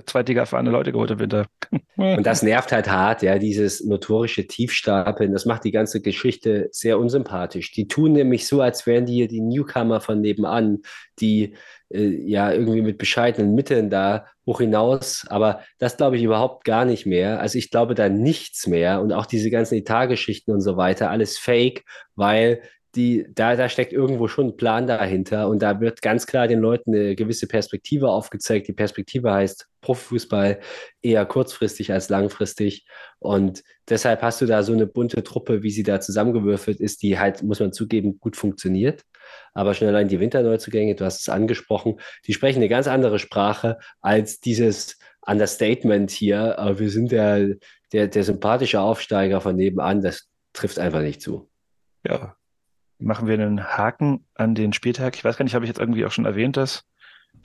Dritt-, erfahrene Leute geholt im Winter. Und das nervt halt hart, ja, dieses notorische Tiefstapeln. Das macht die ganze Geschichte sehr unsympathisch. Die tun nämlich so, als wären die die Newcomer von nebenan, die äh, ja irgendwie mit bescheidenen Mitteln da hoch hinaus. Aber das glaube ich überhaupt gar nicht mehr. Also ich glaube da nichts mehr. Und auch diese ganzen Etatgeschichten und so weiter, alles fake, weil die, da, da steckt irgendwo schon ein Plan dahinter und da wird ganz klar den Leuten eine gewisse Perspektive aufgezeigt. Die Perspektive heißt Profifußball eher kurzfristig als langfristig und deshalb hast du da so eine bunte Truppe, wie sie da zusammengewürfelt ist, die halt, muss man zugeben, gut funktioniert. Aber schon allein die Winterneuzugänge, du hast es angesprochen, die sprechen eine ganz andere Sprache als dieses Understatement hier. Wir sind der, der, der sympathische Aufsteiger von nebenan, das trifft einfach nicht zu. Ja, machen wir einen Haken an den Spieltag. Ich weiß gar nicht, habe ich jetzt irgendwie auch schon erwähnt, dass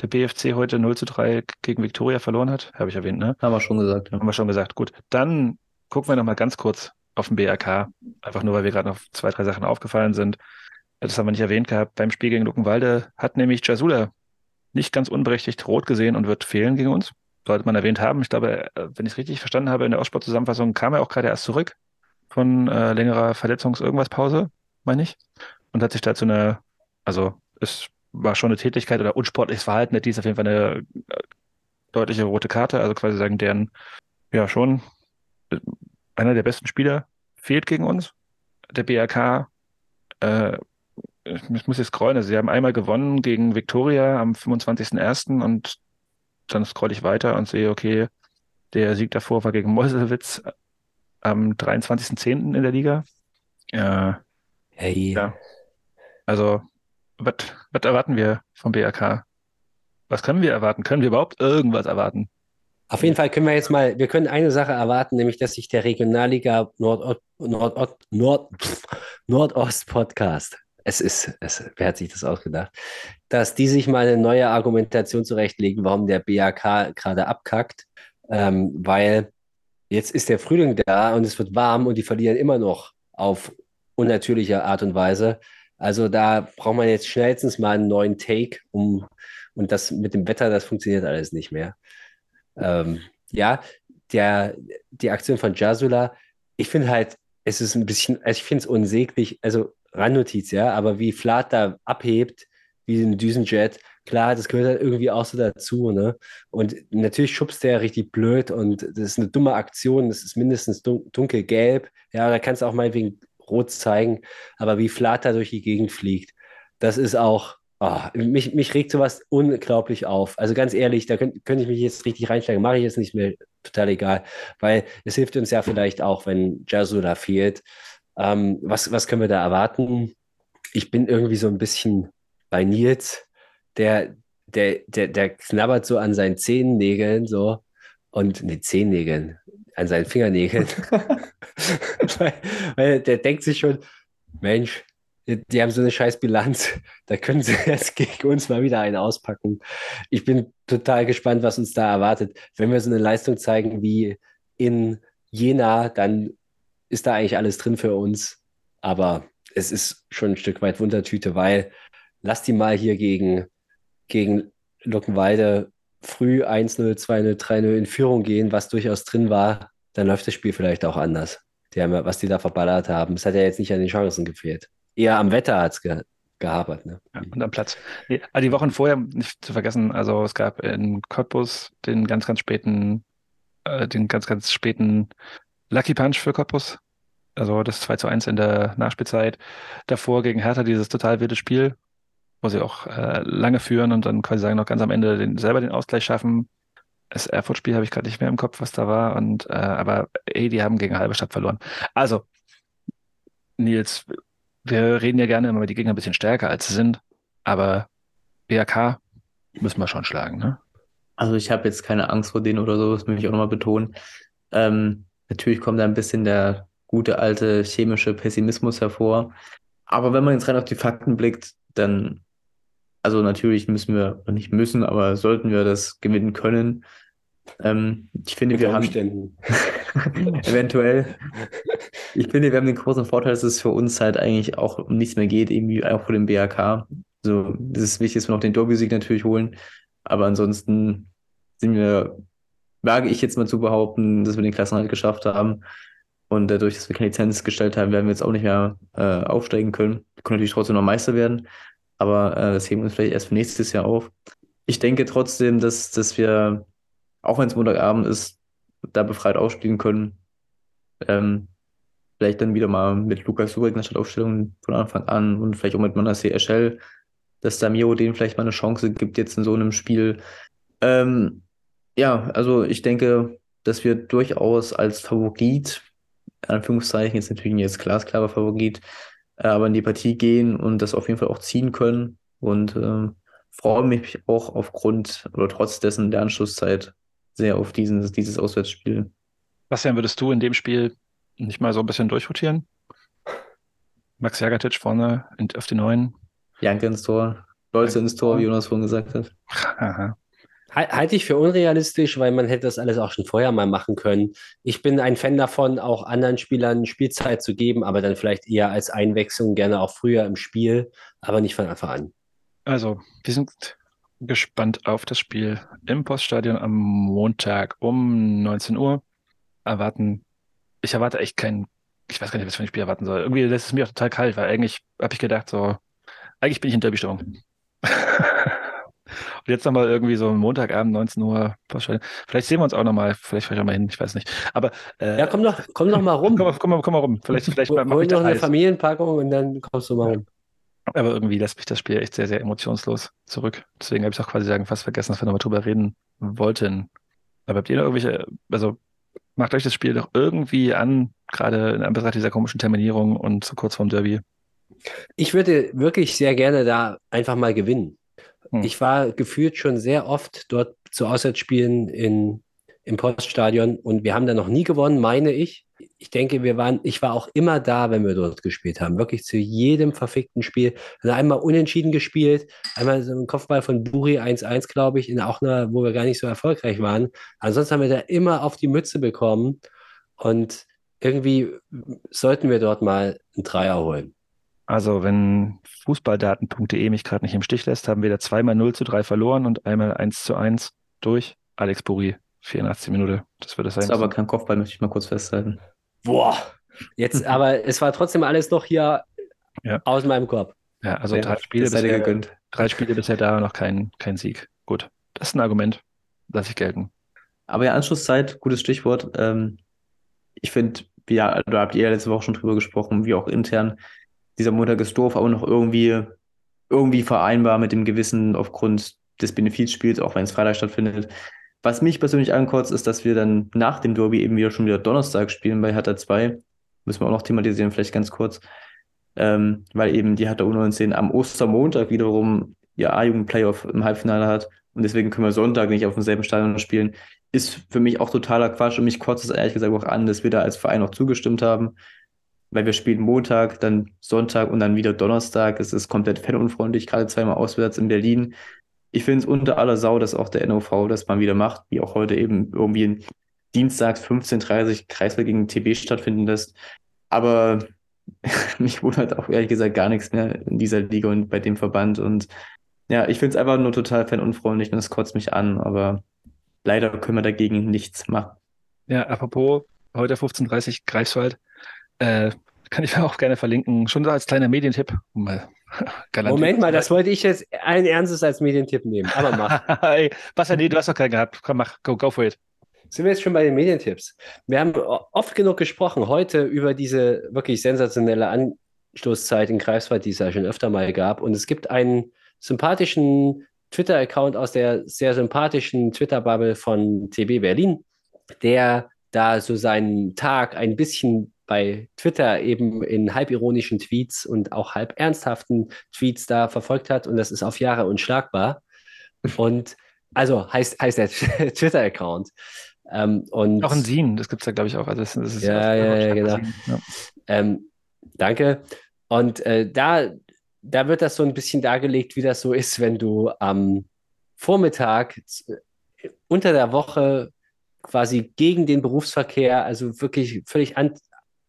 der BFC heute 0 zu 3 gegen Viktoria verloren hat? Habe ich erwähnt, ne? Haben wir schon gesagt. Ja. Haben wir schon gesagt. Gut, dann gucken wir nochmal ganz kurz auf den BRK. Einfach nur, weil wir gerade noch zwei, drei Sachen aufgefallen sind. Das haben wir nicht erwähnt gehabt. Beim Spiel gegen Luckenwalde hat nämlich Jasula nicht ganz unberechtigt rot gesehen und wird fehlen gegen uns. Sollte man erwähnt haben. Ich glaube, äh, wenn ich es richtig verstanden habe, in der Aussport-Zusammenfassung kam er auch gerade erst zurück von äh, längerer Verletzungs-Irgendwas-Pause meine ich. Und hat sich dazu eine, also es war schon eine Tätigkeit oder unsportliches Verhalten, der dies auf jeden Fall eine äh, deutliche rote Karte, also quasi sagen, deren, ja, schon äh, einer der besten Spieler fehlt gegen uns. Der BRK, äh, ich muss jetzt scrollen, also sie haben einmal gewonnen gegen Viktoria am 25.01. und dann scroll ich weiter und sehe, okay, der Sieg davor war gegen Meuselwitz am 23.10. in der Liga. Äh, Hey. Ja. Also, was erwarten wir vom BRK? Was können wir erwarten? Können wir überhaupt irgendwas erwarten? Auf jeden Fall können wir jetzt mal, wir können eine Sache erwarten, nämlich dass sich der Regionalliga Nord, Nord, Nord, Nordost Podcast, es ist, es, wer hat sich das ausgedacht, dass die sich mal eine neue Argumentation zurechtlegen, warum der BAK gerade abkackt, ähm, weil jetzt ist der Frühling da und es wird warm und die verlieren immer noch auf unnatürlicher Art und Weise. Also da braucht man jetzt schnellstens mal einen neuen Take, um und das mit dem Wetter, das funktioniert alles nicht mehr. Ähm, ja, der, die Aktion von Jasula, ich finde halt, es ist ein bisschen, also ich finde es unsäglich, also Randnotiz, ja, aber wie Flat da abhebt, wie ein Düsenjet, klar, das gehört halt irgendwie auch so dazu, ne? Und natürlich schubst der richtig blöd und das ist eine dumme Aktion, das ist mindestens dun dunkelgelb, ja, da kannst du auch mal wegen rot zeigen, aber wie Flatter durch die Gegend fliegt, das ist auch, oh, mich, mich regt sowas unglaublich auf. Also ganz ehrlich, da könnte könnt ich mich jetzt richtig reinsteigen, mache ich jetzt nicht mehr, total egal, weil es hilft uns ja vielleicht auch, wenn Jasu da fehlt. Ähm, was, was können wir da erwarten? Ich bin irgendwie so ein bisschen bei Nils, der, der, der, der knabbert so an seinen Zehennägeln so und ne Zehennägeln, an seinen Fingernägeln. weil, weil, der denkt sich schon, Mensch, die, die haben so eine scheiß Bilanz. Da können sie jetzt gegen uns mal wieder einen auspacken. Ich bin total gespannt, was uns da erwartet. Wenn wir so eine Leistung zeigen wie in Jena, dann ist da eigentlich alles drin für uns. Aber es ist schon ein Stück weit Wundertüte, weil lass die mal hier gegen, gegen Luckenwalde früh 1-0, 2-0, 3-0 in Führung gehen, was durchaus drin war, dann läuft das Spiel vielleicht auch anders. Die haben was die da verballert haben. Es hat ja jetzt nicht an den Chancen gefehlt. Eher am Wetter hat es ge gehabert. Ne? Ja, und am Platz. Nee, ah, die Wochen vorher, nicht zu vergessen, also es gab in Cottbus den ganz, ganz späten, äh, den ganz, ganz späten Lucky Punch für Cottbus. Also das 2 zu 1 in der Nachspielzeit. Davor gegen Hertha dieses total wilde Spiel, wo sie auch äh, lange führen und dann quasi sagen, noch ganz am Ende den, selber den Ausgleich schaffen. Das Erfurt-Spiel habe ich gerade nicht mehr im Kopf, was da war. Und äh, aber ey, die haben gegen Halberstadt verloren. Also, Nils, wir reden ja gerne immer, die Gegner ein bisschen stärker als sie sind, aber BRK müssen wir schon schlagen, ne? Also ich habe jetzt keine Angst vor denen oder so, das möchte ich auch nochmal betonen. Ähm, natürlich kommt da ein bisschen der gute alte chemische Pessimismus hervor. Aber wenn man jetzt rein auf die Fakten blickt, dann also natürlich müssen wir, nicht müssen, aber sollten wir das gewinnen können. Ähm, ich finde, Mit wir haben Umständen. eventuell. Ich finde, wir haben den großen Vorteil, dass es für uns halt eigentlich auch um nichts mehr geht, irgendwie auch vor dem BAK. So, das ist wichtig, dass wir noch den Derby-Sieg natürlich holen. Aber ansonsten sind wir, wage ich jetzt mal zu behaupten, dass wir den Klassenhalt geschafft haben. Und dadurch, dass wir keine Lizenz gestellt haben, werden wir jetzt auch nicht mehr äh, aufsteigen können. Wir können natürlich trotzdem noch Meister werden aber äh, das heben wir uns vielleicht erst für nächstes Jahr auf. Ich denke trotzdem, dass, dass wir, auch wenn es Montagabend ist, da befreit ausspielen können. Ähm, vielleicht dann wieder mal mit Lukas Surik in der Startaufstellung von Anfang an und vielleicht auch mit Manasseh Eschel, dass da Mio denen vielleicht mal eine Chance gibt jetzt in so einem Spiel. Ähm, ja, also ich denke, dass wir durchaus als Favorit, Anführungszeichen, jetzt natürlich als glasklarer Favorit, aber in die Partie gehen und das auf jeden Fall auch ziehen können. Und äh, freue mich auch aufgrund oder trotz dessen der Anschlusszeit sehr auf diesen, dieses Auswärtsspiel. Bastian, würdest du in dem Spiel nicht mal so ein bisschen durchrotieren? Max Jagatic vorne in, auf die Neuen. Janke ins Tor, Leute ins Tor, wie Jonas vorhin gesagt hat. Aha. Halte ich für unrealistisch, weil man hätte das alles auch schon vorher mal machen können. Ich bin ein Fan davon, auch anderen Spielern Spielzeit zu geben, aber dann vielleicht eher als Einwechslung, gerne auch früher im Spiel, aber nicht von Anfang an. Also, wir sind gespannt auf das Spiel im Poststadion am Montag um 19 Uhr. Erwarten, ich erwarte echt kein, ich weiß gar nicht, was für ein Spiel erwarten soll. Irgendwie lässt es mir auch total kalt, weil eigentlich habe ich gedacht, so, eigentlich bin ich in Derby-Stimmung. Und jetzt nochmal irgendwie so Montagabend, 19 Uhr. Vielleicht sehen wir uns auch nochmal, vielleicht fahre ich auch mal hin, ich weiß nicht. Aber äh, Ja, komm doch, komm doch mal rum. komm, komm, mal- komm mal rum. Vielleicht, vielleicht mach hol ich noch eine Eis. Familienpackung und dann kommst du mal rum. Aber irgendwie lässt mich das Spiel echt sehr, sehr emotionslos zurück. Deswegen habe ich auch quasi sagen, fast vergessen, dass wir nochmal drüber reden wollten. Aber habt ihr noch irgendwelche, also macht euch das Spiel doch irgendwie an, gerade in Anbetracht dieser komischen Terminierung und so kurz vorm Derby. Ich würde wirklich sehr gerne da einfach mal gewinnen. Hm. Ich war gefühlt schon sehr oft dort zu Auswärtsspielen in, im Poststadion und wir haben da noch nie gewonnen, meine ich. Ich denke, wir waren, ich war auch immer da, wenn wir dort gespielt haben. Wirklich zu jedem verfickten Spiel. Also einmal unentschieden gespielt, einmal so ein Kopfball von Buri 1-1, glaube ich, in auch einer, wo wir gar nicht so erfolgreich waren. Ansonsten haben wir da immer auf die Mütze bekommen und irgendwie sollten wir dort mal einen Dreier holen. Also, wenn fußballdaten.de mich gerade nicht im Stich lässt, haben wir da zweimal 0 zu 3 verloren und einmal 1 zu 1 durch Alex Buri, 84 Minute. Das wird es Das sein. ist aber kein Kopfball, möchte ich mal kurz festhalten. Boah. Jetzt, aber es war trotzdem alles noch hier Ja. aus meinem Kopf. ja, also Ja, drei Spiele das bisher, gegönnt. drei Spiele bisher da, noch kein, kein Sieg. Gut, das ist ein Argument. Lass ich gelten. Aber ja, Anschlusszeit, gutes Stichwort. Ähm, ich finde, ja, da habt ihr ja letzte Woche schon drüber gesprochen, wie auch intern. Dieser Montag ist doof, aber noch irgendwie, irgendwie vereinbar mit dem Gewissen aufgrund des Benefizspiels, auch wenn es Freitag stattfindet. Was mich persönlich ankotzt, ist, dass wir dann nach dem Derby eben wieder schon wieder Donnerstag spielen bei Hertha 2. Müssen wir auch noch thematisieren, vielleicht ganz kurz. Ähm, weil eben die Hertha U19 am Ostermontag wiederum ihr A-Jugend-Playoff im Halbfinale hat. Und deswegen können wir Sonntag nicht auf demselben Stadion spielen ist für mich auch totaler Quatsch und mich kotzt es ehrlich gesagt auch an, dass wir da als Verein auch zugestimmt haben. Weil wir spielen Montag, dann Sonntag und dann wieder Donnerstag. Es ist komplett fanunfreundlich, gerade zweimal auswärts in Berlin. Ich finde es unter aller Sau, dass auch der NOV das mal wieder macht, wie auch heute eben irgendwie dienstags 15.30 Uhr Kreiswahl gegen TB stattfinden lässt. Aber mich wundert auch ehrlich gesagt gar nichts mehr in dieser Liga und bei dem Verband. Und ja, ich finde es einfach nur total fanunfreundlich und es kotzt mich an, aber leider können wir dagegen nichts machen. Ja, apropos heute 15.30 Uhr Greifswald, äh, kann ich auch gerne verlinken, schon so als kleiner Medientipp. Mal Moment mal, das wollte ich jetzt allen Ernstes als Medientipp nehmen, aber mach. Ey, Basta, nee, du hast doch keinen gehabt. Komm, mach, go, go for it. Sind wir jetzt schon bei den Medientipps? Wir haben oft genug gesprochen heute über diese wirklich sensationelle Anstoßzeit in Greifswald, die es ja schon öfter mal gab. Und es gibt einen sympathischen Twitter-Account aus der sehr sympathischen Twitter-Bubble von TB Berlin, der da so seinen Tag ein bisschen bei Twitter eben in halbironischen Tweets und auch halb ernsthaften Tweets da verfolgt hat. Und das ist auf Jahre unschlagbar. Und also heißt, heißt der Twitter-Account. Ähm, und auch ein Sin, das gibt es ja, glaube ich, auch. Also das, das ist ja, ja, ja, genau. Ja. Ähm, danke. Und äh, da, da wird das so ein bisschen dargelegt, wie das so ist, wenn du am Vormittag unter der Woche quasi gegen den Berufsverkehr, also wirklich völlig an,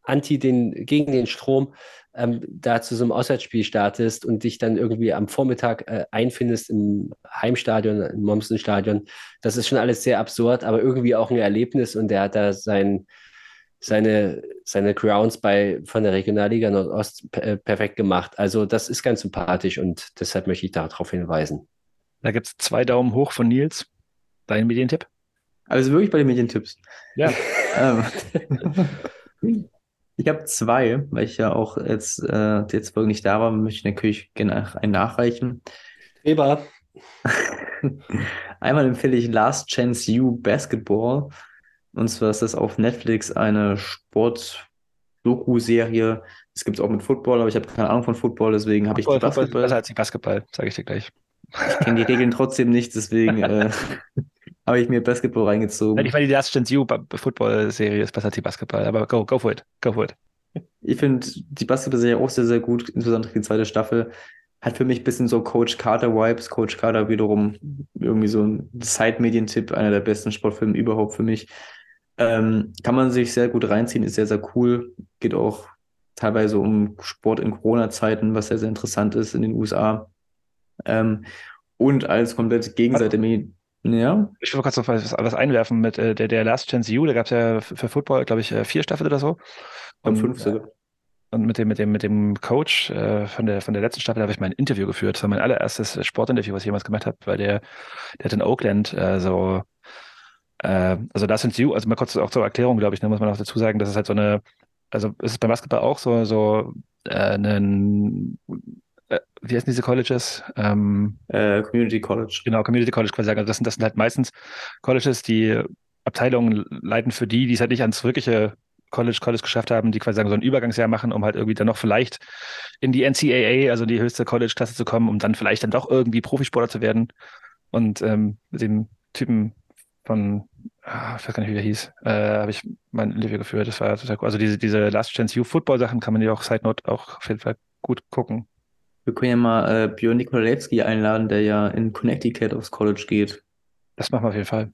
anti den, gegen den Strom ähm, da zu so einem Auswärtsspiel startest und dich dann irgendwie am Vormittag äh, einfindest im Heimstadion, im Mommsen-Stadion. Das ist schon alles sehr absurd, aber irgendwie auch ein Erlebnis und der hat da sein, seine, seine Grounds bei, von der Regionalliga Nordost äh, perfekt gemacht. Also das ist ganz sympathisch und deshalb möchte ich darauf hinweisen. Da gibt es zwei Daumen hoch von Nils. Dein Medientipp? Also wirklich bei den Medientipps. Ja. Ich habe zwei, weil ich ja auch jetzt, äh, jetzt Folge nicht da war, möchte ich natürlich gerne einen nachreichen. Eber. Einmal empfehle ich Last Chance You Basketball. Und zwar ist das auf Netflix eine Sport-Doku-Serie. Es gibt es auch mit Football, aber ich habe keine Ahnung von Football, deswegen habe ich die Basketball. Besser als die Basketball, sage ich dir gleich. Ich kenne die Regeln trotzdem nicht, deswegen äh, habe ich mir Basketball reingezogen. Ich meine, die Last Chance You Football-Serie ist besser als die Basketball, aber go, go for it, go for it. Ich finde die Basketball-Serie auch sehr, sehr gut, insbesondere die zweite Staffel. Hat für mich ein bisschen so Coach Carter-Vibes. Coach Carter wiederum irgendwie so ein Side-Medientipp, einer der besten Sportfilme überhaupt für mich. Ähm, kann man sich sehr gut reinziehen, ist sehr, sehr cool. Geht auch teilweise um Sport in Corona-Zeiten, was sehr, sehr interessant ist in den USA. Ähm, und als komplett Gegenseite ja. Ich will kurz noch was, was einwerfen mit äh, der, der Last Chance U, da gab es ja für Football, glaube ich, äh, vier Staffeln oder so. Und, fünf sogar. Und mit dem, mit dem, mit dem Coach äh, von, der, von der letzten Staffel habe ich mal ein Interview geführt. Das war mein allererstes Sportinterview, was ich jemals gemacht habe, weil der, der hat in Oakland äh, so, äh, also Last Chance U, also mal kurz auch zur Erklärung, glaube ich, ne, muss man auch dazu sagen, das ist halt so eine, also ist es beim Basketball auch so, so äh, äh, wie heißen diese Colleges? Ähm, äh, Community College. Genau, Community College quasi sagen. Also das sind, das sind halt meistens Colleges, die Abteilungen leiten für die, die es halt nicht ans wirkliche College, College geschafft haben, die quasi sagen, so ein Übergangsjahr machen, um halt irgendwie dann noch vielleicht in die NCAA, also die höchste College-Klasse zu kommen, um dann vielleicht dann doch irgendwie Profisportler zu werden. Und ähm, mit dem Typen von, ah, ich weiß gar nicht, wie der hieß, äh, habe ich mein Interview geführt. Das war total cool. Also diese, diese Last Chance U Football Sachen kann man ja auch Side Note auch auf jeden Fall gut gucken. Wir können ja mal äh, Björn Nikolajewski einladen, der ja in Connecticut aufs College geht. Das machen wir auf jeden Fall.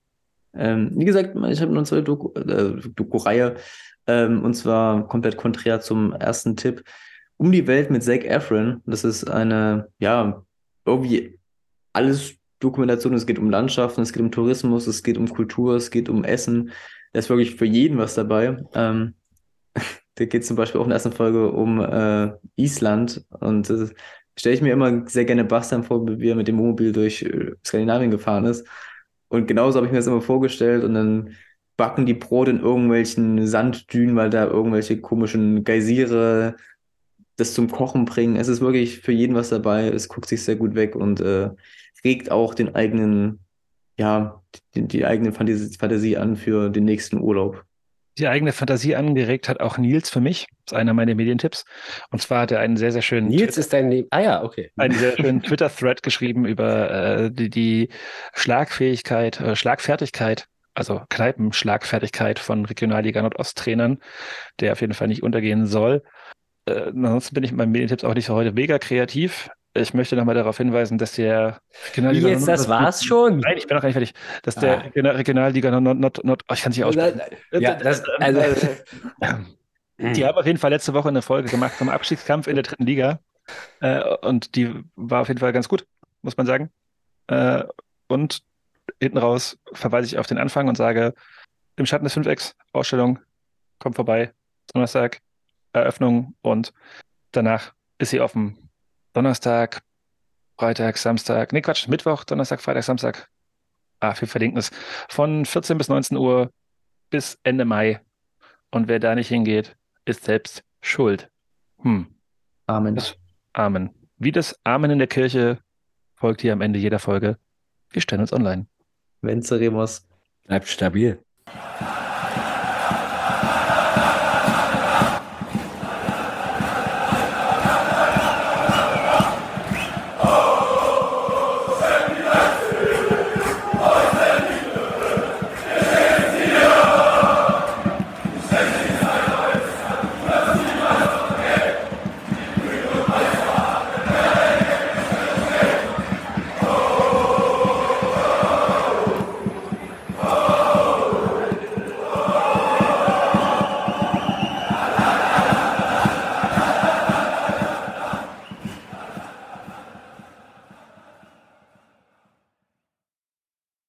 Ähm, wie gesagt, ich habe eine zweite Doku, äh, Doku-Reihe ähm, und zwar komplett konträr zum ersten Tipp. Um die Welt mit Zac Efron. Das ist eine, ja, irgendwie alles Dokumentation. Es geht um Landschaften, es geht um Tourismus, es geht um Kultur, es geht um Essen. Da ist wirklich für jeden was dabei. Ähm, da geht zum Beispiel auch in der ersten Folge um äh, Island und äh, stelle ich mir immer sehr gerne Bastian vor, wie er mit dem Wohnmobil durch äh, Skandinavien gefahren ist. Und genauso habe ich mir das immer vorgestellt und dann backen die Brot in irgendwelchen Sanddünen, weil da irgendwelche komischen Geysire das zum Kochen bringen. Es ist wirklich für jeden was dabei. Es guckt sich sehr gut weg und äh, regt auch den eigenen, ja, die, die eigene Fantasie, Fantasie an für den nächsten Urlaub die eigene Fantasie angeregt hat auch Nils für mich. Das ist einer meiner Medientipps. Und zwar hat er einen sehr, sehr schönen. Nils Twitter, ist dein. Le ah ja, okay. Einen sehr schönen Twitter-Thread geschrieben über äh, die, die Schlagfähigkeit, äh, Schlagfertigkeit, also Kneipenschlagfertigkeit von Regionalliga Nordost-Trainern, der auf jeden Fall nicht untergehen soll. Äh, ansonsten bin ich mit meinen Medientipps auch nicht für heute mega kreativ. Ich möchte nochmal darauf hinweisen, dass der Wie jetzt, das war's schon? Nein, ich bin noch gar nicht fertig. Dass der Ah. Regional- Regionalliga Nord, Nord, Nord, oh, ich kann es nicht aussprechen. Ja, das, also, Die haben auf jeden Fall letzte Woche eine Folge gemacht vom Abstiegskampf in der dritten Liga. Äh, und die war auf jeden Fall ganz gut, muss man sagen. Äh, und hinten raus verweise ich auf den Anfang und sage, im Schatten des 5X, Ausstellung, kommt vorbei, Donnerstag, Eröffnung und danach ist sie offen. Donnerstag, Freitag, Samstag, nee Quatsch, Mittwoch, Donnerstag, Freitag, Samstag. Ah, wir verlinken es. Von 14 bis 19 Uhr bis Ende Mai. Und wer da nicht hingeht, ist selbst schuld. Hm. Amen. Das- Amen. Wie das Amen in der Kirche folgt hier am Ende jeder Folge. Wir stellen uns online. Venceremos. bleibt stabil.